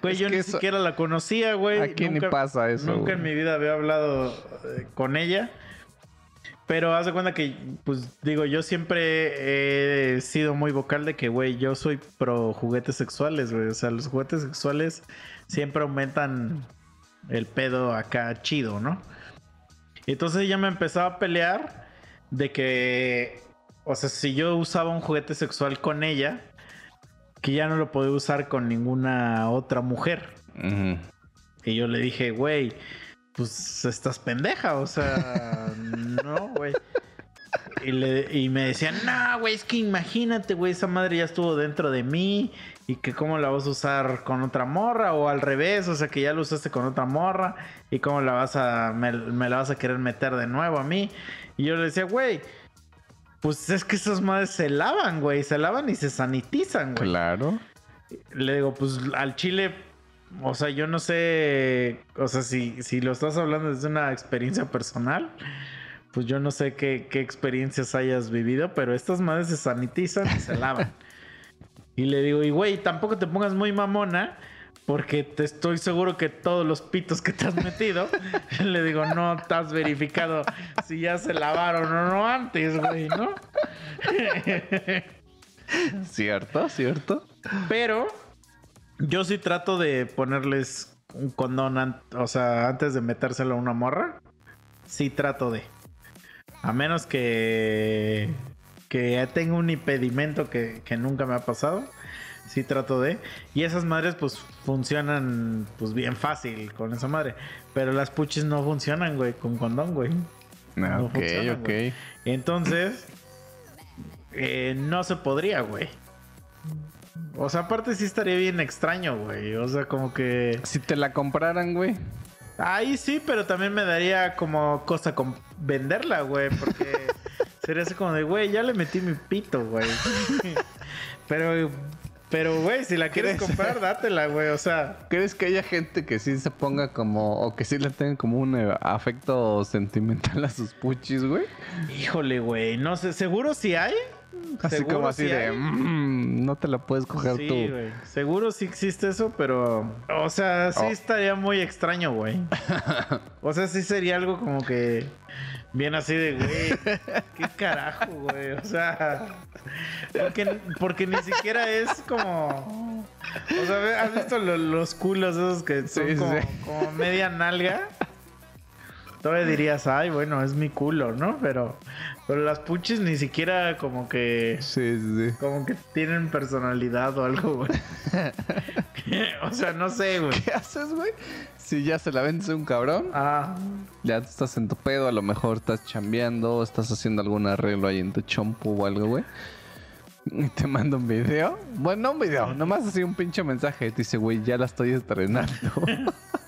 Güey, Es yo ni eso- siquiera la conocía, güey. ¿A quién ni Nunca- pasa eso, Nunca güey? en mi vida había hablado eh, con ella. Pero haz de cuenta que, pues digo, yo siempre he sido muy vocal de que, güey, yo soy pro juguetes sexuales, güey. O sea, los juguetes sexuales siempre aumentan el pedo acá chido, ¿no? Entonces ella me empezaba a pelear de que, o sea, si yo usaba un juguete sexual con ella, que ya no lo podía usar con ninguna otra mujer. Y yo le dije, güey, pues estás pendeja, o sea, no, güey. Y, le- y me decían, no, güey, es que imagínate, güey, esa madre ya estuvo dentro de mí y que cómo la vas a usar con otra morra o al revés, o sea, que ya la usaste con otra morra y cómo la vas a, me, me la vas a querer meter de nuevo a mí. Y yo le decía, güey, pues es que esas madres se lavan, güey, se lavan y se sanitizan, güey. Claro. Le digo, pues al chile, o sea, yo no sé, o sea, si, si lo estás hablando desde una experiencia personal, pues yo no sé qué, qué experiencias hayas vivido, pero estas madres se sanitizan y se lavan. *laughs* Y le digo, y güey, tampoco te pongas muy mamona, porque te estoy seguro que todos los pitos que te has metido, *laughs* le digo, no te has verificado si ya se lavaron o no antes, güey, ¿no? *laughs* ¿Cierto? ¿Cierto? Pero yo sí trato de ponerles un condón, o sea, antes de metérselo a una morra. Sí trato de. A menos que, que tenga un impedimento que, que nunca me ha pasado. Sí trato de. Y esas madres pues funcionan pues bien fácil con esa madre. Pero las puchis no funcionan, güey, con condón, güey. Ah, No ok, funcionan, ok. güey. Entonces, eh, no se podría, güey. O sea, aparte sí estaría bien extraño, güey. O sea, como que... Si te la compraran, güey. Ahí sí, pero también me daría como cosa con venderla, güey. Porque *laughs* sería así como de, güey, ya le metí mi pito, güey. *laughs* pero, pero, güey, si la quieres comprar, dátela, güey. O sea, ¿Crees que haya gente que sí se ponga como, o que sí le tenga como un eh, afecto sentimental a sus puchis, güey? híjole, güey. No sé, seguro si hay. Así Seguro como así sí de. "Mm, no te la puedes coger Sí, tú. Seguro sí existe eso, pero. O sea, sí Oh. estaría muy extraño, güey. *laughs* O sea, sí sería algo como que. Bien así de, güey. ¿Qué carajo, güey? O sea. Porque, porque ni siquiera es como. O sea, ¿has visto lo- los culos esos que son Sí, como, como media nalga? Todavía dirías, ay, bueno, es mi culo, ¿no? Pero, pero las puchis ni siquiera como que. Sí, sí, sí. Como que tienen personalidad o algo, güey. *laughs* o sea, no sé, güey. ¿Qué haces, güey? Si ya se la vendes a un cabrón, Ah, ya estás en tu pedo, a lo mejor estás chambeando, estás haciendo algún arreglo ahí en tu chompu o algo, güey. Y te manda un video. Bueno, no un video, nomás así un pinche mensaje. Te dice, güey, ya la estoy estrenando. *laughs*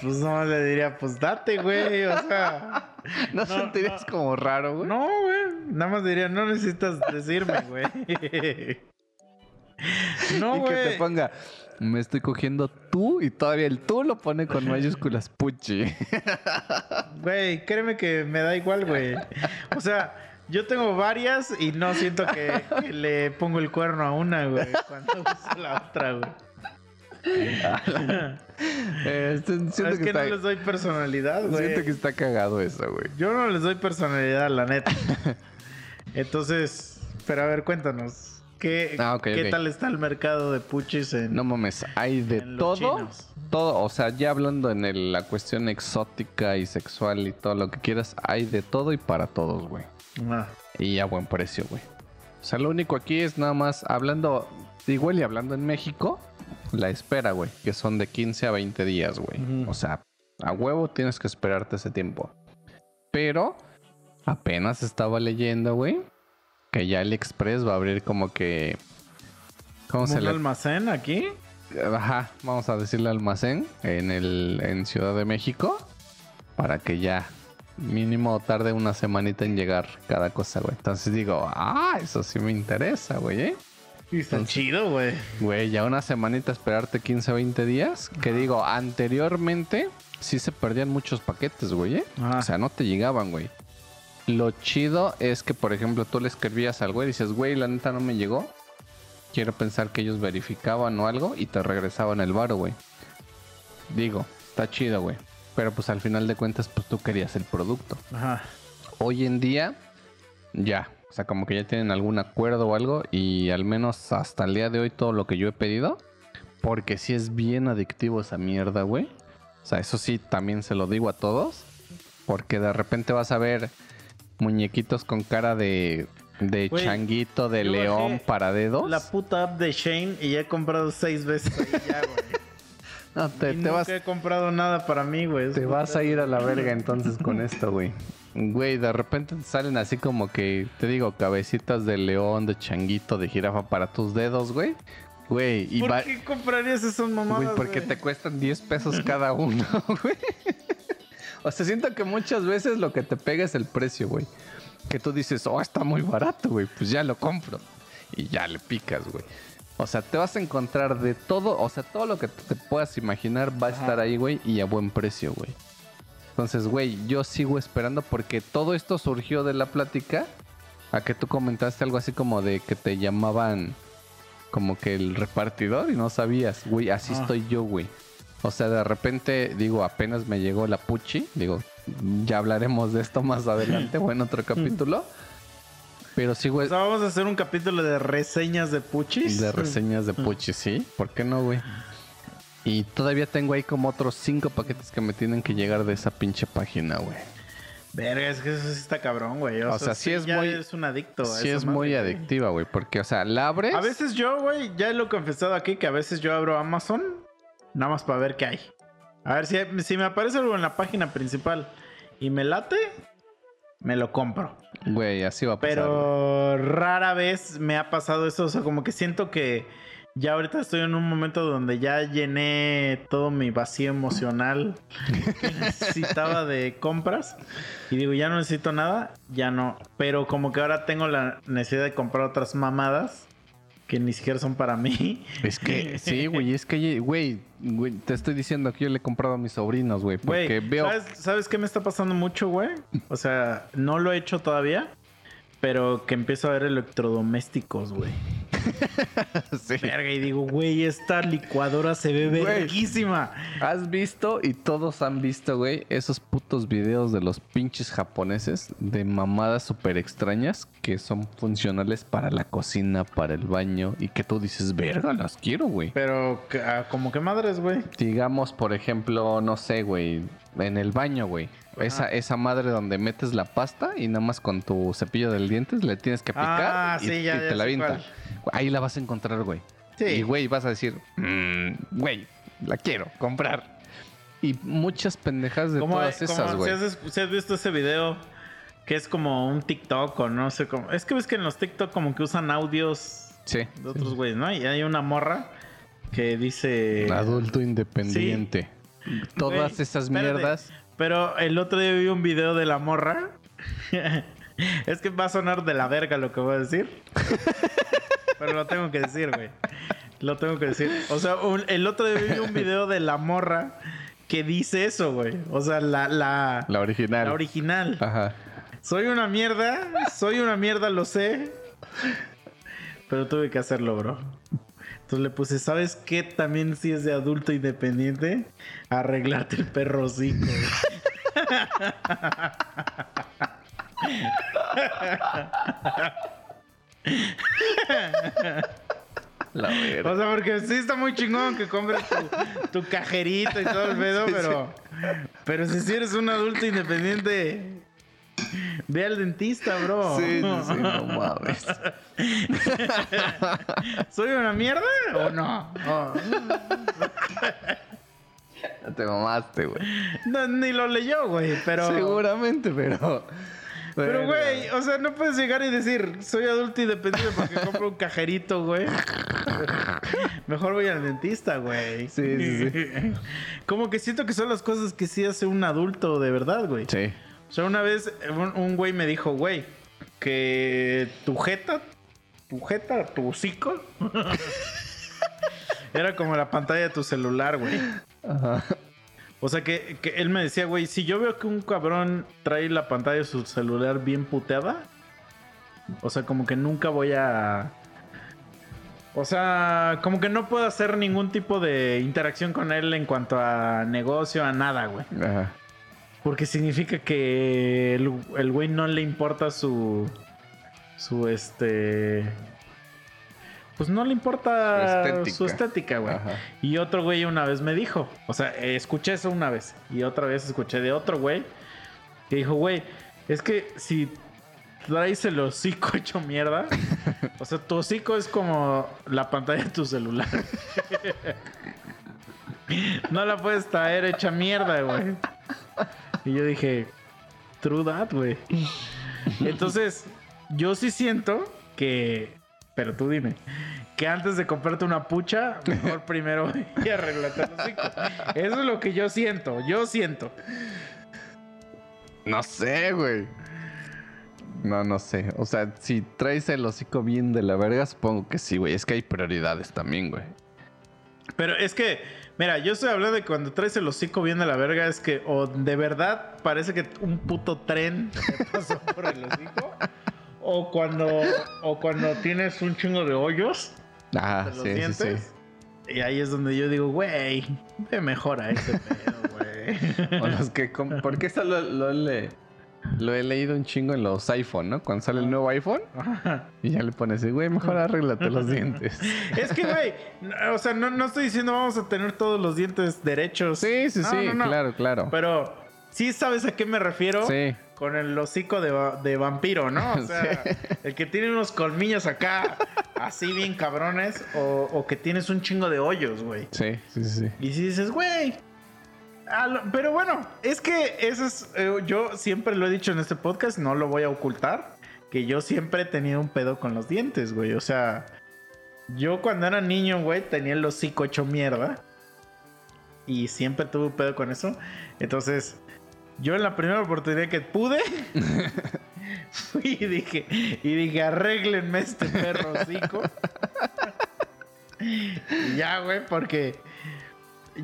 pues no le diría, pues date, güey. O sea, *laughs* ¿No, No, sentirías no. como raro, güey? no, güey. Nada más diría, no necesitas decirme, güey. *laughs* No, y que te güey. ponga, me estoy cogiendo tú y todavía el tú lo pone con mayúsculas, puchi. *laughs* Güey, créeme que me da igual, güey. O sea, yo tengo varias y no siento que, que le pongo el cuerno a una, güey, cuando uso la otra, güey. Eh, siento es que, que, no está, les doy personalidad, güey. siento que está cagado eso, güey. Yo no les doy personalidad, la neta. *laughs* Entonces, pero a ver, cuéntanos. ¿Qué, Ah, ¿qué tal está el mercado de puchis en, No mames, hay de todo. chinos? Todo, o sea, ya hablando en el- la cuestión exótica y sexual y todo lo que quieras, hay de todo y para todos, güey. Ah, Y a buen precio, güey. O sea, lo único aquí es nada más hablando, igual y hablando en México, la espera, güey, que son de 15 a 20 días, güey. O sea, a huevo tienes que esperarte ese tiempo. Pero apenas estaba leyendo, güey, que ya el Express va a abrir como que... ¿Cómo ¿como se le...? almacén aquí? Ajá, vamos a decirle almacén en, el, en Ciudad de México para que ya mínimo tarde una semanita en llegar cada cosa, güey. Entonces digo, ah, eso sí me interesa, güey, ¿eh? Y está Entonces- chido, güey. Güey, ya una semanita esperarte 15 o 20 días. Que digo, anteriormente sí se perdían muchos paquetes, güey. ¿eh? O sea, no te llegaban, güey. Lo chido es que, por ejemplo, tú le escribías al güey y dices, güey, la neta no me llegó. Quiero pensar que ellos verificaban o algo y te regresaban el varo, güey. Digo, está chido, güey. Pero pues al final de cuentas, pues tú querías el producto. Ajá. Hoy en día, ya. O sea, como que ya tienen algún acuerdo o algo. Y al menos hasta el día de hoy, todo lo que yo he pedido. Porque sí es bien adictivo esa mierda, güey. O sea, eso sí, también se lo digo a todos. Porque de repente vas a ver muñequitos con cara de, de changuito, de león para dedos. La puta app de Shane y ya he comprado seis veces ahí ya, güey. No, te, Y te nunca vas, he comprado nada para mí, güey. te vas a ir a la verga entonces con esto, güey. Güey, de repente te salen así como que, te digo, cabecitas de león, de changuito, de jirafa para tus dedos, güey. Güey, y ¿Por va... qué comprarías esas mamadas, Güey, porque güey? te cuestan 10 pesos cada uno, *laughs* güey. O sea, siento que muchas veces lo que te pega es el precio, güey. Que tú dices, oh, está muy barato, güey. Pues ya lo compro. Y ya le picas, güey. O sea, te vas a encontrar de todo, o sea, todo lo que te puedas imaginar va a estar ahí, güey, y a buen precio, güey. Entonces, güey, yo sigo esperando porque todo esto surgió de la plática a que tú comentaste algo así como de que te llamaban como que el repartidor y no sabías, güey, así Ah. estoy yo, güey. O sea, de repente, digo, apenas me llegó la Puchi, digo, ya hablaremos de esto más adelante o en otro *laughs* capítulo. Pero sí, güey, O sea, vamos a hacer un capítulo de reseñas de puchis. de reseñas de Puchi, sí. ¿Por qué no, güey? Y todavía tengo ahí como otros cinco paquetes que me tienen que llegar de esa pinche página, güey. Verga, es que eso sí está cabrón, güey. O, O sea, sí es ya muy- es un adicto. Sí es madre, muy güey. adictiva, güey, porque, o sea, la abres. A veces yo, güey, ya lo he confesado aquí que a veces yo abro Amazon nada más para ver qué hay. A ver si, si me aparece algo en la página principal y me late, me lo compro. Güey, así va a pasar. güey. Pero rara vez me ha pasado eso. O sea, como que siento que ya ahorita estoy en un momento donde ya llené todo mi vacío emocional que necesitaba de compras. Y digo, ya no necesito nada, ya no. Pero como que ahora tengo la necesidad de comprar otras mamadas que ni siquiera son para mí. Es que, sí, güey, es que, güey, te estoy diciendo que yo le he comprado a mis sobrinos, güey, porque veo. ¿sabes, ¿sabes qué me está pasando mucho, güey? O sea, no lo he hecho todavía. Pero que empiezo a ver electrodomésticos, güey. *laughs* Sí. Verga, y digo, güey, esta licuadora se ve verguísima. Has visto y todos han visto, güey, esos putos videos de los pinches japoneses de mamadas súper extrañas que son funcionales para la cocina, para el baño y que tú dices, verga, las quiero, güey. Pero, como que madres, güey. Digamos, por ejemplo, no sé, güey, en el baño, güey. Esa, esa madre donde metes la pasta y nada más con tu cepillo del dientes le tienes que picar Ah, y, sí, ya- y ya te sé la avienta. cuál. Ahí la vas a encontrar, güey. Sí. Y, güey, vas a decir, "Mm, güey, la quiero comprar. Y muchas pendejas de Como, todas como esas, si, güey. has, si has visto ese video que es como un TikTok o no sé cómo. Es que ves que en los TikTok como que usan audios Sí. de otros güeyes, ¿no? Y hay una morra que dice... Adulto independiente. *laughs* Todas esas espérate. mierdas. Pero el otro día vi un video de la morra. *laughs* es que va a sonar de la verga lo que voy a decir. *laughs* Pero lo tengo que decir, güey. Lo tengo que decir. O sea, un- el otro día vi un video de la morra que dice eso, güey. O sea, la, la, La original. la original. Ajá. Soy una mierda, soy una mierda, lo sé. Pero tuve que hacerlo, bro. Entonces le puse, ¿sabes qué? También si es de adulto independiente, arreglarte el perro hocico. La verga. O sea, porque sí está muy chingón que compres tu, tu cajerito y todo el pedo, *laughs* pero. Pero si eres un adulto independiente, ve al dentista, bro. Sí, sí, sí, no mames. *laughs* ¿Soy una mierda o no? Oh. Ya te mamaste, güey. No, ni lo leyó, güey, pero. Seguramente, pero. Pero, güey, o sea, no puedes llegar y decir, soy adulto independiente porque compro un cajerito, güey. Mejor voy al dentista, güey. Sí, sí, Como que siento que son las cosas que sí hace un adulto de verdad, güey. Sí. O sea, una vez un, un güey me dijo, güey, que tu jeta tu jeta, tu hocico. *laughs* Era como la pantalla de tu celular, güey. Ajá. O sea que, que él me decía, güey, si yo veo que un cabrón trae la pantalla de su celular bien puteada, o sea, como que nunca voy a... O sea, como que no puedo hacer ningún tipo de interacción con él en cuanto a negocio, a nada, güey. Ajá. Porque significa que el el güey no le importa su. Su este. Pues no le importa Su estética. su estética, güey. Ajá. Y otro güey una vez me dijo. O sea, escuché eso una vez. Y otra vez escuché de otro güey. Que dijo, güey, es que si traes el hocico *laughs* hecho mierda. *laughs* o sea, tu hocico es como la pantalla de tu celular. *laughs* no la puedes traer hecha mierda, güey. Y yo dije, true that, güey. Entonces, yo sí siento que. Pero tú dime. Que antes de comprarte una pucha, mejor *laughs* primero y arreglarte el hocico. Eso es lo que yo siento. Yo siento. No sé, güey. No, no sé. O sea, si traes el hocico bien de la verga, supongo que sí, güey. Es que hay prioridades también, güey. Pero es que, mira, yo estoy hablando de cuando traes el hocico bien de la verga, es que o de verdad parece que un puto tren *laughs* te pasó por el hocico. O cuando, o cuando tienes un chingo de hoyos Ah, de los sí, dientes. sí. Y ahí es donde yo digo, güey, ve mejora ese pedo, güey. *laughs* O los que... com- Porque eso lo, lo le- lo he leído un chingo en los iPhone, ¿no? Cuando sale el nuevo iPhone y ya le pones, güey, mejor arréglate los *laughs* dientes. Es que, güey, o sea, no, no estoy diciendo vamos a tener todos los dientes derechos. Sí, sí, No, sí, no, no. claro, claro. Pero sí sabes a qué me refiero. Sí. Con el hocico de, de vampiro, ¿no? O *laughs* sea, el que tiene unos colmillos acá, así bien cabrones, o, o que tienes un chingo de hoyos, güey. Sí, sí, sí. Y si dices, güey. Lo- Pero bueno, es que eso es. eh, yo siempre lo he dicho en este podcast, no lo voy a ocultar. Que yo siempre he tenido un pedo con los dientes, güey. O sea, yo cuando era niño, güey, tenía el hocico hecho mierda. Y siempre tuve un pedo con eso. Entonces, yo en la primera oportunidad que pude, *laughs* fui y dije, y dije, arréglenme este perro hocico. *laughs* Y ya, güey, porque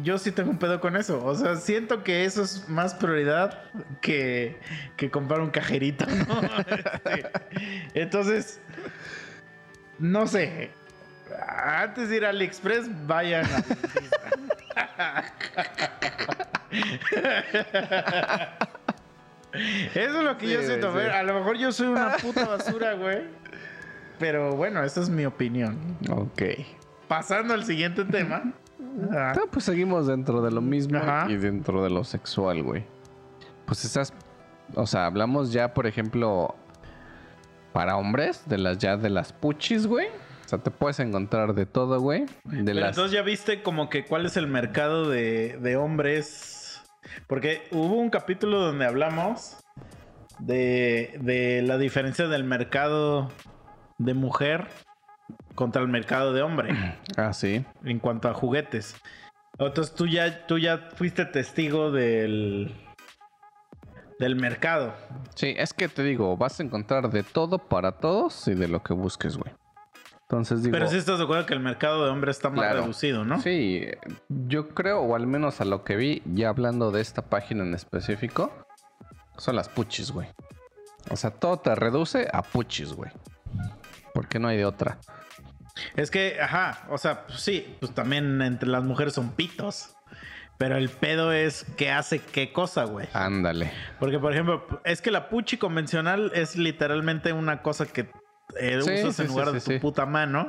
yo sí tengo un pedo con eso. O sea, siento que eso es más prioridad que, que comprar un cajerito, ¿no? *laughs* Este, entonces, no sé. Antes de ir a AliExpress, vayan a Eso es lo que Sí, yo güey, siento. sí. A lo mejor yo soy una puta basura, güey. Pero bueno, esa es mi opinión. Ok. Pasando al siguiente tema. Ah, pues seguimos dentro de lo mismo Ajá. y dentro de lo sexual, güey. Pues esas, o sea, hablamos ya, por ejemplo, para hombres, de las ya de las puchis, güey. O sea, te puedes encontrar de todo, güey. De Pero las entonces ya viste como que cuál es el mercado de, de hombres. Porque hubo un capítulo donde hablamos de, de la diferencia del mercado de mujer contra el mercado de hombre *clears throat* Ah, sí. en cuanto a juguetes. Entonces tú ya, tú ya fuiste testigo del, del mercado. Sí, es que te digo, vas a encontrar de todo para todos y de lo que busques, güey. Entonces digo, Pero sí estás de acuerdo que el mercado de hombre está más Claro. reducido, ¿no? Sí, yo creo, o al menos a lo que vi, ya hablando de esta página en específico, son las puchis, güey. O sea, todo te reduce a puchis, güey. Porque no hay de otra. Es que, ajá, o sea, pues sí, pues también entre las mujeres son pitos. Pero el pedo es qué hace qué cosa, güey. Ándale. Porque, por ejemplo, es que la puchi convencional es literalmente una cosa que eh, Sí, usas sí, en lugar sí, de tu puta mano,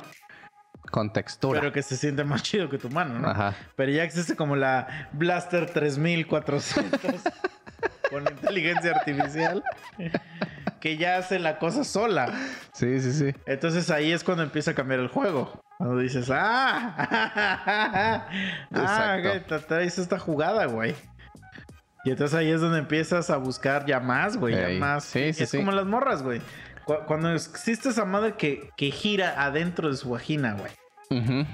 Con textura. pero que se siente más chido que tu mano, ¿no? Ajá. Pero ya existe como la Blaster 3400 *laughs* con inteligencia artificial que ya hace la cosa sola. Sí, sí, sí. Entonces ahí es cuando empieza a cambiar el juego. Cuando dices, ah, *laughs* ah, ok, te traes esta jugada, güey. Y entonces ahí es donde empiezas a buscar ya más, güey, ya Ey, más. sí, sí, es sí. como las morras, güey. Cu- Cuando existe esa madre que, que gira adentro de su vagina, güey. Ujú.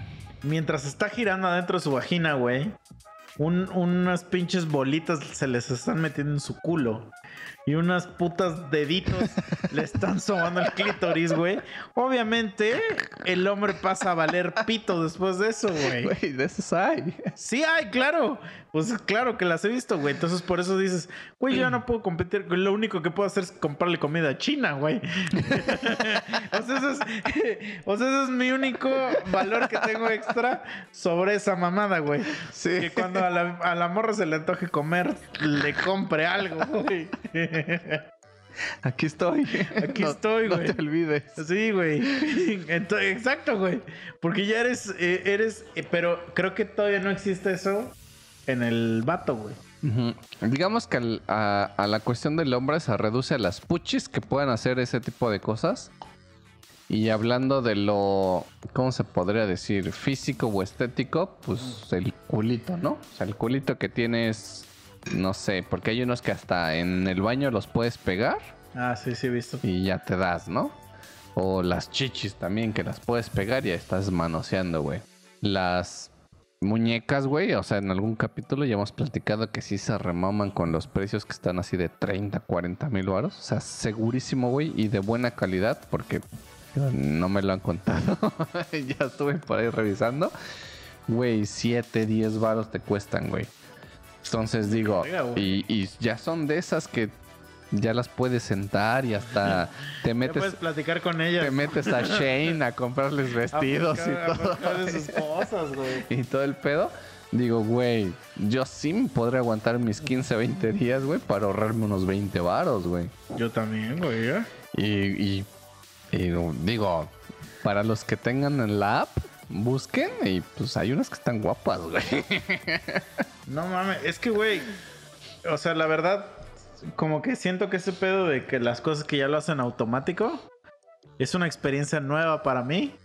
Mientras está girando adentro de su vagina, güey, un- unas pinches bolitas se les están metiendo en su culo. Y unas putas deditos le están sobando el clítoris, güey. Obviamente, el hombre pasa a valer pito después de eso, güey. Güey, de esos hay. Sí, hay, claro. Pues claro que las he visto, güey. Entonces por eso dices, güey, yo ya no puedo competir. Lo único que puedo hacer es comprarle comida a China, güey. *laughs* o, sea, ese es, o sea, ese es mi único valor que tengo extra sobre esa mamada, güey. Sí. Que cuando a la, a la morra se le antoje comer, le compre algo, güey. Aquí estoy. Aquí No- estoy, No güey. te olvides. Sí, güey. Exacto, güey. Porque ya eres, eh, eres, eh, pero creo que todavía no existe eso en el vato, güey. Digamos que al- a, a la cuestión del hombre se reduce a las puchis que puedan hacer ese tipo de cosas. Y hablando de lo, ¿cómo se podría decir? Físico o estético, pues el culito, ¿no? O sea, el culito que tienes, no sé, porque hay unos que hasta en el baño los puedes pegar Ah, sí, sí, he visto. y ya te das, ¿no? O las chichis también que las puedes pegar y ya estás manoseando, güey. Las muñecas, güey, o sea, en algún capítulo ya hemos platicado que sí se remaman con los precios que están así de 30, 40 mil baros. O sea, segurísimo, güey, y de buena calidad porque no me lo han contado. *laughs* ya estuve por ahí revisando. Güey, 7, 10 varos te cuestan, güey. Entonces digo, y, y ya son de esas que ya las puedes sentar y hasta *laughs* te Ya metes puedes platicar con ella. te metes a Shane a comprarles *laughs* vestidos y todo. sus cosas, güey. *laughs* Y todo el pedo. Digo, güey, yo sí me podré aguantar mis 15, 20 días, güey, para ahorrarme unos 20 varos, güey. Yo también, güey. ¿eh? Y, y- y digo, para los que tengan en la app, busquen y pues hay unas que están guapas, güey. No mames, es que, güey. O sea, la verdad, como que siento que ese pedo de que las cosas que ya lo hacen automático es una experiencia nueva para mí.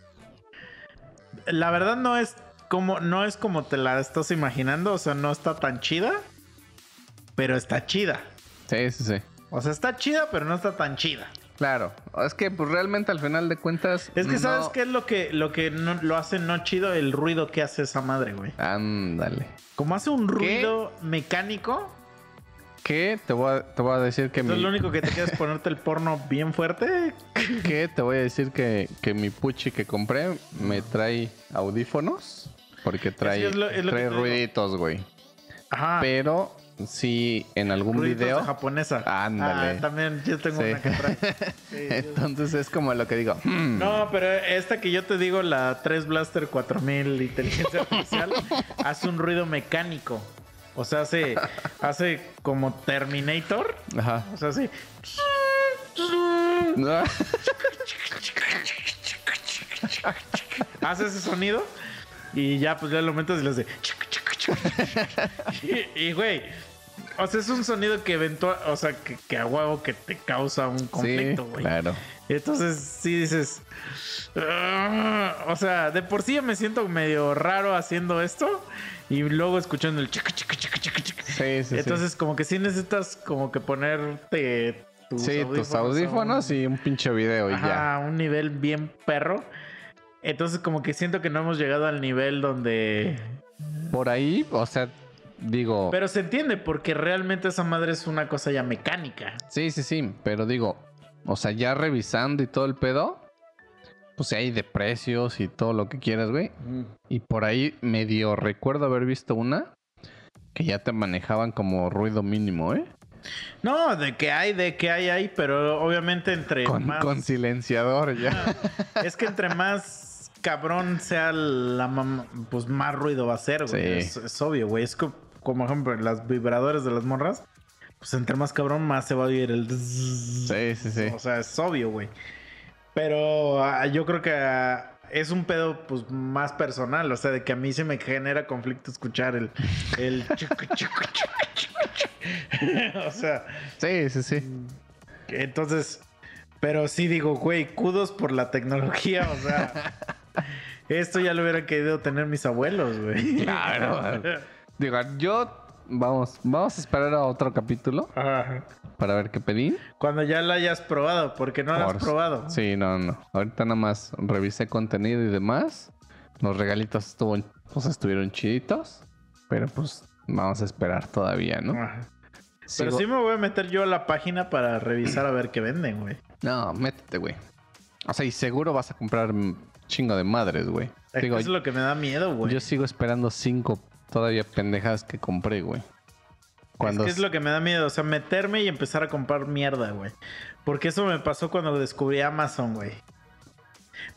La verdad no es como no es como te la estás imaginando, o sea, no está tan chida, pero está chida. Sí, sí, sí. O sea, está chida, pero no está tan chida. Claro, es que pues realmente al final de cuentas... Es que sabes qué es lo que lo que no, lo hace no chido el ruido que hace esa madre, güey. Ándale. Como hace un ruido mecánico, ¿Qué? Te voy a, te voy a decir que mi... lo único que te queda es ponerte el porno bien fuerte. *laughs* que te voy a decir que, que mi puchi que compré me trae audífonos porque trae, es lo- es lo que trae ruiditos, güey. Ajá. Pero si en algún video, de japonesa. Ándale. Ah, también yo tengo Sí. una que trae. *laughs* Sí, entonces es como lo que digo. hmm, No, pero esta que yo te digo, la 3 Blaster 4000 inteligencia *laughs* artificial, hace un ruido mecánico. O sea, hace, hace como Terminator. Ajá. O sea, hace. No, *laughs* hace ese sonido y ya pues ya lo metes y le hace y, güey o sea es un sonido que eventual o sea que, que a huevo que te causa un sí, conflicto güey claro. entonces sí dices "Ah", o sea de por sí ya me siento medio raro haciendo esto y luego escuchando el chica chica chica chica chica Sí, sí, sí. entonces como que sí necesitas como que ponerte tus Sí, tus audífonos a un- y un pinche video y Ajá, ya. a un nivel bien perro. Entonces, como que siento que no hemos llegado al nivel donde. Por ahí, o sea, digo, Pero se entiende, porque realmente esa madre es una cosa ya mecánica. sí, sí, sí, pero digo, o sea, ya revisando y todo el pedo, pues hay de precios y todo lo que quieras, güey. Y por ahí medio recuerdo haber visto una que ya te manejaban como ruido mínimo, ¿eh? No, de que hay, de que hay, hay, pero obviamente entre Con, más. con silenciador ya. Es que entre más cabrón sea la mam- pues más ruido va a ser, güey. Sí. Es, es obvio, güey. Es co- como, ejemplo en las vibradores de las morras. Pues entre más cabrón, más se va a oír el. Sí, sí, sí. O sea, es obvio, güey. Pero ah, yo creo que ah, es un pedo pues más personal. O sea, de que a mí se me genera conflicto escuchar el. el chucu, chucu, chucu, chucu, chucu. o sea, Sí, sí, sí. entonces. Pero sí digo, güey, kudos por la tecnología. O sea, *laughs* esto ya lo hubieran querido tener mis abuelos, güey. Claro. *laughs* Digo, yo vamos, vamos a esperar a otro capítulo Ajá. para ver qué pedí. Cuando ya la hayas probado, porque no la has probado. Sí, no, no. Ahorita nada más revisé contenido y demás. Los regalitos estuvo, pues, estuvieron chiditos. Pero pues vamos a esperar todavía, ¿no? Ajá. Pero Sigo- sí me voy a meter yo a la página para revisar a ver qué venden, güey. No, métete, güey. O sea, y seguro vas a comprar chingo de madres, güey. Es Digo, es lo que me da miedo, güey. yo sigo esperando cinco todavía pendejadas que compré, güey. Cuando Es que es lo que me da miedo, o sea, meterme y empezar a comprar mierda, güey. Porque eso me pasó cuando descubrí Amazon, güey.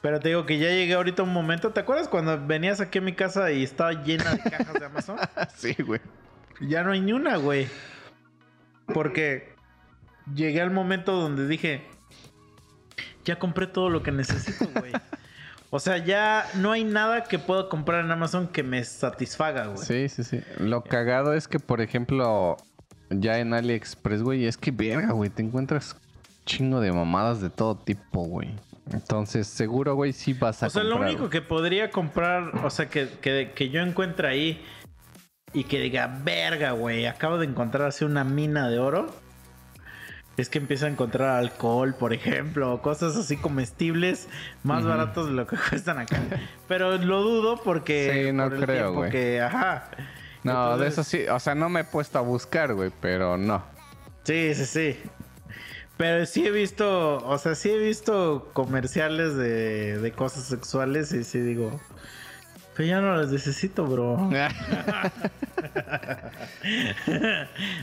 Pero te digo que ya llegué ahorita a un momento. ¿Te acuerdas cuando venías aquí a mi casa y estaba llena de cajas de Amazon? *laughs* sí, güey. Ya no hay ni una, güey. Porque llegué al momento donde dije, ya compré todo lo que necesito, güey. O sea, ya no hay nada que pueda comprar en Amazon que me satisfaga, güey. Sí, sí, sí. Lo cagado es que, por ejemplo, ya en AliExpress, güey, es que verga, güey, te encuentras chingo de mamadas de todo tipo, güey. Entonces, seguro, güey, sí vas a O sea, lo único güey. que podría comprar, o sea, que, que, que yo encuentre ahí y que diga, verga, güey, acabo de encontrar así una mina de oro. Es que empieza a encontrar alcohol, por ejemplo, cosas así comestibles más Ujú. baratos de lo que *laughs* cuestan acá. Pero lo dudo porque. Sí, no por creo, güey. que, ajá. No, de eso sí, o sea, no me he puesto a buscar, güey, pero no. Sí, sí, sí. Pero sí he visto, o sea, sí he visto comerciales de, de cosas sexuales y sí digo, pero ya no las necesito, bro. *laughs* *laughs*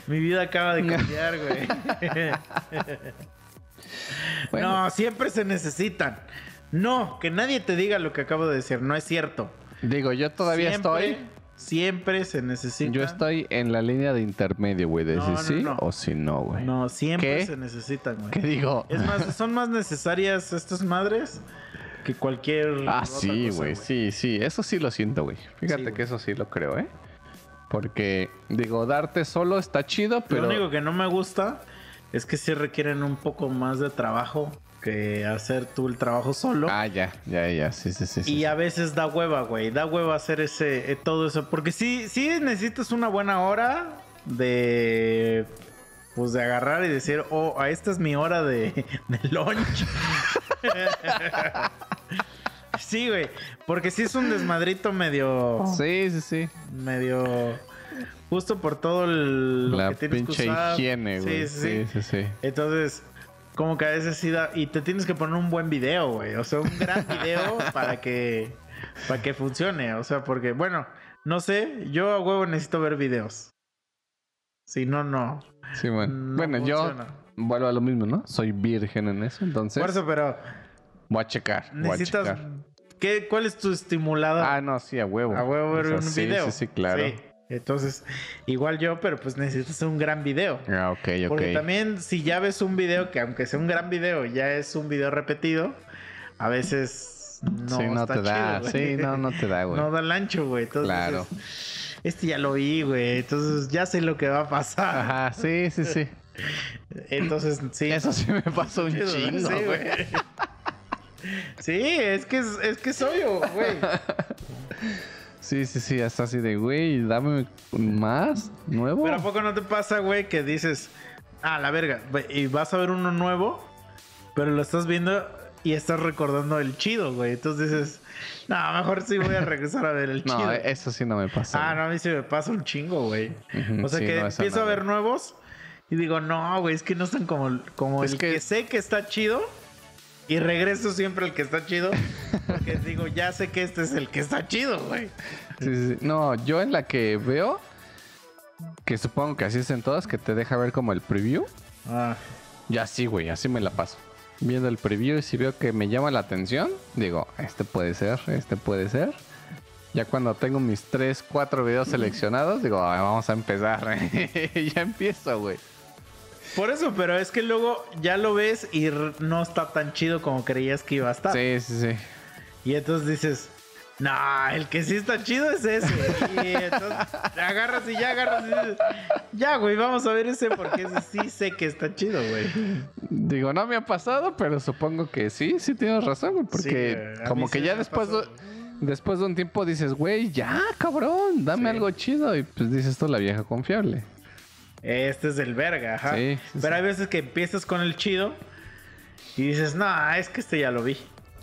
Mi vida acaba de cambiar, güey. *laughs* Bueno. No, siempre se necesitan. No, que nadie te diga lo que acabo de decir, no es cierto. Digo, yo todavía Siempre, estoy. Siempre se necesitan. Yo estoy en la línea de intermedio, güey, de No, si no, sí no. o si no, güey. No, siempre ¿Qué? se necesitan, güey. ¿Qué digo? Es más, son más necesarias estas madres que cualquier. Ah, sí, güey, sí, sí, eso sí lo siento, güey. Fíjate Sí, que eso sí lo creo, ¿eh? Porque, digo, darte solo está chido, pero... Lo único que no me gusta es que sí requieren un poco más de trabajo que hacer tú el trabajo solo. Ah, ya, ya, ya, sí, sí, sí. sí, y sí. a veces da hueva, güey. Da hueva hacer ese, eh, todo eso. Porque sí, sí necesitas una buena hora de. Pues de agarrar y decir, oh, a esta es mi hora de, de lunch. *laughs* sí, güey. Porque sí es un desmadrito medio. Sí, sí, sí. medio justo por todo el lo La que tienes que pinche higiene, güey. Sí, sí, sí, sí, sí. Entonces, como que a veces sí da y te tienes que poner un buen video, güey, o sea, un gran video *laughs* para que para que funcione, o sea, porque bueno, no sé, yo a huevo necesito ver videos. Si no, no. Sí, bueno. No bueno, yo vuelvo a lo mismo, ¿no? Soy virgen en eso, entonces Por eso, pero voy a checar. Voy a necesitas checar. ¿qué, ¿cuál es tu estimulador? Ah, no, sí, a huevo. a huevo ver O sea, un sí, video. Sí, sí, claro. Sí. Entonces, igual yo, pero pues necesitas un gran video. Ah, ok, ok. Porque también si ya ves un video que aunque sea un gran video, ya es un video repetido, a veces no, sí, no está te da. sí, no, no te da, güey. No da el ancho, güey. Entonces, Claro. Este ya lo vi, güey. Entonces ya sé lo que va a pasar. Ajá, sí, sí, sí. Entonces, sí. Eso sí me pasó un chingo, Sí, güey. Sí, es que es, es que es obvio, güey. Sí, sí, sí, hasta así de, güey, dame más, nuevo. Pero ¿a poco no te pasa, güey, que dices, ah, la verga, y vas a ver uno nuevo, pero lo estás viendo y estás recordando el chido, güey. Entonces dices, no, mejor sí voy a regresar a ver el *laughs* chido. No, eso sí no me pasa. ah, no, a mí sí me pasa un chingo, güey. O sea sí, que no, empiezo no, a ver nuevos y digo, no, güey, es que no están como, como Es el que- que... sé que está chido. Y regreso siempre al que está chido. *laughs* Porque digo, ya sé que este es el que está chido, güey. Sí, sí, sí. No, yo en la que veo, que supongo que así es en todas, que te deja ver como el preview. Ah, Ya sí, güey, así me la paso. Viendo el preview y si veo que me llama la atención, digo, este puede ser, este puede ser. Ya cuando tengo mis 3, 4 videos seleccionados, digo, "Ah, vamos a empezar. *laughs* ya empiezo, güey. Por eso, pero es que luego ya lo ves y no está tan chido como creías que iba a estar. Sí, sí, sí. Y entonces dices, no, el que sí está chido es ese. Y entonces agarras y ya agarras y dices, ya, güey, vamos a ver ese porque ese sí sé que está chido, güey. Digo, no me ha pasado, pero supongo que sí, sí tienes razón, güey. Porque Sí, como que sí ya después, de, después de un tiempo dices, güey, ya, cabrón, dame Sí. algo chido. Y pues dices, esto es la vieja confiable. Este es el verga, ajá. Pero hay veces que empiezas con el chido y dices, no, es que este ya lo vi.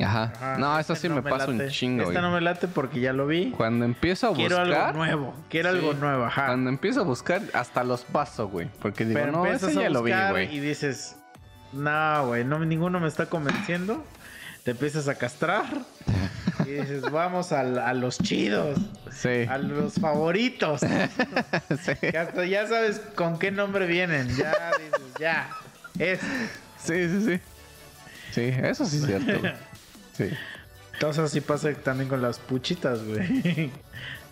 Ajá. Ajá, no, eso este sí me pasa un chingo, Esta güey. no me late porque ya lo vi. Cuando empiezo a Quiero buscar... algo nuevo. Quiero Sí. algo nuevo, ajá. Cuando empiezo a buscar, hasta los paso, güey. Porque digo, Pero no, ese a ya lo vi, güey. y dices, no, güey, no, ninguno me está convenciendo. Te empiezas a castrar y dices, *laughs* vamos al- a, los chidos, Sí. a los favoritos. *laughs* sí. Que hasta ya sabes con qué nombre vienen. Ya dices, ya. Es. Sí, sí, sí. Sí, eso sí es cierto. güey. *laughs* Sí. Entonces así pasa también con las puchitas, güey. *laughs*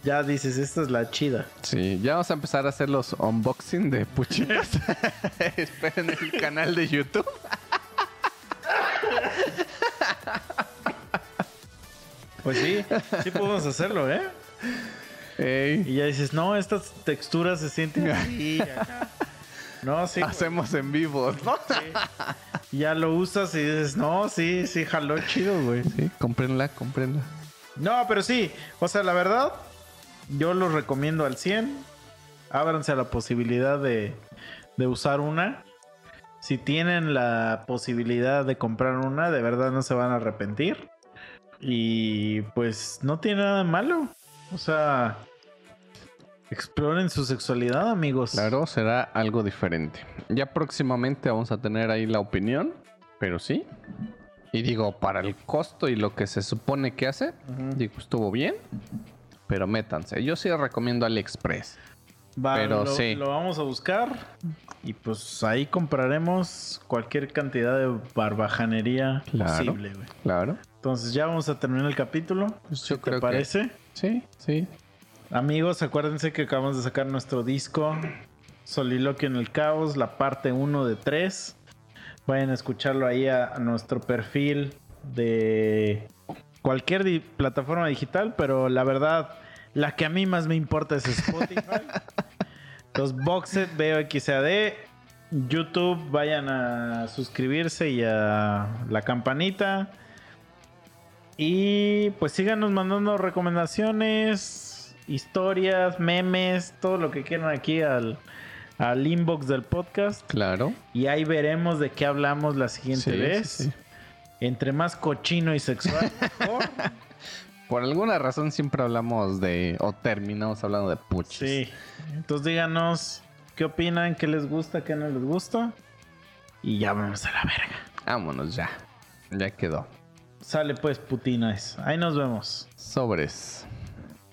Ya dices, esta es la chida. Sí, ya vamos a empezar a hacer los unboxing de puchitas. *laughs* Esperen el canal de YouTube. Pues sí, sí podemos hacerlo, ¿eh? Ey, Y ya dices, no, estas texturas se sienten así. acá. No, sí. güey. hacemos en vivo, ¿no? Y Ya lo usas y dices, no, sí, sí, jaló chido, güey. Sí, cómprenla, cómprenla. No, pero sí, o sea, la verdad, yo los recomiendo al 100. Ábranse a la posibilidad de, de usar una. Si tienen la posibilidad de comprar una, de verdad no se van a arrepentir. Y pues no tiene nada de malo. O sea, exploren su sexualidad, amigos. Claro, será algo diferente. Ya próximamente vamos a tener ahí la opinión, pero sí. Y digo, para el costo y lo que se supone que hace, digo, estuvo bien, pero métanse. Yo sí recomiendo AliExpress. Va, Pero lo, sí. lo vamos a buscar y pues ahí compraremos cualquier cantidad de barbajanería Claro. posible, güey. Claro. Entonces ya vamos a terminar el capítulo. Pues ¿Qué yo te creo que- parece? Sí, sí. Amigos, acuérdense que acabamos de sacar nuestro disco Soliloquio en el Caos, la parte 1 de 3. Vayan a escucharlo ahí a, a nuestro perfil de cualquier di- plataforma digital, pero la verdad, la que a mí más me importa es Spotify. *laughs* Los Boxet VOXAD, YouTube, vayan a suscribirse y a la campanita. Y pues síganos mandando recomendaciones, historias, memes, todo lo que quieran aquí al, al inbox del podcast. Claro. Y ahí veremos de qué hablamos la siguiente Sí, vez. sí, sí. Entre más cochino y sexual, mejor. *laughs* Por alguna razón siempre hablamos de, o terminamos hablando de puches. Sí. Entonces díganos qué opinan, qué les gusta, qué no les gusta. Y ya vamos a la verga. Vámonos ya. Ya quedó. Sale pues putinas. Ahí nos vemos. Sobres.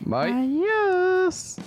Bye. yes.